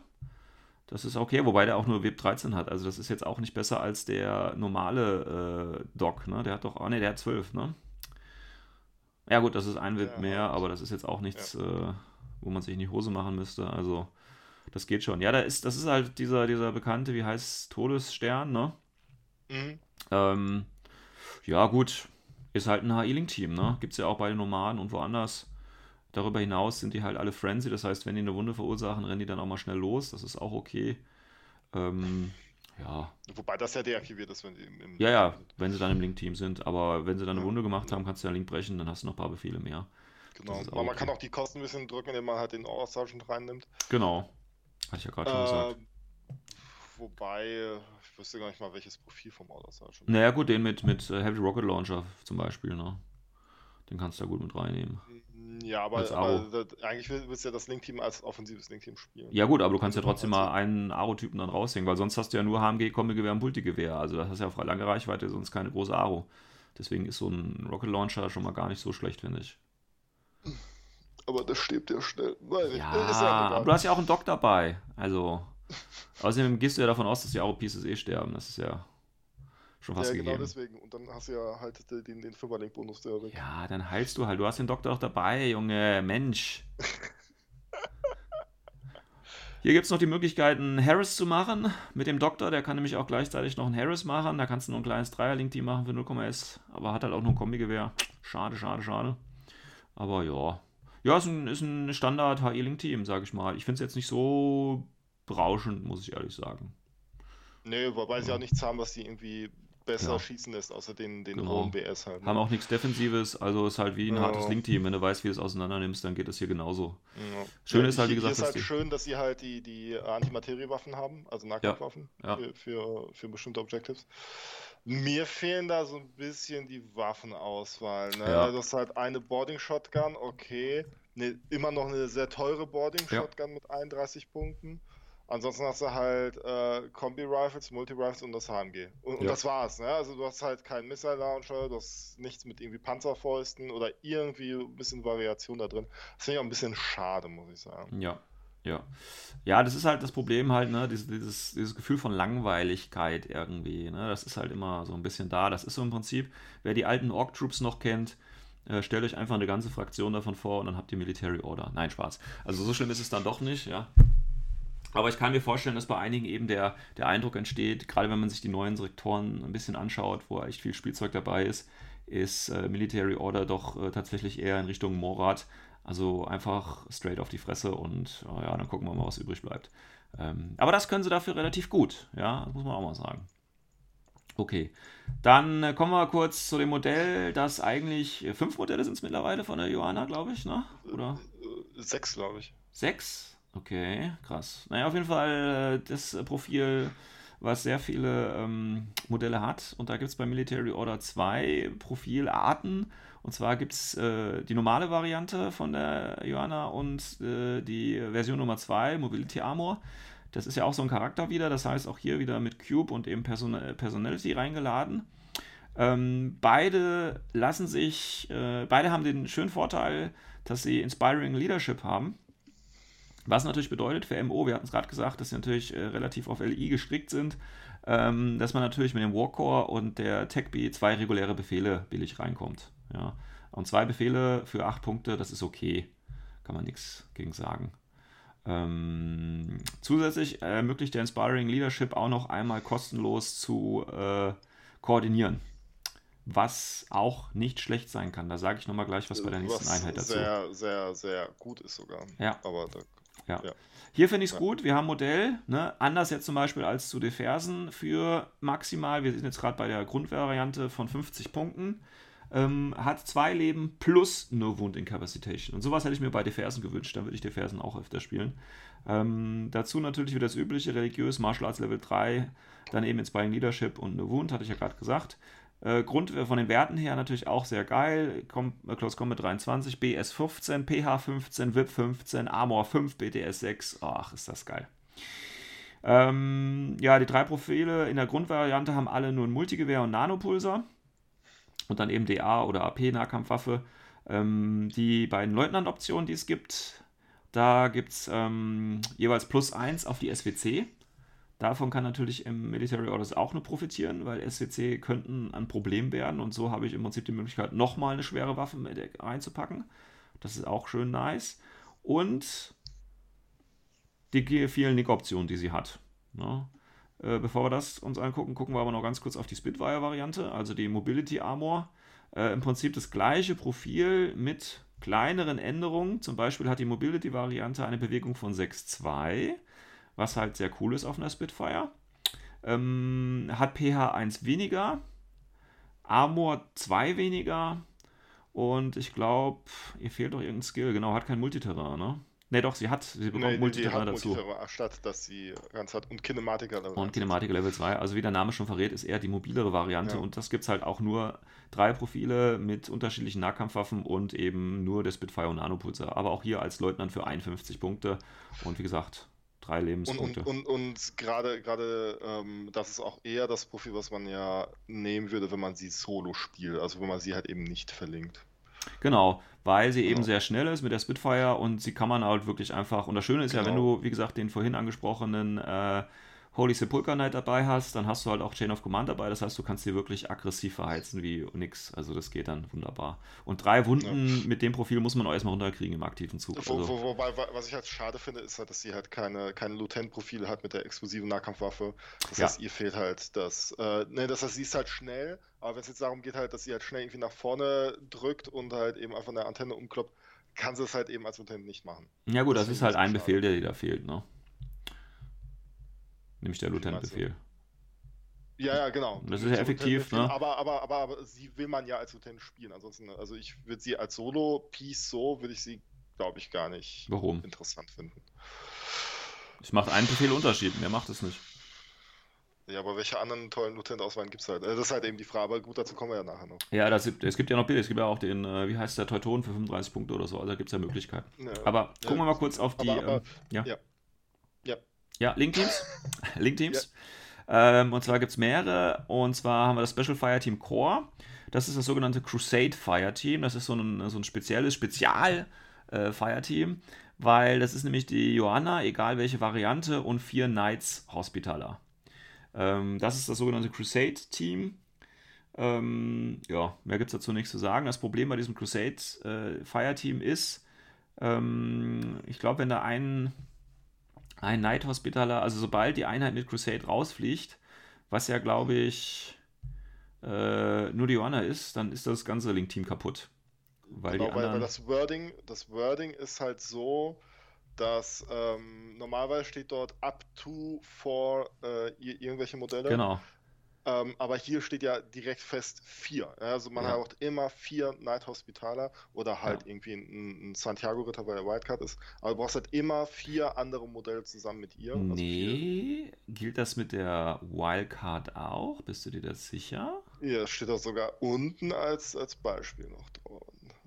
Das ist okay, wobei der auch nur WEB 13 hat. Also das ist jetzt auch nicht besser als der normale äh, Doc. Ne? Der hat doch, ah ne, der hat 12, ne? Ja gut, das ist ein WEB Ja, mehr, aber das ist jetzt auch nichts, äh, wo man sich in die Hose machen müsste. Also das geht schon. Ja, da ist, das ist halt dieser, dieser bekannte, wie heißt Todesstern, ne? Mhm. Ähm, ja, gut, ist halt ein HI-Link-Team, ne? Gibt es ja auch bei den Nomaden und woanders. Darüber hinaus sind die halt alle Frenzy, das heißt, wenn die eine Wunde verursachen, rennen die dann auch mal schnell los. Das ist auch okay. Ähm, ja, Wobei das ja deaktiviert ist, wenn die im, im ja, ja, wenn sie dann im Link-Team sind. Aber wenn sie dann eine Ja. Wunde gemacht haben, kannst du den Link brechen, dann hast du noch ein paar Befehle mehr. Genau. Aber man okay. kann auch die Kosten ein bisschen drücken, indem man halt den Order Sergeant reinnimmt. Genau. Hatte ich ja gerade schon gesagt. Ähm, wobei, ich wüsste gar nicht mal, welches Profil vom Order Sergeant. Naja, gut, den mit, mit äh, Heavy Rocket Launcher zum Beispiel, ne? Den kannst du ja gut mit reinnehmen. Ja, aber, aber das, eigentlich will- willst du ja das Link-Team als offensives Link-Team spielen. Ja gut, aber du kannst ja trotzdem mal einen Aro-Typen dann raushängen, weil sonst hast du ja nur HMG, Kombigewehr und Multigewehr. Also das hast ja auf lange Reichweite, sonst keine große Aro. Deswegen ist so ein Rocket Launcher schon mal gar nicht so schlecht, finde ich. Aber das stirbt ja schnell. Nein, Ja, ja aber egal. du hast ja auch einen Doc dabei. Also, außerdem gehst du ja davon aus, dass die Aro-Pieces eh sterben. Das ist ja schon fast ja, genau gegeben. deswegen. Und dann hast du ja halt den, den, Fünferlink-Bonus der weg. Ja, dann heilst du halt. Du hast den Doktor doch dabei, Junge. Mensch. Hier gibt es noch die Möglichkeit, einen Harris zu machen mit dem Doktor. Der kann nämlich auch gleichzeitig noch einen Harris machen. Da kannst du nur ein kleines Dreierlink-Team machen für 0,S. Aber hat halt auch nur ein Kombigewehr. Schade, schade, schade. Aber ja. Ja, ist ein, ist ein Standard-HE-Link-Team, sage ich mal. Ich finde es jetzt nicht so berauschend, muss ich ehrlich sagen. Nee, wobei sie Ja. auch nichts haben, was die irgendwie besser Ja. schießen lässt, außer den, den Genau. hohen BS halt. ne? Haben auch nichts Defensives, also ist halt wie ein Ja. hartes Link-Team. Wenn du weißt, wie du es auseinander nimmst, dann geht das hier genauso. Ja. Schön ist halt, wie gesagt, hier ist halt schön, dass sie halt die, die Antimateriewaffen haben, also Nahkampfwaffen. Für, für, für bestimmte Objectives. Mir fehlen da so ein bisschen die Waffenauswahl. Ne? Ja. Das ist halt eine Boarding Shotgun, okay. Ne, immer noch eine sehr teure Boarding Ja. Mit 31 Punkten. Ansonsten hast du halt äh, Kombi-Rifles, Multi-Rifles und das HMG. Und, und Ja. das war's. Ne? Also du hast halt keinen Missile-Launcher, du hast nichts mit irgendwie Panzerfäusten oder irgendwie ein bisschen Variation da drin. Das finde ich auch ein bisschen schade, muss ich sagen. Ja, ja. Ja, das ist halt das Problem halt, ne, dieses, dieses, dieses Gefühl von Langweiligkeit irgendwie, ne, das ist halt immer so ein bisschen da. Das ist so im Prinzip, wer die alten Orc-Troops noch kennt, äh, stellt euch einfach eine ganze Fraktion davon vor und dann habt ihr Military Order. Nein, Spaß. Also so schlimm ist es dann doch nicht, ja. Aber ich kann mir vorstellen, dass bei einigen eben der, der Eindruck entsteht, gerade wenn man sich die neuen Sektoren ein bisschen anschaut, wo echt viel Spielzeug dabei ist, ist äh, Military Order doch äh, tatsächlich eher in Richtung Morat. Also einfach straight auf die Fresse und äh, ja, dann gucken wir mal, was übrig bleibt. Ähm, aber das können sie dafür relativ gut, ja, das muss man auch mal sagen. Okay, dann äh, kommen wir kurz zu dem Modell, das eigentlich, äh, fünf Modelle sind es mittlerweile von der Johanna, glaube ich, ne? Oder? Äh, Sechs, glaube ich. Sechs? Okay, krass. Naja, auf jeden Fall äh, das äh, Profil, was sehr viele ähm, Modelle hat. Und da gibt es bei Military Order zwei Profilarten. Und zwar gibt es äh, die normale Variante von der Johanna und äh, die Version Nummer 2, Mobility Armor. Das ist ja auch so ein Charakter wieder. Das heißt auch hier wieder mit Cube und eben Person Personality reingeladen. Ähm, beide lassen sich, äh, beide haben den schönen Vorteil, dass sie Inspiring Leadership haben. Was natürlich bedeutet für MO, wir hatten es gerade gesagt, dass sie natürlich äh, relativ auf LI gestrickt sind, ähm, dass man natürlich mit dem Warcore und der TechB zwei reguläre Befehle billig reinkommt. Ja. Und zwei Befehle für acht Punkte, das ist okay. Kann man nichts gegen sagen. Ähm, zusätzlich ermöglicht der Inspiring Leadership auch noch einmal kostenlos zu äh, koordinieren. Was auch nicht schlecht sein kann. Da sage ich nochmal gleich was bei der nächsten Was Einheit dazu. Sehr, sehr, sehr gut ist sogar. Ja. Aber da, Ja. Ja. Hier finde ich es Ja. gut. Wir haben Modell, ne? anders jetzt zum Beispiel als zu Defersen für maximal, wir sind jetzt gerade bei der Grundvariante von 50 Punkten, ähm, hat zwei Leben plus No Wound Incapacitation. Und sowas hätte ich mir bei Defersen gewünscht, dann würde ich Defersen auch öfter spielen. Ähm, dazu natürlich wieder das übliche, religiös, Martial Arts Level 3, dann eben Inspiring Leadership und No Wound, hatte ich ja gerade gesagt. Äh, Grund von den Werten her natürlich auch sehr geil. Com äh, Close Combat 23, BS 15, PH 15, VIP 15, Armor 5, BTS 6. Ach, ist das geil. Ähm, ja, die drei Profile in der Grundvariante haben alle nur ein Multigewehr und Nanopulser und dann eben DA oder AP-Nahkampfwaffe. Ähm, die beiden Leutnant-Optionen, die es gibt, da gibt es ähm, jeweils plus 1 auf die SWC. Davon kann natürlich im Military Orders auch nur profitieren, weil SWC könnten ein Problem werden und so habe ich im Prinzip die Möglichkeit, nochmal eine schwere Waffe reinzupacken. Das ist auch schön nice. Und die vielen Nick-Optionen, die sie hat. Ne? Äh, bevor wir das uns angucken, gucken wir aber noch ganz kurz auf die Spitfire-Variante, also die Mobility Armor. Äh, Im Prinzip das gleiche Profil mit kleineren Änderungen. Zum Beispiel hat die Mobility-Variante eine Bewegung von 6,2, was halt sehr cool ist auf einer Spitfire. Ähm, hat pH 1 weniger, Armor 2 weniger und ich glaube, ihr fehlt doch irgendein Skill. Genau, hat kein Multiterrain, ne? Ne, doch, sie hat. Sie bekommt nee, Multiterrain dazu. Multiterrain, statt dass sie ganz hat. Und Kinematiker Level Und Kinematiker Level 2. Also, wie der Name schon verrät, ist eher die mobilere Variante. Ja. Und das gibt es halt auch nur drei Profile mit unterschiedlichen Nahkampfwaffen und eben nur der Spitfire und Nanopulsar. Aber auch hier als Leutnant für 51 Punkte. Und wie gesagt, drei Lebenspunkte. Und, und, und, und gerade, gerade ähm, das ist auch eher das Profil, was man ja nehmen würde, wenn man sie solo spielt. Also, wenn man sie halt eben nicht verlinkt. Genau, weil sie eben sehr schnell ist mit der Spitfire und sie kann man halt wirklich einfach. Und das Schöne ist genau. ja, wenn genau. du, wie gesagt, den vorhin angesprochenen äh, Holy Sepulchre Knight dabei hast, dann hast du halt auch Chain of Command dabei. Das heißt, du kannst dir wirklich aggressiv verheizen wie nix. Also das geht dann wunderbar. Und drei Wunden ja. mit dem Profil muss man auch erstmal runterkriegen im aktiven Zug. Wo, also. wo, wobei, was ich halt schade finde, ist halt, dass sie halt keine, keine Lutent-Profile hat mit der exklusiven Nahkampfwaffe. Das ja. heißt, ihr fehlt halt das. Äh, ne, das heißt, sie ist halt schnell, aber wenn es jetzt darum geht, halt, dass sie halt schnell irgendwie nach vorne drückt und halt eben einfach eine Antenne umkloppt, kann sie es halt eben als Lutent nicht machen. Ja gut, das, das ist halt ein Befehl, der dir da fehlt, ne? Nämlich der Lieutenant-Befehl. Ja, ja, genau. Das ist ja effektiv, ne? Aber, aber, aber, aber sie will man ja als Lieutenant spielen. Ansonsten, also ich würde sie als Solo-Piece so, würde ich sie, glaube ich, gar nicht Warum? interessant finden. Es macht einen Befehl Unterschied, mehr macht es nicht. Ja, aber welche anderen tollen Lieutenant-Auswahlen gibt es halt? Das ist halt eben die Frage, aber gut, dazu kommen wir ja nachher noch. Ja, das, es gibt ja noch Bilder, es gibt ja auch den, äh, wie heißt der, Teuton für 35 Punkte oder so, also da gibt es ja Möglichkeiten. Ja, aber gucken ja, wir mal kurz auf die. Aber, aber, ähm, ja. ja. Ja, Link-Teams. Link-Teams. Ja. Ähm, und zwar gibt es mehrere. Und zwar haben wir das Special Fire Team Core. Das ist das sogenannte Crusade Fire Team. Das ist so ein, so ein spezielles Spezial äh, Fire Team, weil das ist nämlich die Johanna, egal welche Variante, und vier Knights Hospitaler. Ähm, das ist das sogenannte Crusade Team. Ähm, ja, mehr gibt es dazu nichts zu sagen. Das Problem bei diesem Crusade äh, Fire Team ist, ähm, ich glaube, wenn da ein ein Night Hospitaler, also sobald die Einheit mit Crusade rausfliegt, was ja glaube ich äh, nur die Joanna ist, dann ist das ganze Link-Team kaputt. Weil, genau, weil, weil, das Wording, das Wording ist halt so, dass ähm, normalerweise steht dort up to for äh, irgendwelche Modelle. Genau. Ähm, aber hier steht ja direkt fest vier. Also man ja. hat immer vier Night Hospitaler oder halt ja. irgendwie ein, ein Santiago-Ritter, weil er Wildcard ist. Aber du brauchst halt immer vier andere Modelle zusammen mit ihr. Also nee, vier. gilt das mit der Wildcard auch? Bist du dir das sicher? Ja, steht auch sogar unten als, als Beispiel noch dran.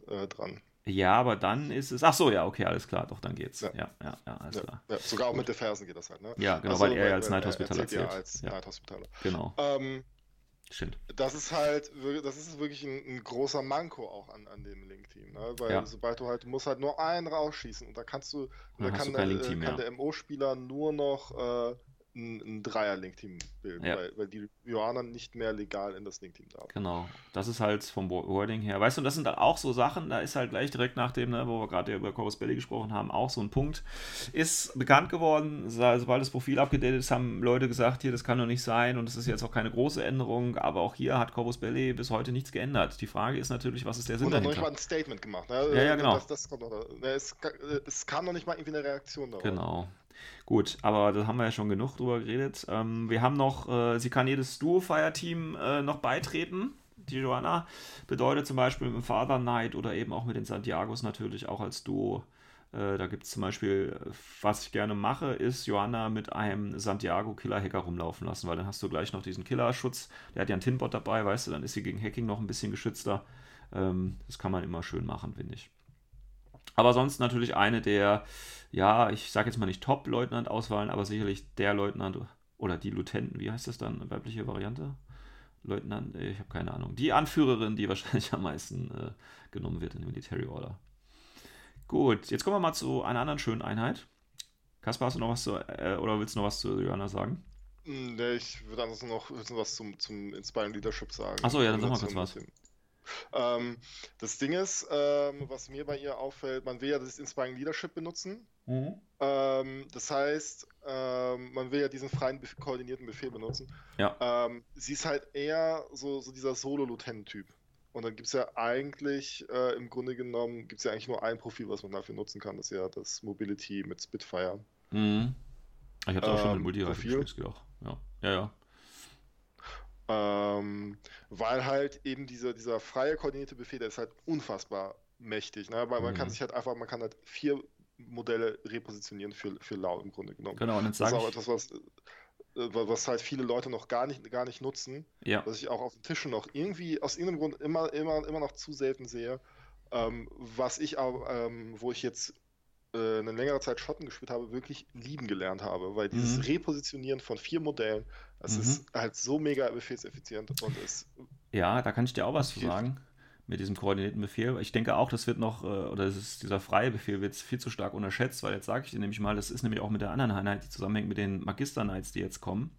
Äh, dran. Ja, aber dann ist es. Ach so, ja, okay, alles klar, doch, dann geht's. Ja, ja, ja, ja alles ja, klar. Sogar auch mit den Fersen geht das halt, ne? Ja, genau, also, weil er ja als Night Hospitaler zählt. Ja, als Night Hospitaler. Genau. Ähm, Stimmt. Das ist halt, das ist wirklich ein, ein großer Manko auch an, an dem Link-Team, ne? Weil sobald du halt, du musst halt nur einen rausschießen und da kannst du, da kann, der, kann der MO-Spieler nur noch äh, ein, ein Dreier-Link-Team bilden, ja. weil, weil, die Johanna nicht mehr legal in das Link-Team darf. Genau, das ist halt vom Wording her. Weißt du, das sind halt auch so Sachen, da ist halt gleich direkt nach dem, ne, wo wir gerade über Corvus Belly gesprochen haben, auch so ein Punkt. Ist bekannt geworden, sobald das Profil abgedatet ist, haben Leute gesagt, hier, das kann doch nicht sein und es ist jetzt auch keine große Änderung, aber auch hier hat Corvus Belly bis heute nichts geändert. Die Frage ist natürlich, was ist der Sinn und dahinter? Und noch nicht mal ein Statement gemacht. Ne? Ja, ja, genau. Das, das kommt noch, ne, es, es kam noch nicht mal irgendwie eine Reaktion darauf. Genau. Gut, aber da haben wir ja schon genug drüber geredet. Ähm, wir haben noch, äh, sie kann jedes Duo-Fire-Team äh, noch beitreten. Die Joanna bedeutet zum Beispiel mit dem Father Knight oder eben auch mit den Santiagos natürlich auch als Duo. Äh, da gibt es zum Beispiel, was ich gerne mache, ist Joanna mit einem Santiago-Killer-Hacker rumlaufen lassen, weil dann hast du gleich noch diesen Killerschutz. Der hat ja einen Tinbot dabei, weißt du, dann ist sie gegen Hacking noch ein bisschen geschützter. Ähm, das kann man immer schön machen, finde ich. Aber sonst natürlich eine der, ja, ich sage jetzt mal nicht Top-Leutnant-Auswahlen, aber sicherlich der Leutnant oder die Lieutenant, wie heißt das dann, weibliche Variante? Leutnant, ich habe keine Ahnung. Die Anführerin, die wahrscheinlich am meisten äh, genommen wird in der Military Order. Gut, jetzt kommen wir mal zu einer anderen schönen Einheit. Kaspar, hast du noch was zu, äh, oder willst du noch was zu Johanna sagen? Ne, ich würde ansonsten noch was zum, zum Inspiring Leadership sagen. Achso, ja, dann sag mal kurz was. Ähm, das Ding ist, ähm, was mir bei ihr auffällt, man will ja das Inspiring Leadership benutzen. Mhm. Ähm, das heißt, ähm, man will ja diesen freien, koordinierten Befehl benutzen. Ja. Ähm, sie ist halt eher so, so dieser Solo-Lieutenant-Typ. Und dann gibt es ja eigentlich, äh, im Grunde genommen, gibt es ja eigentlich nur ein Profil, was man dafür nutzen kann. Das ist ja das Mobility mit Spitfire. Mhm. Ich habe auch schon mit Multi-Profil. Ja, ja, ja. Ähm, weil halt eben diese, dieser freie koordinierte Befehl, der ist halt unfassbar mächtig. Ne? Weil man kann mhm. sich halt einfach, man kann halt vier Modelle repositionieren für, für Lau im Grunde genommen. Genau, und jetzt das ist auch etwas, was, äh, was halt viele Leute noch gar nicht, gar nicht nutzen. Ja. Was ich auch auf den Tischen noch irgendwie aus irgendeinem Grund immer, immer, immer noch zu selten sehe. Ähm, was ich auch, ähm, wo ich jetzt äh, eine längere Zeit Schotten gespielt habe, wirklich lieben gelernt habe, weil dieses mhm. Repositionieren von vier Modellen, das mhm. ist halt so mega befehlseffizient und es. Ja, da kann ich dir auch was zu sagen mit diesem koordinierten Befehl. Ich denke auch, das wird noch, äh, oder ist, dieser freie Befehl wird viel zu stark unterschätzt, weil jetzt sage ich dir nämlich mal, das ist nämlich auch mit der anderen Einheit, die zusammenhängt mit den Magister Knights, die jetzt kommen.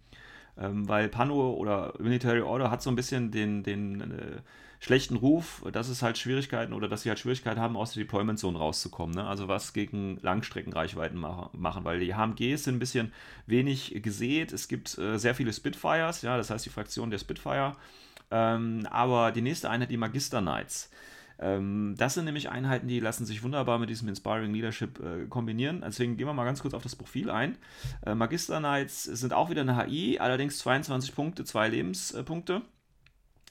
Ähm, weil Pano oder Military Order hat so ein bisschen den, den äh, schlechten Ruf, dass es halt Schwierigkeiten oder dass sie halt Schwierigkeiten haben, aus der Deployment Zone rauszukommen. Ne? Also was gegen Langstreckenreichweiten machen, weil die HMGs sind ein bisschen wenig gesät. Es gibt äh, sehr viele Spitfires, ja, das heißt die Fraktion der Spitfire. Ähm, aber die nächste Einheit, die Magister Knights. Ähm, das sind nämlich Einheiten, die lassen sich wunderbar mit diesem Inspiring Leadership äh, kombinieren. Deswegen gehen wir mal ganz kurz auf das Profil ein. Äh, Magister Knights sind auch wieder eine HI, allerdings 22 Punkte, zwei Lebenspunkte.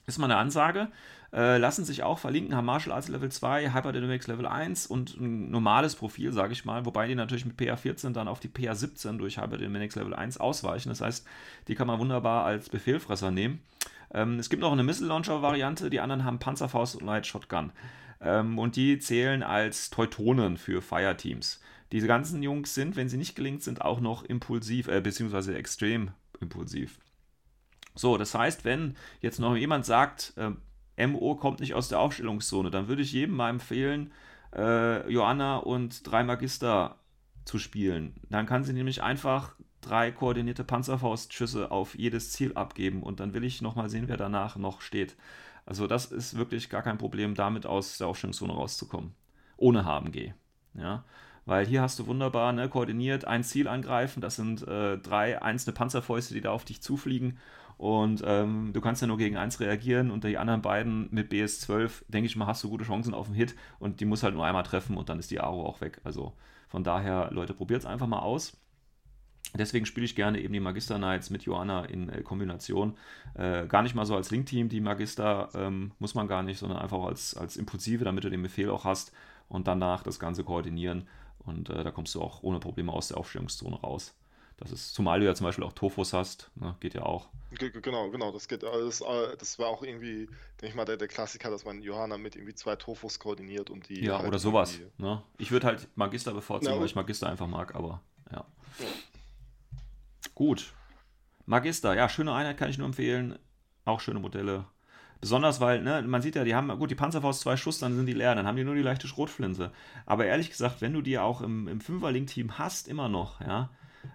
Ist mal eine Ansage. Äh, lassen sich auch verlinken, haben Martial Arts Level 2, Hyperdynamics Level 1 und ein normales Profil, sage ich mal, wobei die natürlich mit PA14 dann auf die PA17 durch Hyperdynamics Level 1 ausweichen. Das heißt, die kann man wunderbar als Befehlfresser nehmen. Ähm, es gibt noch eine Missile Launcher Variante, die anderen haben Panzerfaust und Light Shotgun. Ähm, und die zählen als Teutonen für Fireteams. Diese ganzen Jungs sind, wenn sie nicht gelingt, sind auch noch impulsiv, äh, beziehungsweise extrem impulsiv. So, das heißt, wenn jetzt noch jemand sagt, äh, MO kommt nicht aus der Aufstellungszone, dann würde ich jedem mal empfehlen, äh, Joanna und drei Magister zu spielen. Dann kann sie nämlich einfach drei koordinierte Panzerfaustschüsse auf jedes Ziel abgeben und dann will ich nochmal sehen, wer danach noch steht. Also das ist wirklich gar kein Problem, damit aus der Aufstellungszone rauszukommen. Ohne HMG. Ja, weil hier hast du wunderbar ne, koordiniert ein Ziel angreifen, das sind äh, drei einzelne Panzerfäuste, die da auf dich zufliegen und ähm, du kannst ja nur gegen eins reagieren und die anderen beiden mit BS12, denke ich mal, hast du gute Chancen auf den Hit und die muss halt nur einmal treffen und dann ist die Aro auch weg. Also von daher, Leute, probiert es einfach mal aus. Deswegen spiele ich gerne eben die Magister Knights mit Joanna in äh, Kombination. Äh, gar nicht mal so als Link-Team, die Magister ähm, muss man gar nicht, sondern einfach als, als Impulsive, damit du den Befehl auch hast und danach das Ganze koordinieren. Und äh, da kommst du auch ohne Probleme aus der Aufstellungszone raus. Das ist, zumal du ja zum Beispiel auch Tofus hast, ne, geht ja auch. Genau, genau, das geht alles. Äh, das war auch irgendwie, denke ich mal, der, der Klassiker, dass man Johanna mit irgendwie zwei Tofus koordiniert und die. Ja, halt oder sowas. Ne? Ich würde halt Magister bevorzugen, ja, weil ich Magister einfach mag, aber ja. ja. Gut. Magister, ja, schöne Einheit kann ich nur empfehlen. Auch schöne Modelle. Besonders weil, ne, man sieht ja, die haben, gut, die Panzerfaust zwei Schuss, dann sind die leer, dann haben die nur die leichte Schrotflinse. Aber ehrlich gesagt, wenn du die auch im, im Fünfer-Link-Team hast, immer noch, ja,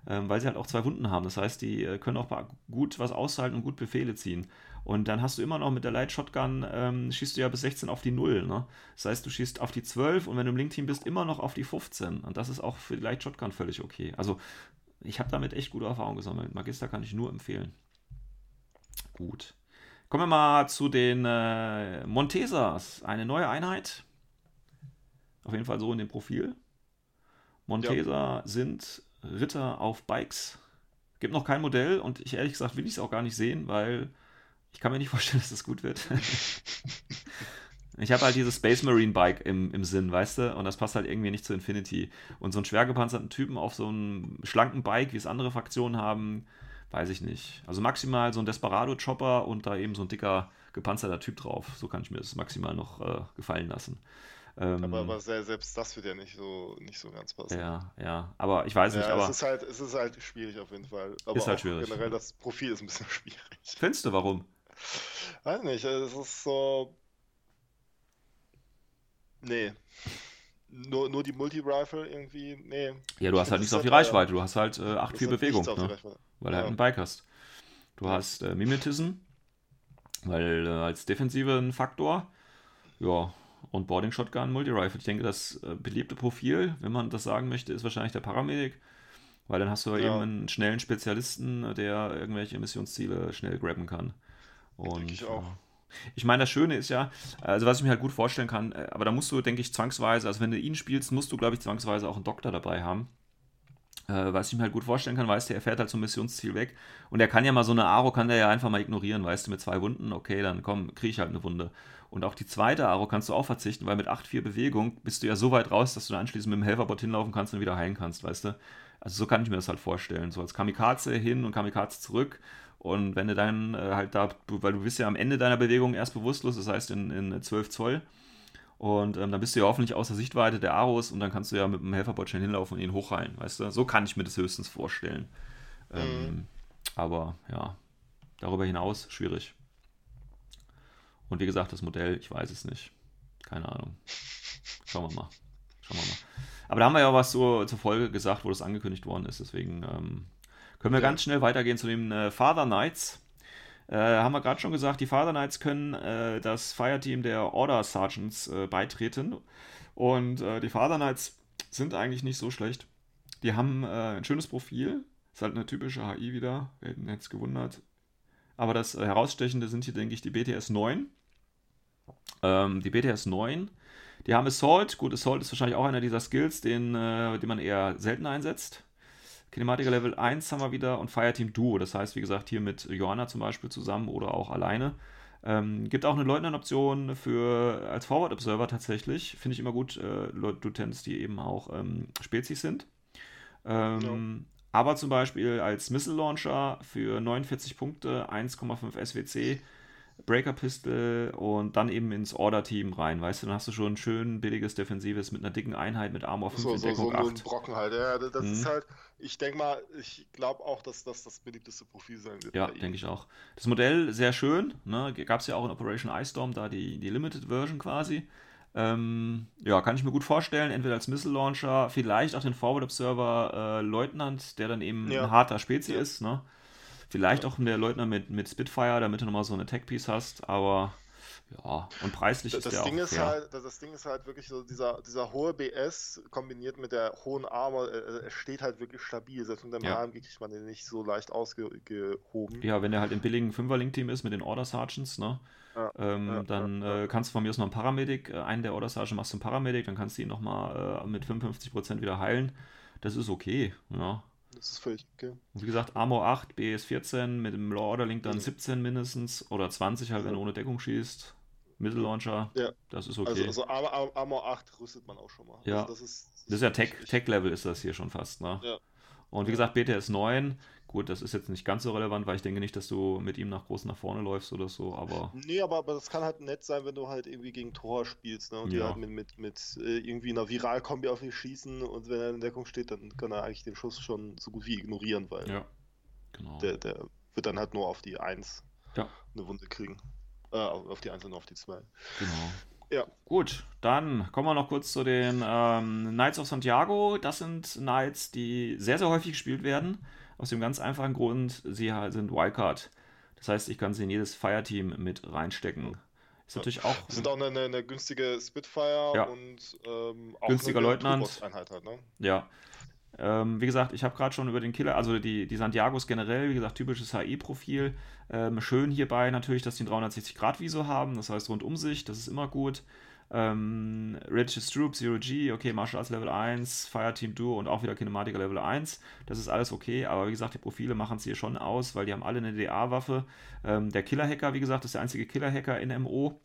weil sie halt auch zwei Wunden haben. Das heißt, die äh, können auch gut was aushalten und gut Befehle ziehen. Und dann hast du immer noch mit der Light Shotgun, ähm, schießt du ja bis 16 auf die 0. Ne? Das heißt, du schießt auf die 12 und wenn du im Link-Team bist, immer noch auf die 15. Und das ist auch für die Light Shotgun völlig okay. Also, ich habe damit echt gute Erfahrungen gesammelt. Magister kann ich nur empfehlen. Gut. Kommen wir mal zu den äh, Montesas. Eine neue Einheit. Auf jeden Fall so in dem Profil. Montesa ja. sind Ritter auf Bikes. Gibt noch kein Modell und ich ehrlich gesagt will ich es auch gar nicht sehen, weil ich kann mir nicht vorstellen, dass das gut wird. ich habe halt dieses Space Marine Bike im, im Sinn, weißt du? Und das passt halt irgendwie nicht zu Infinity. Und so einen schwer gepanzerten Typen auf so einem schlanken Bike, wie es andere Fraktionen haben, weiß ich nicht. Also maximal so ein Desperado-Chopper und da eben so ein dicker gepanzerter Typ drauf. So kann ich mir das maximal noch äh, gefallen lassen. Ähm, Aber, aber se- selbst das wird ja nicht so, nicht so ganz passen. ja, ja. Aber ich weiß nicht, Ja, aber es ist halt, es ist halt schwierig auf jeden Fall. Aber Ist halt schwierig. generell das Profil ist ein bisschen schwierig. findest du warum? Weiß nicht, es ist so. Nee. Nur, nur die Multi-Rifle irgendwie, nee. Ja, du hast halt nichts auf die Reichweite, du hast halt äh, 8-4 das hat Bewegung, ne? Weil du halt Ja. einen Bike hast. Du Ja. hast äh, Mimetism, weil äh, als Defensive ein Faktor. Ja, und Boarding Shotgun, Multi-Rifle. Ich denke, das äh, beliebte Profil, wenn man das sagen möchte, ist wahrscheinlich der Paramedic, weil dann hast du Ja. eben einen schnellen Spezialisten, der irgendwelche Missionsziele schnell grabben kann. Und, ich auch. äh, ich meine, das Schöne ist ja, also was ich mir halt gut vorstellen kann, äh, aber da musst du, denke ich, zwangsweise, also wenn du ihn spielst, musst du, glaube ich, zwangsweise auch einen Doktor dabei haben. Äh, was ich mir halt gut vorstellen kann, weißt du, er fährt halt zum Missionsziel weg und er kann ja mal so eine Aro, kann der ja einfach mal ignorieren, weißt du, mit zwei Wunden, okay, dann komm, kriege ich halt eine Wunde. Und auch die zweite Aro kannst du auch verzichten, weil mit 8-4 Bewegung bist du ja so weit raus, dass du dann anschließend mit dem Helferbot hinlaufen kannst und wieder heilen kannst, weißt du. Also so kann ich mir das halt vorstellen, so als Kamikaze hin und Kamikaze zurück und wenn du dann äh, halt da, weil du bist ja am Ende deiner Bewegung erst bewusstlos, das heißt in, in 12 Zoll und ähm, dann bist du ja hoffentlich außer Sichtweite der Aros und dann kannst du ja mit dem Helferbot schnell hinlaufen und ihn hochheilen, weißt du? So kann ich mir das höchstens vorstellen. Ähm, aber ja, darüber hinaus schwierig. Und wie gesagt, das Modell, ich weiß es nicht. Keine Ahnung. Schauen wir mal. Schauen wir mal. Aber da haben wir ja was so, zur Folge gesagt, wo das angekündigt worden ist. Deswegen ähm, können wir Ja. ganz schnell weitergehen zu den äh, Father Knights. Äh, haben wir gerade schon gesagt, die Father Knights können äh, das Fireteam der Order Sergeants äh, beitreten. Und äh, die Father Knights sind eigentlich nicht so schlecht. Die haben äh, ein schönes Profil. Ist halt eine typische HI wieder. Wer hätte es gewundert. Aber das Herausstechende sind hier, denke ich, die BTS 9. Ähm, die BTS 9. Die haben Assault. Gut, Assault ist wahrscheinlich auch einer dieser Skills, den, äh, den man eher selten einsetzt. Kinematiker Level 1 haben wir wieder und Fireteam Duo. Das heißt, wie gesagt, hier mit Johanna zum Beispiel zusammen oder auch alleine. Ähm, gibt auch eine Leutnant-Option für als Forward Observer tatsächlich. Finde ich immer gut, äh, Lieutenants, die eben auch ähm, Spezies sind. Ähm, Aber zum Beispiel als Missile Launcher für 49 Punkte, 1,5 SWC, Breaker Pistol und dann eben ins Order-Team rein. Weißt du, dann hast du schon ein schön billiges Defensives mit einer dicken Einheit mit Armor 5 So, in so, Deckung so nur ein 8. Brocken halt. Ja, das Mhm. ist halt, ich denke mal, ich glaube auch, dass das das beliebteste Profil sein wird. Ja, denke ich auch. Das Modell sehr schön. Ne? Gab es ja auch in Operation Ice Storm, da die, die Limited Version quasi. Ähm, ja, kann ich mir gut vorstellen. Entweder als Missile Launcher, vielleicht auch den Forward Observer äh, Leutnant, der dann eben Ja. ein harter Spezi Ja. ist. Ne? Vielleicht auch der Leutnant mit, mit Spitfire, damit du nochmal so eine Tech-Piece hast. Aber ja, und preislich Das, ist das der Ding auch ist fair. halt, das, das Ding ist halt wirklich so dieser, dieser hohe BS kombiniert mit der hohen Armor, äh, er steht halt wirklich stabil. Selbst mit dem Ja. HMG kriegt man den nicht so leicht ausgehoben. Ja, wenn der halt im billigen Fünfer-Link-Team ist mit den Order Sergeants, ne? Ja, ähm, ja, dann ja, ja. Äh, kannst du von mir aus noch einen Paramedic, äh, einen der Order Sergeant machst du einen Paramedic, dann kannst du ihn nochmal äh, mit 55% wieder heilen. Das ist okay, ja. Das ist völlig okay. Und wie gesagt, Armor 8, BS 14, mit dem Law Order Link dann Mhm. 17 mindestens oder 20 halt, wenn du ohne Deckung schießt. Missile Launcher, Ja. das ist okay. Also, also Armor, Armor- Armor 8 rüstet man auch schon mal. Ja. Also das ist, das ist ja Tech- Tech-Level ist das hier schon fast, ne? Ja. Und wie gesagt, BTS 9, gut, das ist jetzt nicht ganz so relevant, weil ich denke nicht, dass du mit ihm nach groß nach vorne läufst oder so, aber Nee, aber, aber das kann halt nett sein, wenn du halt irgendwie gegen Tor spielst, ne? Und die Ja. halt mit, mit, mit äh, irgendwie einer Viralkombi auf ihn schießen und wenn er in Deckung steht, dann kann er eigentlich den Schuss schon so gut wie ignorieren, weil ja, genau. der, der wird dann halt nur auf die 1 Ja. eine Wunde kriegen. Äh, auf auf die 1 und auf die 2. Genau. Ja. Gut, dann kommen wir noch kurz zu den ähm, Knights of Santiago. Das sind Knights, die sehr, sehr häufig gespielt werden. Aus dem ganz einfachen Grund, sie sind Wildcard. Das heißt, ich kann sie in jedes Fireteam mit reinstecken. Ist Ja. natürlich auch. Das sind auch eine, eine, eine günstige Spitfire Ja. und ähm, auch Günstiger eine Leutnant. Halt, ne? Ja. Ähm, wie gesagt, ich habe gerade schon über den Killer, also die, die Santiagos generell, wie gesagt, typisches HE-Profil. Ähm, schön hierbei natürlich, dass die einen 360-Grad-Viso haben, das heißt Rundumsicht, das ist immer gut. Ähm, Regis Troop, Zero G, okay, Martial Arts Level 1, Fireteam Duo und auch wieder Kinematiker Level 1. Das ist alles okay, aber wie gesagt, die Profile machen es hier schon aus, weil die haben alle eine DA-Waffe. Ähm, der Killer-Hacker, wie gesagt, ist der einzige Killer-Hacker in MO.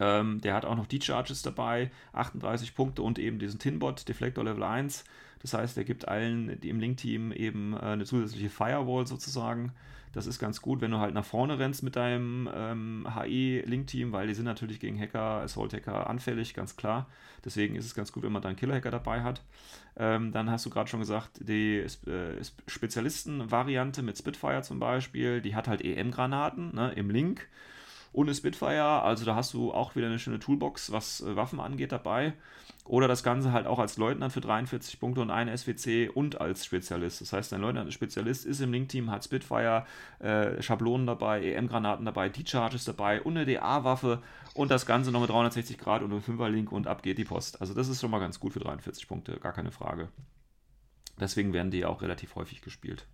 Ähm, der hat auch noch die Charges dabei, 38 Punkte und eben diesen Tinbot, Deflector Level 1. Das heißt, er gibt allen die im Link-Team eben äh, eine zusätzliche Firewall sozusagen. Das ist ganz gut, wenn du halt nach vorne rennst mit deinem ähm, HE-Link-Team, weil die sind natürlich gegen Hacker, Assault-Hacker anfällig, ganz klar. Deswegen ist es ganz gut, wenn man da einen Killer-Hacker dabei hat. Ähm, dann hast du gerade schon gesagt, die äh, Spezialisten-Variante mit Spitfire zum Beispiel, die hat halt EM-Granaten ne, im Link ohne Spitfire. Also da hast du auch wieder eine schöne Toolbox, was äh, Waffen angeht, dabei. Oder das Ganze halt auch als Leutnant für 43 Punkte und ein SWC und als Spezialist. Das heißt, ein Leutnant Spezialist ist im Link-Team, hat Spitfire, äh, Schablonen dabei, EM-Granaten dabei, D-Charges dabei und eine DA-Waffe und das Ganze noch mit 360 Grad und einem 5er-Link und ab geht die Post. Also das ist schon mal ganz gut für 43 Punkte, gar keine Frage. Deswegen werden die auch relativ häufig gespielt.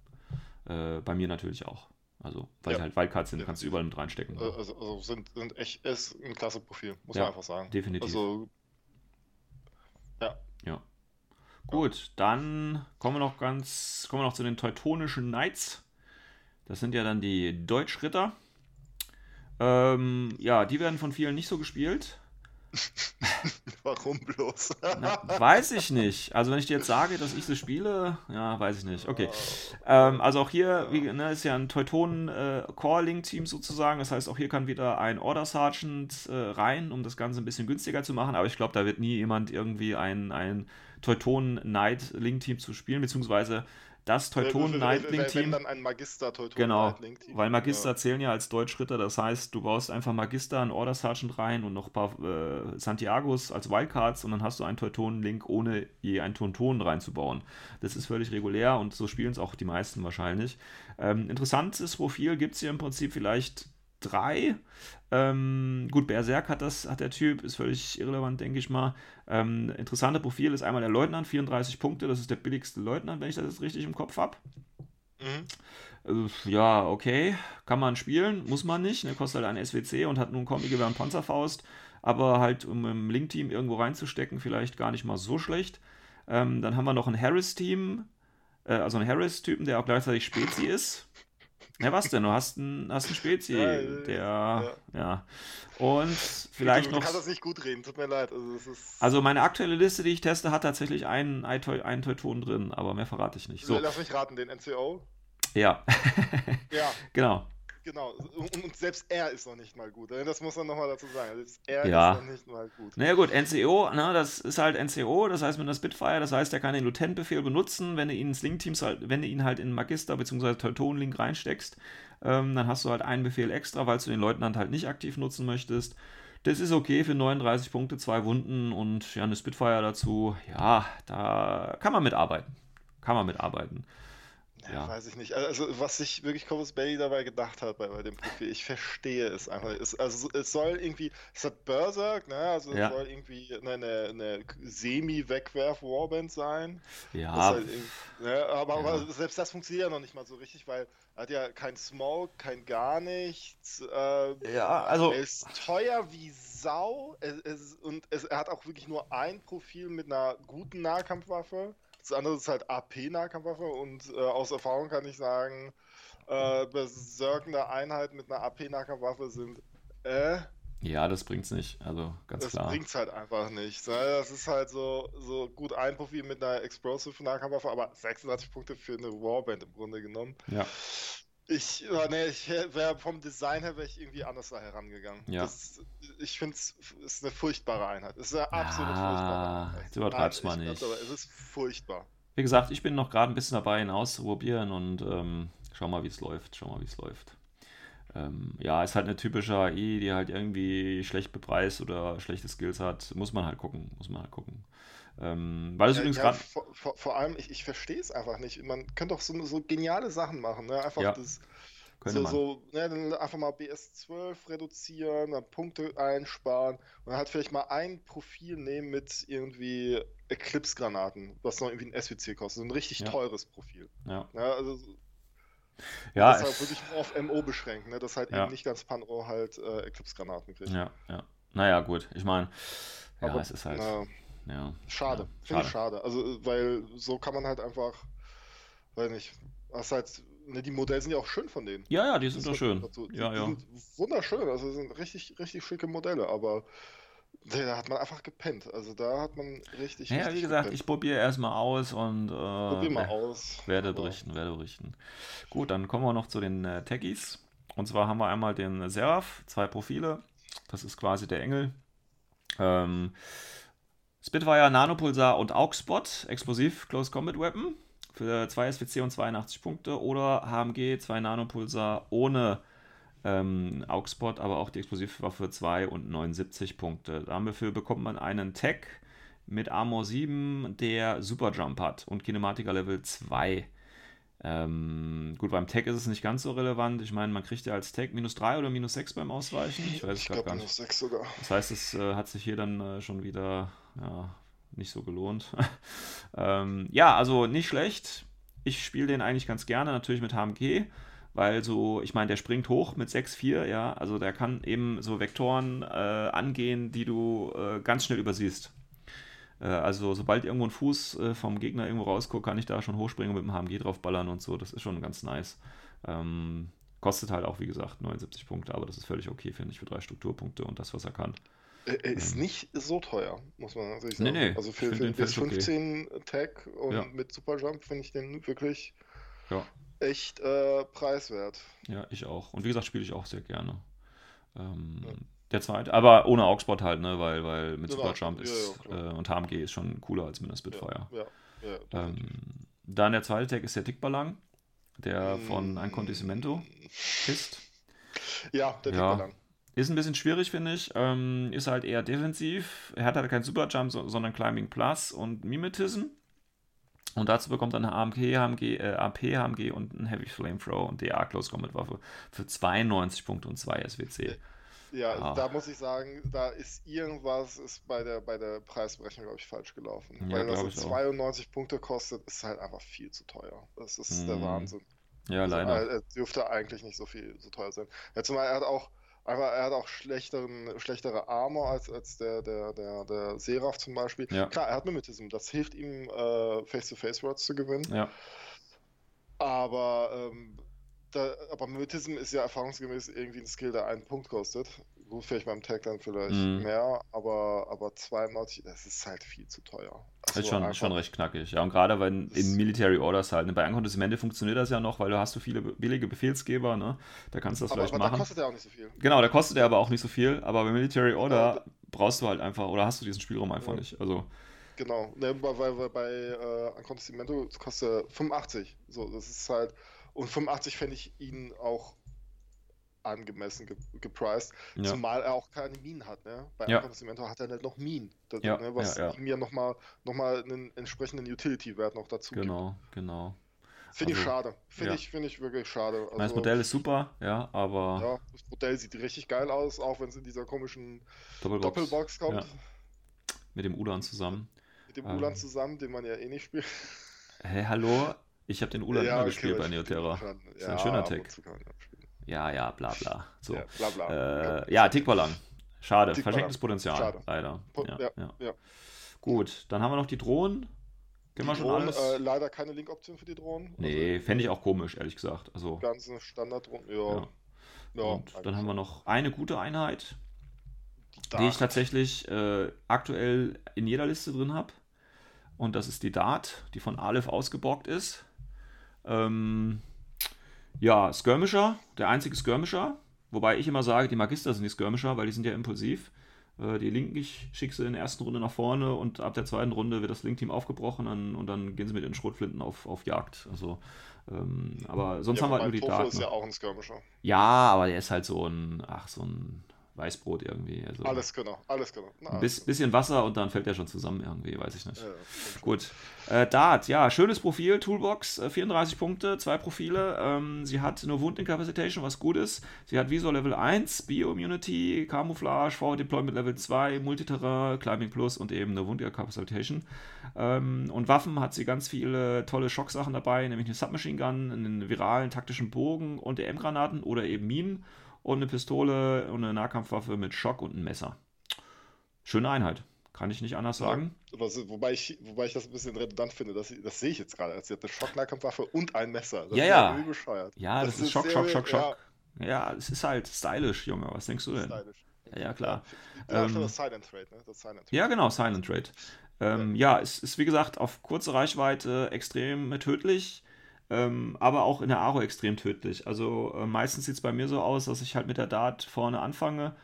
Äh, bei mir natürlich auch. Also, weil ja. die halt Wildcards sind, ja. kannst du überall mit reinstecken. Also, also sind, sind echt ist ein klasse Profil, muss ja, man einfach sagen. Definitiv. Also, ja. Ja. Gut, dann kommen wir noch ganz, kommen wir noch zu den Teutonischen Knights. Das sind ja dann die Deutschritter. Ähm, ja, die werden von vielen nicht so gespielt. Warum bloß? Na, weiß ich nicht. Also wenn ich dir jetzt sage, dass ich sie spiele, ja, weiß ich nicht. Okay. Ähm, also auch hier wie, ne, ist ja ein Teutonen äh, sozusagen. Das heißt, auch hier kann wieder ein Order Sergeant äh, rein, um das Ganze ein bisschen günstiger zu machen. Aber ich glaube, da wird nie jemand irgendwie ein, ein Teutonen Knight Link Team zu spielen, beziehungsweise das Teutonen Nightling Team. Wenn dann ein Magister Teutonen genau, Nightling Team. Weil Magister ja. zählen ja als Deutschritter, das heißt, du baust einfach Magister, einen Order Sergeant rein und noch ein paar äh, Santiagos als Wildcards und dann hast du einen Teutonen Link, ohne je einen Teutonen reinzubauen. Das ist völlig regulär und so spielen es auch die meisten wahrscheinlich. Ähm, interessantes Profil gibt es hier im Prinzip vielleicht 3. Ähm, gut, Berserk hat das, hat der Typ, ist völlig irrelevant, denke ich mal. Ähm, interessante Profil ist einmal der Leutnant, 34 Punkte, das ist der billigste Leutnant, wenn ich das jetzt richtig im Kopf habe. Mhm. Äh, ja, okay, kann man spielen, muss man nicht, ne, kostet halt ein SWC und hat nun Kombi-Gewehr und Panzerfaust, aber halt, um im Link-Team irgendwo reinzustecken, vielleicht gar nicht mal so schlecht. Ähm, dann haben wir noch ein Harris-Team, äh, also einen Harris-Typen, der auch gleichzeitig Spezi ist. Ja, was denn? Du hast einen, hast einen Spezi, ja, der, ja. ja. Und vielleicht du, noch. Ich kann das nicht gut reden, tut mir leid. Also, also meine aktuelle Liste, die ich teste, hat tatsächlich einen, einen Teuton drin, aber mehr verrate ich nicht. So. Lass mich raten, den NCO? Ja. ja. Genau. Genau, und, selbst er ist noch nicht mal gut. Ne? Das muss man nochmal dazu sagen. Selbst er ja. ist noch nicht mal gut. Naja gut, NCO, ne, das ist halt NCO, das heißt mit einer Spitfire, das heißt, er kann den Lieutenant-Befehl benutzen, wenn du ihn ins Link-Teams halt, wenn du ihn halt in Magister bzw. Teuton-Link reinsteckst, ähm, dann hast du halt einen Befehl extra, weil du den Leutnant halt nicht aktiv nutzen möchtest. Das ist okay für 39 Punkte, zwei Wunden und ja, eine Spitfire dazu. Ja, da kann man mitarbeiten. Kann man mitarbeiten. Ja. Weiß ich nicht. Also, was sich wirklich Corvus Belly dabei gedacht hat bei, bei dem Profil, ich verstehe es einfach. Es, also, es soll irgendwie, es hat Berserk, ne? Also, ja. es soll irgendwie eine, eine Semi-Wegwerf-Warband sein. Ja. Halt ne? aber, ja. aber, selbst das funktioniert ja noch nicht mal so richtig, weil er hat ja kein Smoke, kein gar nichts. Äh, ja, also. Er ist teuer wie Sau. Es, es, und er hat auch wirklich nur ein Profil mit einer guten Nahkampfwaffe. Das andere ist halt AP-Nahkampfwaffe und äh, aus Erfahrung kann ich sagen, äh, berserkende Einheiten mit einer AP-Nahkampfwaffe sind äh. Ja, das bringt's nicht, also ganz das klar. Das bringt's halt einfach nicht. Ne? Das ist halt so, so gut ein Profil mit einer Explosive Nahkampfwaffe, aber 36 Punkte für eine Warband im Grunde genommen. Ja. Ich, nee, ich wäre vom Design her wäre ich irgendwie anders da herangegangen. Ja. Das, ich finde es ist eine furchtbare Einheit. Es ist eine absolut ja, furchtbare Einheit. Du übertreibst mal nicht. Aber es ist furchtbar. Wie gesagt, ich bin noch gerade ein bisschen dabei, ihn auszuprobieren und ähm, schau mal, wie es läuft. Schau mal, wie es läuft. Ähm, ja, ist halt eine typische AI, die halt irgendwie schlecht bepreist oder schlechte Skills hat. Muss man halt gucken. Muss man halt gucken. Ähm, weil es ja, übrigens ja, gerade. Vor, vor, vor, allem, ich, ich verstehe es einfach nicht. Man könnte doch so, so geniale Sachen machen. Ne? Einfach ja, das. So, so ne, einfach mal BS12 reduzieren, dann Punkte einsparen und dann halt vielleicht mal ein Profil nehmen mit irgendwie Eclipse-Granaten, was noch irgendwie ein SWC kostet. So ein richtig ja. teures Profil. Ja. ja also, ja, das halt wirklich nur auf MO beschränken, ne? dass halt eben nicht ganz Panro halt äh, Eclipse-Granaten kriegt. Ja, ja. Naja, gut. Ich meine, ja, Aber, es ist halt. Na, ja. Schade. Ja, Finde ich schade. Also, weil so kann man halt einfach, weiß nicht, hast halt Ne, die Modelle sind ja auch schön von denen. Ja, ja, die sind doch schön. dazu. Die, Ja, die ja. sind wunderschön, also sind richtig, richtig schicke Modelle, aber da hat man einfach gepennt. Also da hat man richtig, Ja, richtig wie gesagt, gepennt. ich probiere erstmal aus und äh, Probier mal aus. werde aber- berichten, werde berichten. Gut, dann kommen wir noch zu den äh, Techies. Und zwar haben wir einmal den Seraph, zwei Profile. Das ist quasi der Engel. Ähm, Spitfire, Nanopulsar und Augspot, explosiv Close Combat Weapon für 2 SWC und 82 Punkte. Oder HMG, 2 Nanopulsar ohne ähm, Augspot, aber auch die Explosivwaffe 2 und 79 Punkte. Dafür bekommt man einen Tech mit Armor 7, der Superjump hat und Kinematiker Level 2. Ähm, gut, beim Tech ist es nicht ganz so relevant. Ich meine, man kriegt ja als Tech minus 3 oder minus 6 beim Ausweichen. Ich weiß es gar minus nicht. 6 sogar. Das heißt, es äh, hat sich hier dann äh, schon wieder ja, nicht so gelohnt. ähm, ja, also nicht schlecht. Ich spiele den eigentlich ganz gerne, natürlich mit HMG, weil so, ich meine, der springt hoch mit 6,4, ja, also der kann eben so Vektoren äh, angehen, die du äh, ganz schnell übersiehst. Äh, also sobald irgendwo ein Fuß äh, vom Gegner irgendwo rausguckt, kann ich da schon hochspringen und mit dem HMG draufballern und so, das ist schon ganz nice. Ähm, kostet halt auch, wie gesagt, 79 Punkte, aber das ist völlig okay, finde ich, für drei Strukturpunkte und das, was er kann. Er, er ist Ähm. nicht so teuer, muss man natürlich Nee, sagen. nee, Also ich für, für den bis völlig okay. 15 Tag und Ja. mit Superjump finde ich den wirklich Ja. echt äh, preiswert. Ja, ich auch. Und wie gesagt, spiele ich auch sehr gerne. Ähm, Ja. Der zweite, aber ohne Augsburg halt, ne, weil, weil mit Genau, Superjump ja, ist ja, klar. äh, und HMG ist schon cooler als mit der Spitfire. Ja, ja, ja Ähm, dann der zweite Tag ist der Tickballang, der von Mm. Ancontissimento ist. Ja, der Ja. ja. lang. Ist ein bisschen schwierig, finde ich. Ähm, ist halt eher defensiv. Er hat halt kein Superjump, so, sondern Climbing Plus und Mimetism. Und dazu bekommt er eine AMG, HMG, äh, AP, HMG und ein Heavy Flamethrower und DA Close Combat Waffe für 92 Punkte und 2 SWC. Ja, Ah. da muss ich sagen, da ist irgendwas ist bei der bei der Preisberechnung, glaube ich, falsch gelaufen. Ja, Weil das glaub jetzt ich auch. 92 Punkte kostet, ist halt einfach viel zu teuer. Das ist der Mm. Wahnsinn. Ja, Also, leider. er, er dürfte eigentlich nicht so viel so teuer sein. Ja, zumal er hat auch einfach, er hat auch schlechteren, schlechtere Armor als, als der, der, der, der Seraph zum Beispiel. Ja. Klar, er hat Mimetism, das hilft ihm, äh, Face-to-Face-Words zu gewinnen. Ja, Aber, ähm, da, aber Mimetism ist ja erfahrungsgemäß irgendwie ein Skill, der einen Punkt kostet. Gut, vielleicht beim Tag dann vielleicht Mhm. mehr, aber, aber 92, das ist halt viel zu teuer. ist Also schon, einfach- schon recht knackig. Ja, und gerade Das- in Military Orders halt, ne, bei Ankontissimende funktioniert das ja noch, weil du hast so viele billige Befehlsgeber, ne? Da kannst du das Aber, vielleicht aber da machen. kostet er auch nicht so viel. Genau, da kostet er aber auch nicht so viel, aber bei Military Order brauchst du halt einfach, oder hast du diesen Spielraum einfach Ja. nicht. Also, Genau, ne, weil, weil, weil bei äh, Ancontissimento kostet er 85. So, das ist halt. Und 85 fände ich ihn auch angemessen ge gepriced. ja. Zumal er auch keine Minen hat, ne? Bei Ja. Ancontissimento hat er nicht noch Minen. Das, Ja, ne, was ja, ja. ihm ja nochmal noch mal einen entsprechenden Utility-Wert noch dazu gibt. Genau, genau. Finde ich Also, schade. Finde ja. ich, finde ich wirklich schade. Das Also, Modell ist super, ja, aber Ja, das Modell sieht richtig geil aus, auch wenn es in dieser komischen Doppelbox, Doppelbox kommt. mit dem Udan zusammen. Mit dem Ähm. Ulan zusammen, den man ja eh nicht spielt. Hä, hallo? Ich habe den Udan immer okay, gespielt bei Neoterra. schon. Ist ein schöner Tag. kann ja. Ja, ja, bla bla. So. Ja, bla bla. Äh, ja, Tickballang. Schade, Tickballang. verschenktes Potenzial, Schade. leider. Ja, ja, ja. ja. Gut, dann haben wir noch die Drohnen. Kennen wir schon Drohnen, alles? äh, leider keine Link-Option für die Drohnen. nee, Also, fände ich auch komisch, ehrlich gesagt. Also, Ganze Standard-Drohnen, ja. ja. ja. Und dann haben wir noch eine gute Einheit, die die ich Dart. tatsächlich äh, aktuell in jeder Liste drin habe. Und das ist die Dart, die von Aleph ausgeborgt ist. Ähm, ja, Skirmisher, der einzige Skirmisher. Wobei ich immer sage, die Magister sind die Skirmisher, weil die sind ja impulsiv. Äh, die Linken, ich schicke sie in der ersten Runde nach vorne und ab der zweiten Runde wird das Link-Team aufgebrochen und, und dann gehen sie mit den Schrotflinten auf, auf Jagd. Also, ähm, aber sonst ja, haben wir halt nur die Dart. ist ja auch ein Skirmisher. Ja, aber der ist halt so ein, ach, so ein Weißbrot irgendwie. Also Alles genau, alles genau. Na, ein bis, bisschen Wasser und dann fällt der schon zusammen irgendwie, weiß ich nicht. Ja. Gut. Äh, Dart, ja, schönes Profil, Toolbox, äh, 34 Punkte, zwei Profile. Ähm, sie hat nur Wundincapacitation, was gut ist. Sie hat Visor Level 1, Bio-Immunity, Camouflage, Forward Deployment Level 2, Multiterrain, Climbing Plus und eben eine Wundincapacitation. Ähm, und Waffen hat sie ganz viele tolle Schocksachen dabei, nämlich eine Submachine Gun, einen viralen taktischen Bogen und EM-Granaten oder eben Minen und eine Pistole und eine Nahkampfwaffe mit Schock und ein Messer. Schöne Einheit. kann ich nicht anders sagen. Was, wobei, ich, wobei ich das ein bisschen redundant finde, das, das sehe ich jetzt gerade. Sie hat eine Schocknahkampfwaffe und ein Messer. Das Ja, ist ja. bescheuert. Ja, das, ist Schock, sehr- Schock, Schock, ja, Schock. Ja, es ist halt stylisch, Junge. Was denkst du denn? stylisch. Ja, ja, klar. Ja, Ähm, das Silent Trade, ne? Das Silent Trade. Ja, genau, Silent Rate. Ähm, ja, es ist wie gesagt auf kurze Reichweite extrem tödlich, ähm, aber auch in der Aro extrem tödlich. Also äh, meistens sieht es bei mir so aus, dass ich halt mit der Dart vorne anfange,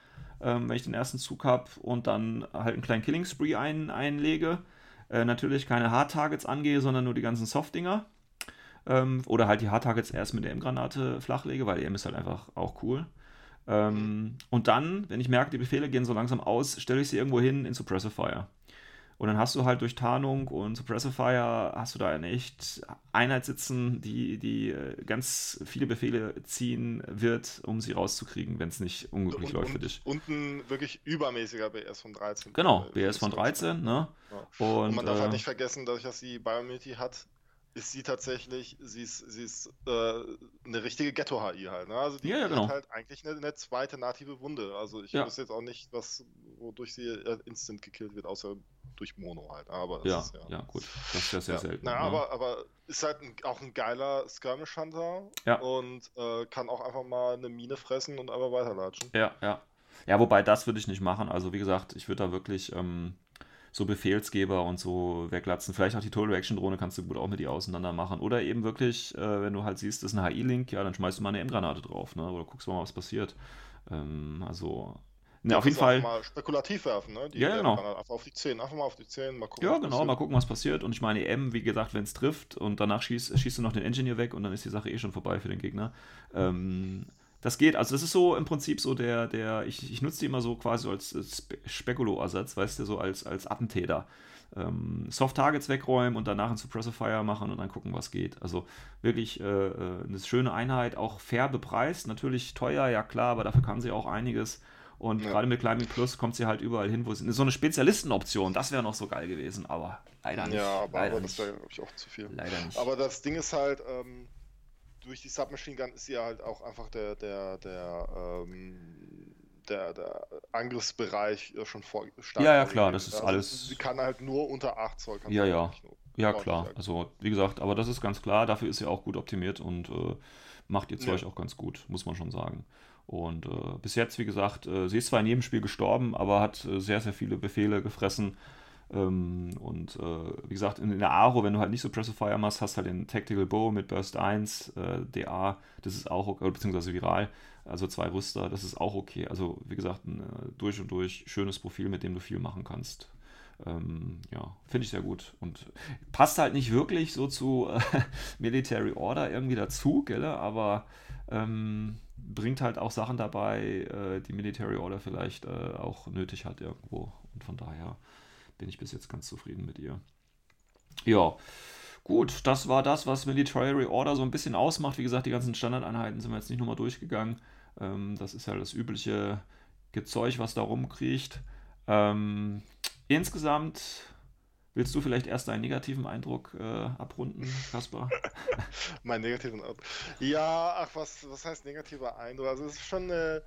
ähm, wenn ich den ersten Zug habe und dann halt einen kleinen Killing Spree ein, einlege. Äh, natürlich keine Hard Targets angehe, sondern nur die ganzen Soft-Dinger. Ähm, oder halt die Hard Targets erst mit der M-Granate flachlege, weil die M ist halt einfach auch cool. Ähm, und dann, wenn ich merke, die Befehle gehen so langsam aus, stelle ich sie irgendwo hin in Suppressive Fire. Und dann hast du halt durch Tarnung und Suppressive Fire hast du da eine echt Einheit sitzen, die, die äh, ganz viele Befehle ziehen wird, um sie rauszukriegen, wenn es nicht unglücklich Und, läuft für dich. und ein wirklich übermäßiger BS von 13. Genau, Äh, BS von ist ganz 13, ne? Ja. Und, Und, man darf halt äh, nicht vergessen, dadurch, dass sie Bioimmunity hat, ist sie tatsächlich, sie ist, sie ist äh, eine richtige Ghetto-HI halt. Ne? Also die, Ja, ja, genau. hat halt eigentlich eine, eine zweite native Wunde. Also ich Ja. wüsste jetzt auch nicht, was, wodurch sie äh, instant gekillt wird, außer durch Mono halt. Aber das ja, ist ja. ja, gut. Das ist ja sehr selten. Naja, ne? aber, aber ist halt ein, auch ein geiler Skirmish Hunter Ja. und äh, kann auch einfach mal eine Mine fressen und einfach weiterlatschen. Ja, ja. Ja, wobei das würde ich nicht machen. Also wie gesagt, ich würde da wirklich ähm, so Befehlsgeber und so weglatzen. Vielleicht auch die Total Reaction Drohne kannst du gut auch mit ihr auseinander machen. Oder eben wirklich, äh, wenn du halt siehst, das ist ein HI-Link, ja, dann schmeißt du mal eine M-Granate drauf, ne? Oder guckst mal, was passiert. Ähm, also, ne, auf jeden Fall. Mal spekulativ werfen, ne? Die Ja, genau. Einfach auf die 10, einfach mal auf die 10, mal gucken. Ja, genau, passiert. mal gucken, was passiert. Und ich meine, M, wie gesagt, wenn es trifft und danach schießt, schießt du noch den Engineer weg und dann ist die Sache eh schon vorbei für den Gegner. Ähm, das geht, also das ist so im Prinzip so der, der, ich, ich nutze die immer so quasi als Spe Spekulo-Ersatz, weißt du, so als, als Attentäter. Ähm, Soft-Targets wegräumen und danach einen Suppressor Fire machen und dann gucken, was geht. Also wirklich äh, äh, eine schöne Einheit, auch fair bepreist, natürlich teuer, ja klar, aber dafür kann sie auch einiges. Und Ja. gerade mit Climbing Plus kommt sie halt überall hin, wo sie. So eine Spezialistenoption, das wäre noch so geil gewesen, aber leider nicht. Ja, aber, aber das wäre, glaube ich, auch zu viel. Leider nicht. Aber das Ding ist halt, ähm, durch die Submachine Gun ist ja halt auch einfach der, der, der, ähm, der, der Angriffsbereich äh, schon vor, stark Ja, ja, klar, das ist Also alles- Sie kann halt nur unter 8 Zoll. Ja, sie ja. ja, ordentlich klar. Also, wie gesagt, aber das ist ganz klar, dafür ist sie auch gut optimiert und äh, macht ihr Ja. Zeug auch ganz gut, muss man schon sagen. Und äh, bis jetzt, wie gesagt, äh, sie ist zwar in jedem Spiel gestorben, aber hat äh, sehr, sehr viele Befehle gefressen. Ähm, und äh, wie gesagt, in, in der Aro, wenn du halt nicht so Fire machst, hast halt den Tactical Bow mit Burst 1, äh, DA, das ist auch okay, beziehungsweise viral, also zwei Rüster, das ist auch okay. Also, wie gesagt, ein äh, durch und durch schönes Profil, mit dem du viel machen kannst. Ähm, ja, finde ich sehr gut. Und passt halt nicht wirklich so zu äh, Military Order irgendwie dazu, gell? aber ähm, bringt halt auch Sachen dabei, äh, die Military Order vielleicht äh, auch nötig hat irgendwo. Und von daher bin ich bis jetzt ganz zufrieden mit ihr. Ja, gut, das war das, was Military Order so ein bisschen ausmacht. Wie gesagt, die ganzen Standardeinheiten sind wir jetzt nicht nochmal durchgegangen. Ähm, das ist ja das übliche Gezeug, was da rumkriecht. Ähm, insgesamt willst du vielleicht erst deinen negativen Eindruck äh, abrunden, Kaspar? Mein negativen Eindruck. Ja, ach, was, was heißt negativer Eindruck? Also, es ist schon eine.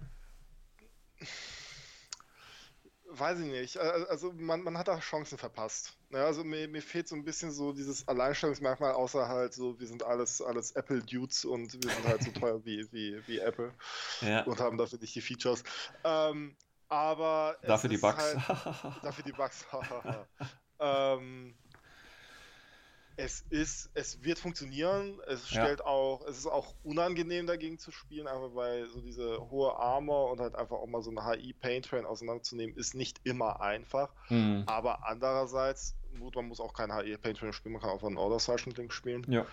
Weiß ich nicht. Al- Also, man, man hat da Chancen verpasst. Ja, also, mir, mir fehlt so ein bisschen so dieses Alleinstellungsmerkmal, außer halt so, wir sind alles, alles Apple-Dudes und wir sind halt so teuer wie, wie, wie Apple Ja. und haben dafür nicht die Features. Ähm, aber. es Dafür die Bugs. Halt, Dafür die Bugs. ähm, es ist, es wird funktionieren. Es Ja. stellt auch, es ist auch unangenehm dagegen zu spielen, einfach weil so diese hohe Armor und halt einfach auch mal so eine HI Pain Train auseinanderzunehmen, ist nicht immer einfach. Hm. Aber andererseits, gut, man muss auch kein HI Pain Train spielen, man kann auch einen Order Sergeant Link spielen. Ja.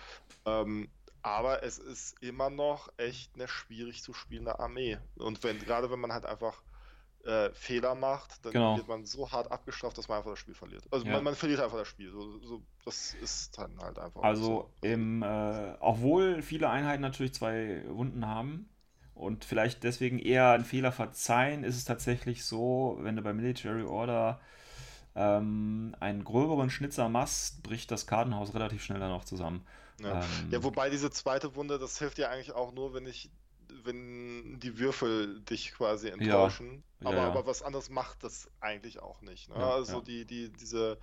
Ähm, aber es ist immer noch echt eine schwierig zu spielende Armee. Und wenn, gerade wenn man halt einfach äh, Fehler macht, dann Genau. wird man so hart abgestraft, dass man einfach das Spiel verliert. Also Ja. man, man verliert einfach das Spiel. So, so, das ist dann halt einfach. Also, so. im, äh, obwohl viele Einheiten natürlich zwei Wunden haben und vielleicht deswegen eher einen Fehler verzeihen, ist es tatsächlich so, wenn du bei Military Order ähm, einen gröberen Schnitzer machst, bricht das Kartenhaus relativ schnell dann auch zusammen. Ja. Ähm, ja, wobei diese zweite Wunde, das hilft ja eigentlich auch nur, wenn ich wenn die Würfel dich quasi enttäuschen. Ja, aber, ja. aber was anderes macht das eigentlich auch nicht. Ne? Also die, die, diese,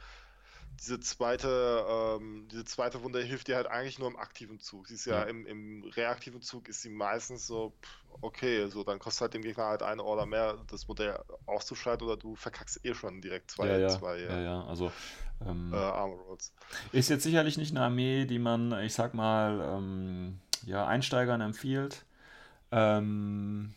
diese zweite, ähm, diese zweite Wunde hilft dir halt eigentlich nur im aktiven Zug. Sie ist ja, Ja. Im, im reaktiven Zug ist sie meistens so, pff, okay, so dann kostet halt dem Gegner halt eine Order mehr, das Modell auszuschalten oder du verkackst eh schon direkt zwei, ja, ja, zwei ja, ja. Also ähm, Äh, Armor Rolls. ist jetzt sicherlich nicht eine Armee, die man, ich sag mal, ähm, ja, Einsteigern empfiehlt. Ähm,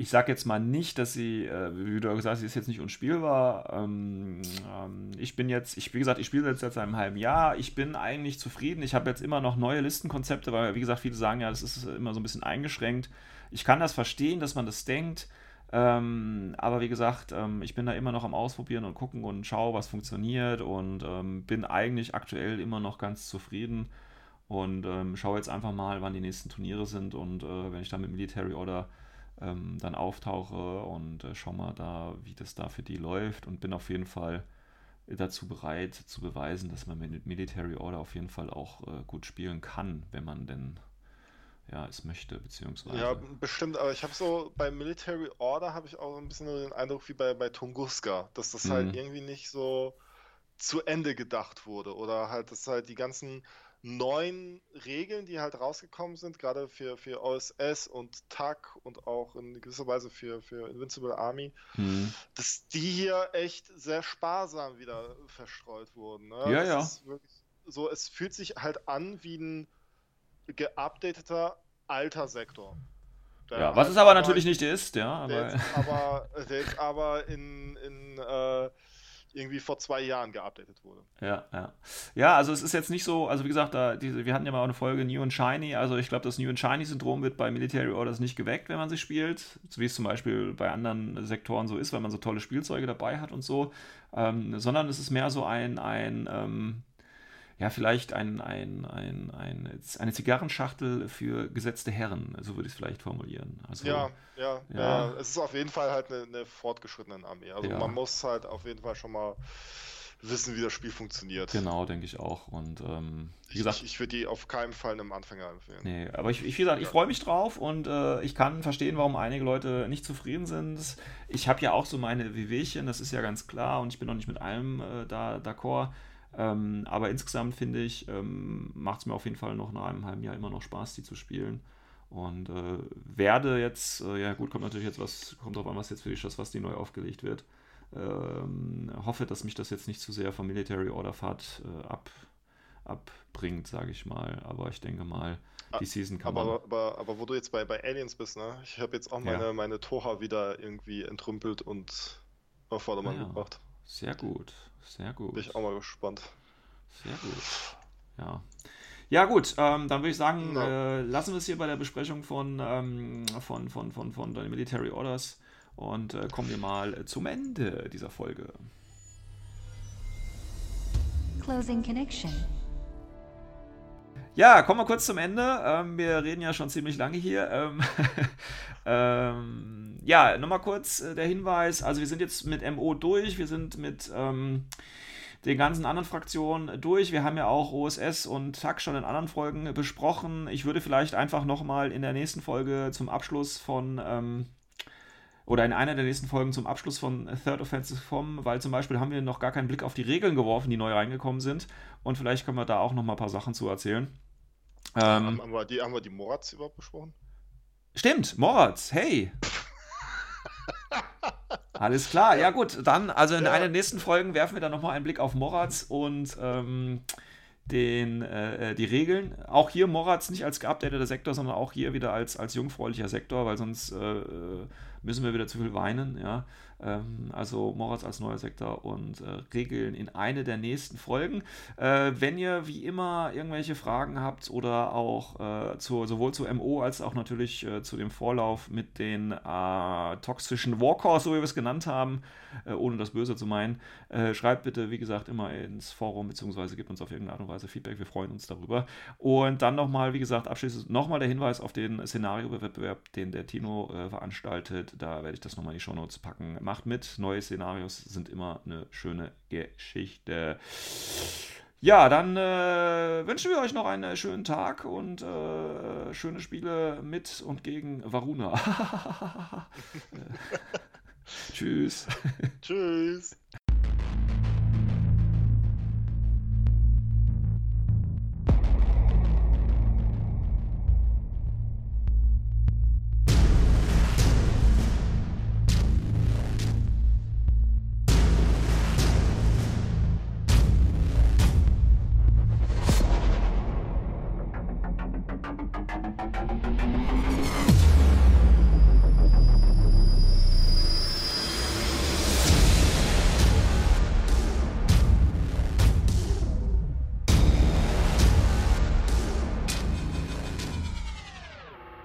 ich sag jetzt mal nicht, dass sie, äh, wie du gesagt hast, sie ist jetzt nicht unspielbar. Ähm, ähm, ich bin jetzt, ich, wie gesagt, ich spiele jetzt seit einem halben Jahr. Ich bin eigentlich zufrieden. Ich habe jetzt immer noch neue Listenkonzepte, weil, wie gesagt, viele sagen ja, das ist immer so ein bisschen eingeschränkt. Ich kann das verstehen, dass man das denkt. Ähm, aber wie gesagt, ähm, ich bin da immer noch am Ausprobieren und gucken und schaue, was funktioniert und ähm, bin eigentlich aktuell immer noch ganz zufrieden und ähm, schaue jetzt einfach mal, wann die nächsten Turniere sind und äh, wenn ich dann mit Military Order ähm, dann auftauche und äh, schau mal da, wie das da für die läuft und bin auf jeden Fall dazu bereit zu beweisen, dass man mit Military Order auf jeden Fall auch äh, gut spielen kann, wenn man denn ja, es möchte, beziehungsweise. Ja, bestimmt, aber ich habe so bei Military Order habe ich auch ein bisschen den Eindruck wie bei, bei Tunguska, dass das halt Mhm. irgendwie nicht so zu Ende gedacht wurde oder halt, dass halt die ganzen neuen Regeln, die halt rausgekommen sind, gerade für, für OSS und TAC und auch in gewisser Weise für, für Invincible Army, Hm. dass die hier echt sehr sparsam wieder verstreut wurden. Ne? Ja, das ja. So, es fühlt sich halt an wie ein geupdateter alter Sektor. Der Ja, was es aber natürlich nicht ist, ja, Der aber. jetzt aber, der jetzt aber in, in äh, irgendwie vor zwei Jahren geupdatet wurde. Ja, ja. Ja, also es ist jetzt nicht so, also wie gesagt, da, diese, wir hatten ja mal eine Folge New and Shiny, also ich glaube, das New and Shiny-Syndrom wird bei Military Orders nicht geweckt, wenn man sie spielt, so wie es zum Beispiel bei anderen Sektoren so ist, weil man so tolle Spielzeuge dabei hat und so, ähm, sondern es ist mehr so ein, ein ähm, ja, vielleicht ein, ein, ein, ein, eine Zigarrenschachtel für gesetzte Herren, so würde ich es vielleicht formulieren. Also, Ja, ja, Ja. ja, Es ist auf jeden Fall halt eine, eine fortgeschrittene Armee. Also Ja. man muss halt auf jeden Fall schon mal wissen, wie das Spiel funktioniert. Genau, denke ich auch. Und ähm, wie Ich, gesagt, ich, ich würde die auf keinen Fall einem Anfänger empfehlen. Nee, aber ich, ich, wie gesagt, ich freue mich drauf und äh, ich kann verstehen, warum einige Leute nicht zufrieden sind. Ich habe ja auch so meine Wehwehchen, das ist ja ganz klar und ich bin noch nicht mit allem äh, da d'accord. Ähm, aber insgesamt finde ich, ähm, macht es mir auf jeden Fall noch nach einem halben Jahr immer noch Spaß, die zu spielen. Und äh, werde jetzt, äh, ja gut, kommt natürlich jetzt was, kommt drauf an, was jetzt für die Schuss, was die neu aufgelegt wird. Ähm, hoffe, dass mich das jetzt nicht zu sehr vom Military Order Fahrt äh, ab, abbringt, sage ich mal. Aber ich denke mal, die Season kann man. Aber, aber, aber wo du jetzt bei, bei Aliens bist, ne? Ich habe jetzt auch meine, Ja. meine Toha wieder irgendwie entrümpelt und auf Vordermann Ah, ja. gebracht. Sehr gut, sehr gut. Bin ich auch mal gespannt. Sehr gut. Ja. Ja, gut, ähm, dann würde ich sagen, Ja. äh, lassen wir es hier bei der Besprechung von, ähm, von, von, von, von den Military Orders und äh, kommen wir mal zum Ende dieser Folge. Closing connection. Ja, kommen wir kurz zum Ende. Ähm, wir reden ja schon ziemlich lange hier. Ähm, ähm, ja, nochmal kurz äh, der Hinweis. Also wir sind jetzt mit MO durch. Wir sind mit ähm, den ganzen anderen Fraktionen durch. Wir haben ja auch OSS und TAC schon in anderen Folgen besprochen. Ich würde vielleicht einfach nochmal in der nächsten Folge zum Abschluss von... Ähm, oder in einer der nächsten Folgen zum Abschluss von Third Offensive kommen, weil zum Beispiel haben wir noch gar keinen Blick auf die Regeln geworfen, die neu reingekommen sind. Und vielleicht können wir da auch noch mal ein paar Sachen zu erzählen. Haben, Ähm, haben, wir die, haben wir die Morats überhaupt besprochen? stimmt, Moritz, hey. Alles klar, ja gut, dann, also in Ja. einer der nächsten Folgen werfen wir dann nochmal einen Blick auf Moratz und ähm, den, äh, die Regeln. Auch hier Moratz nicht als geupdateter Sektor, sondern auch hier wieder als, als jungfräulicher Sektor, weil sonst äh, müssen wir wieder zu viel weinen, ja. Ähm, also Moratz als neuer Sektor und äh, Regeln in eine der nächsten Folgen. Äh, wenn ihr wie immer irgendwelche Fragen habt oder auch äh, zu, sowohl zu MO als auch natürlich äh, zu dem Vorlauf mit den äh, toxischen Warcores, so wie wir es genannt haben, äh, ohne das Böse zu meinen, schreibt bitte, wie gesagt, immer ins Forum, beziehungsweise gebt uns auf irgendeine Art und Weise Feedback. Wir freuen uns darüber. Und dann nochmal, wie gesagt, abschließend nochmal der Hinweis auf den Szenario-Wettbewerb, den der Tino veranstaltet. Da werde ich das nochmal in die Shownotes packen. Macht mit. Neue Szenarios sind immer eine schöne Geschichte. Ja, dann äh, wünschen wir euch noch einen schönen Tag und äh, schöne Spiele mit und gegen Varuna. Tschüss. Tschüss.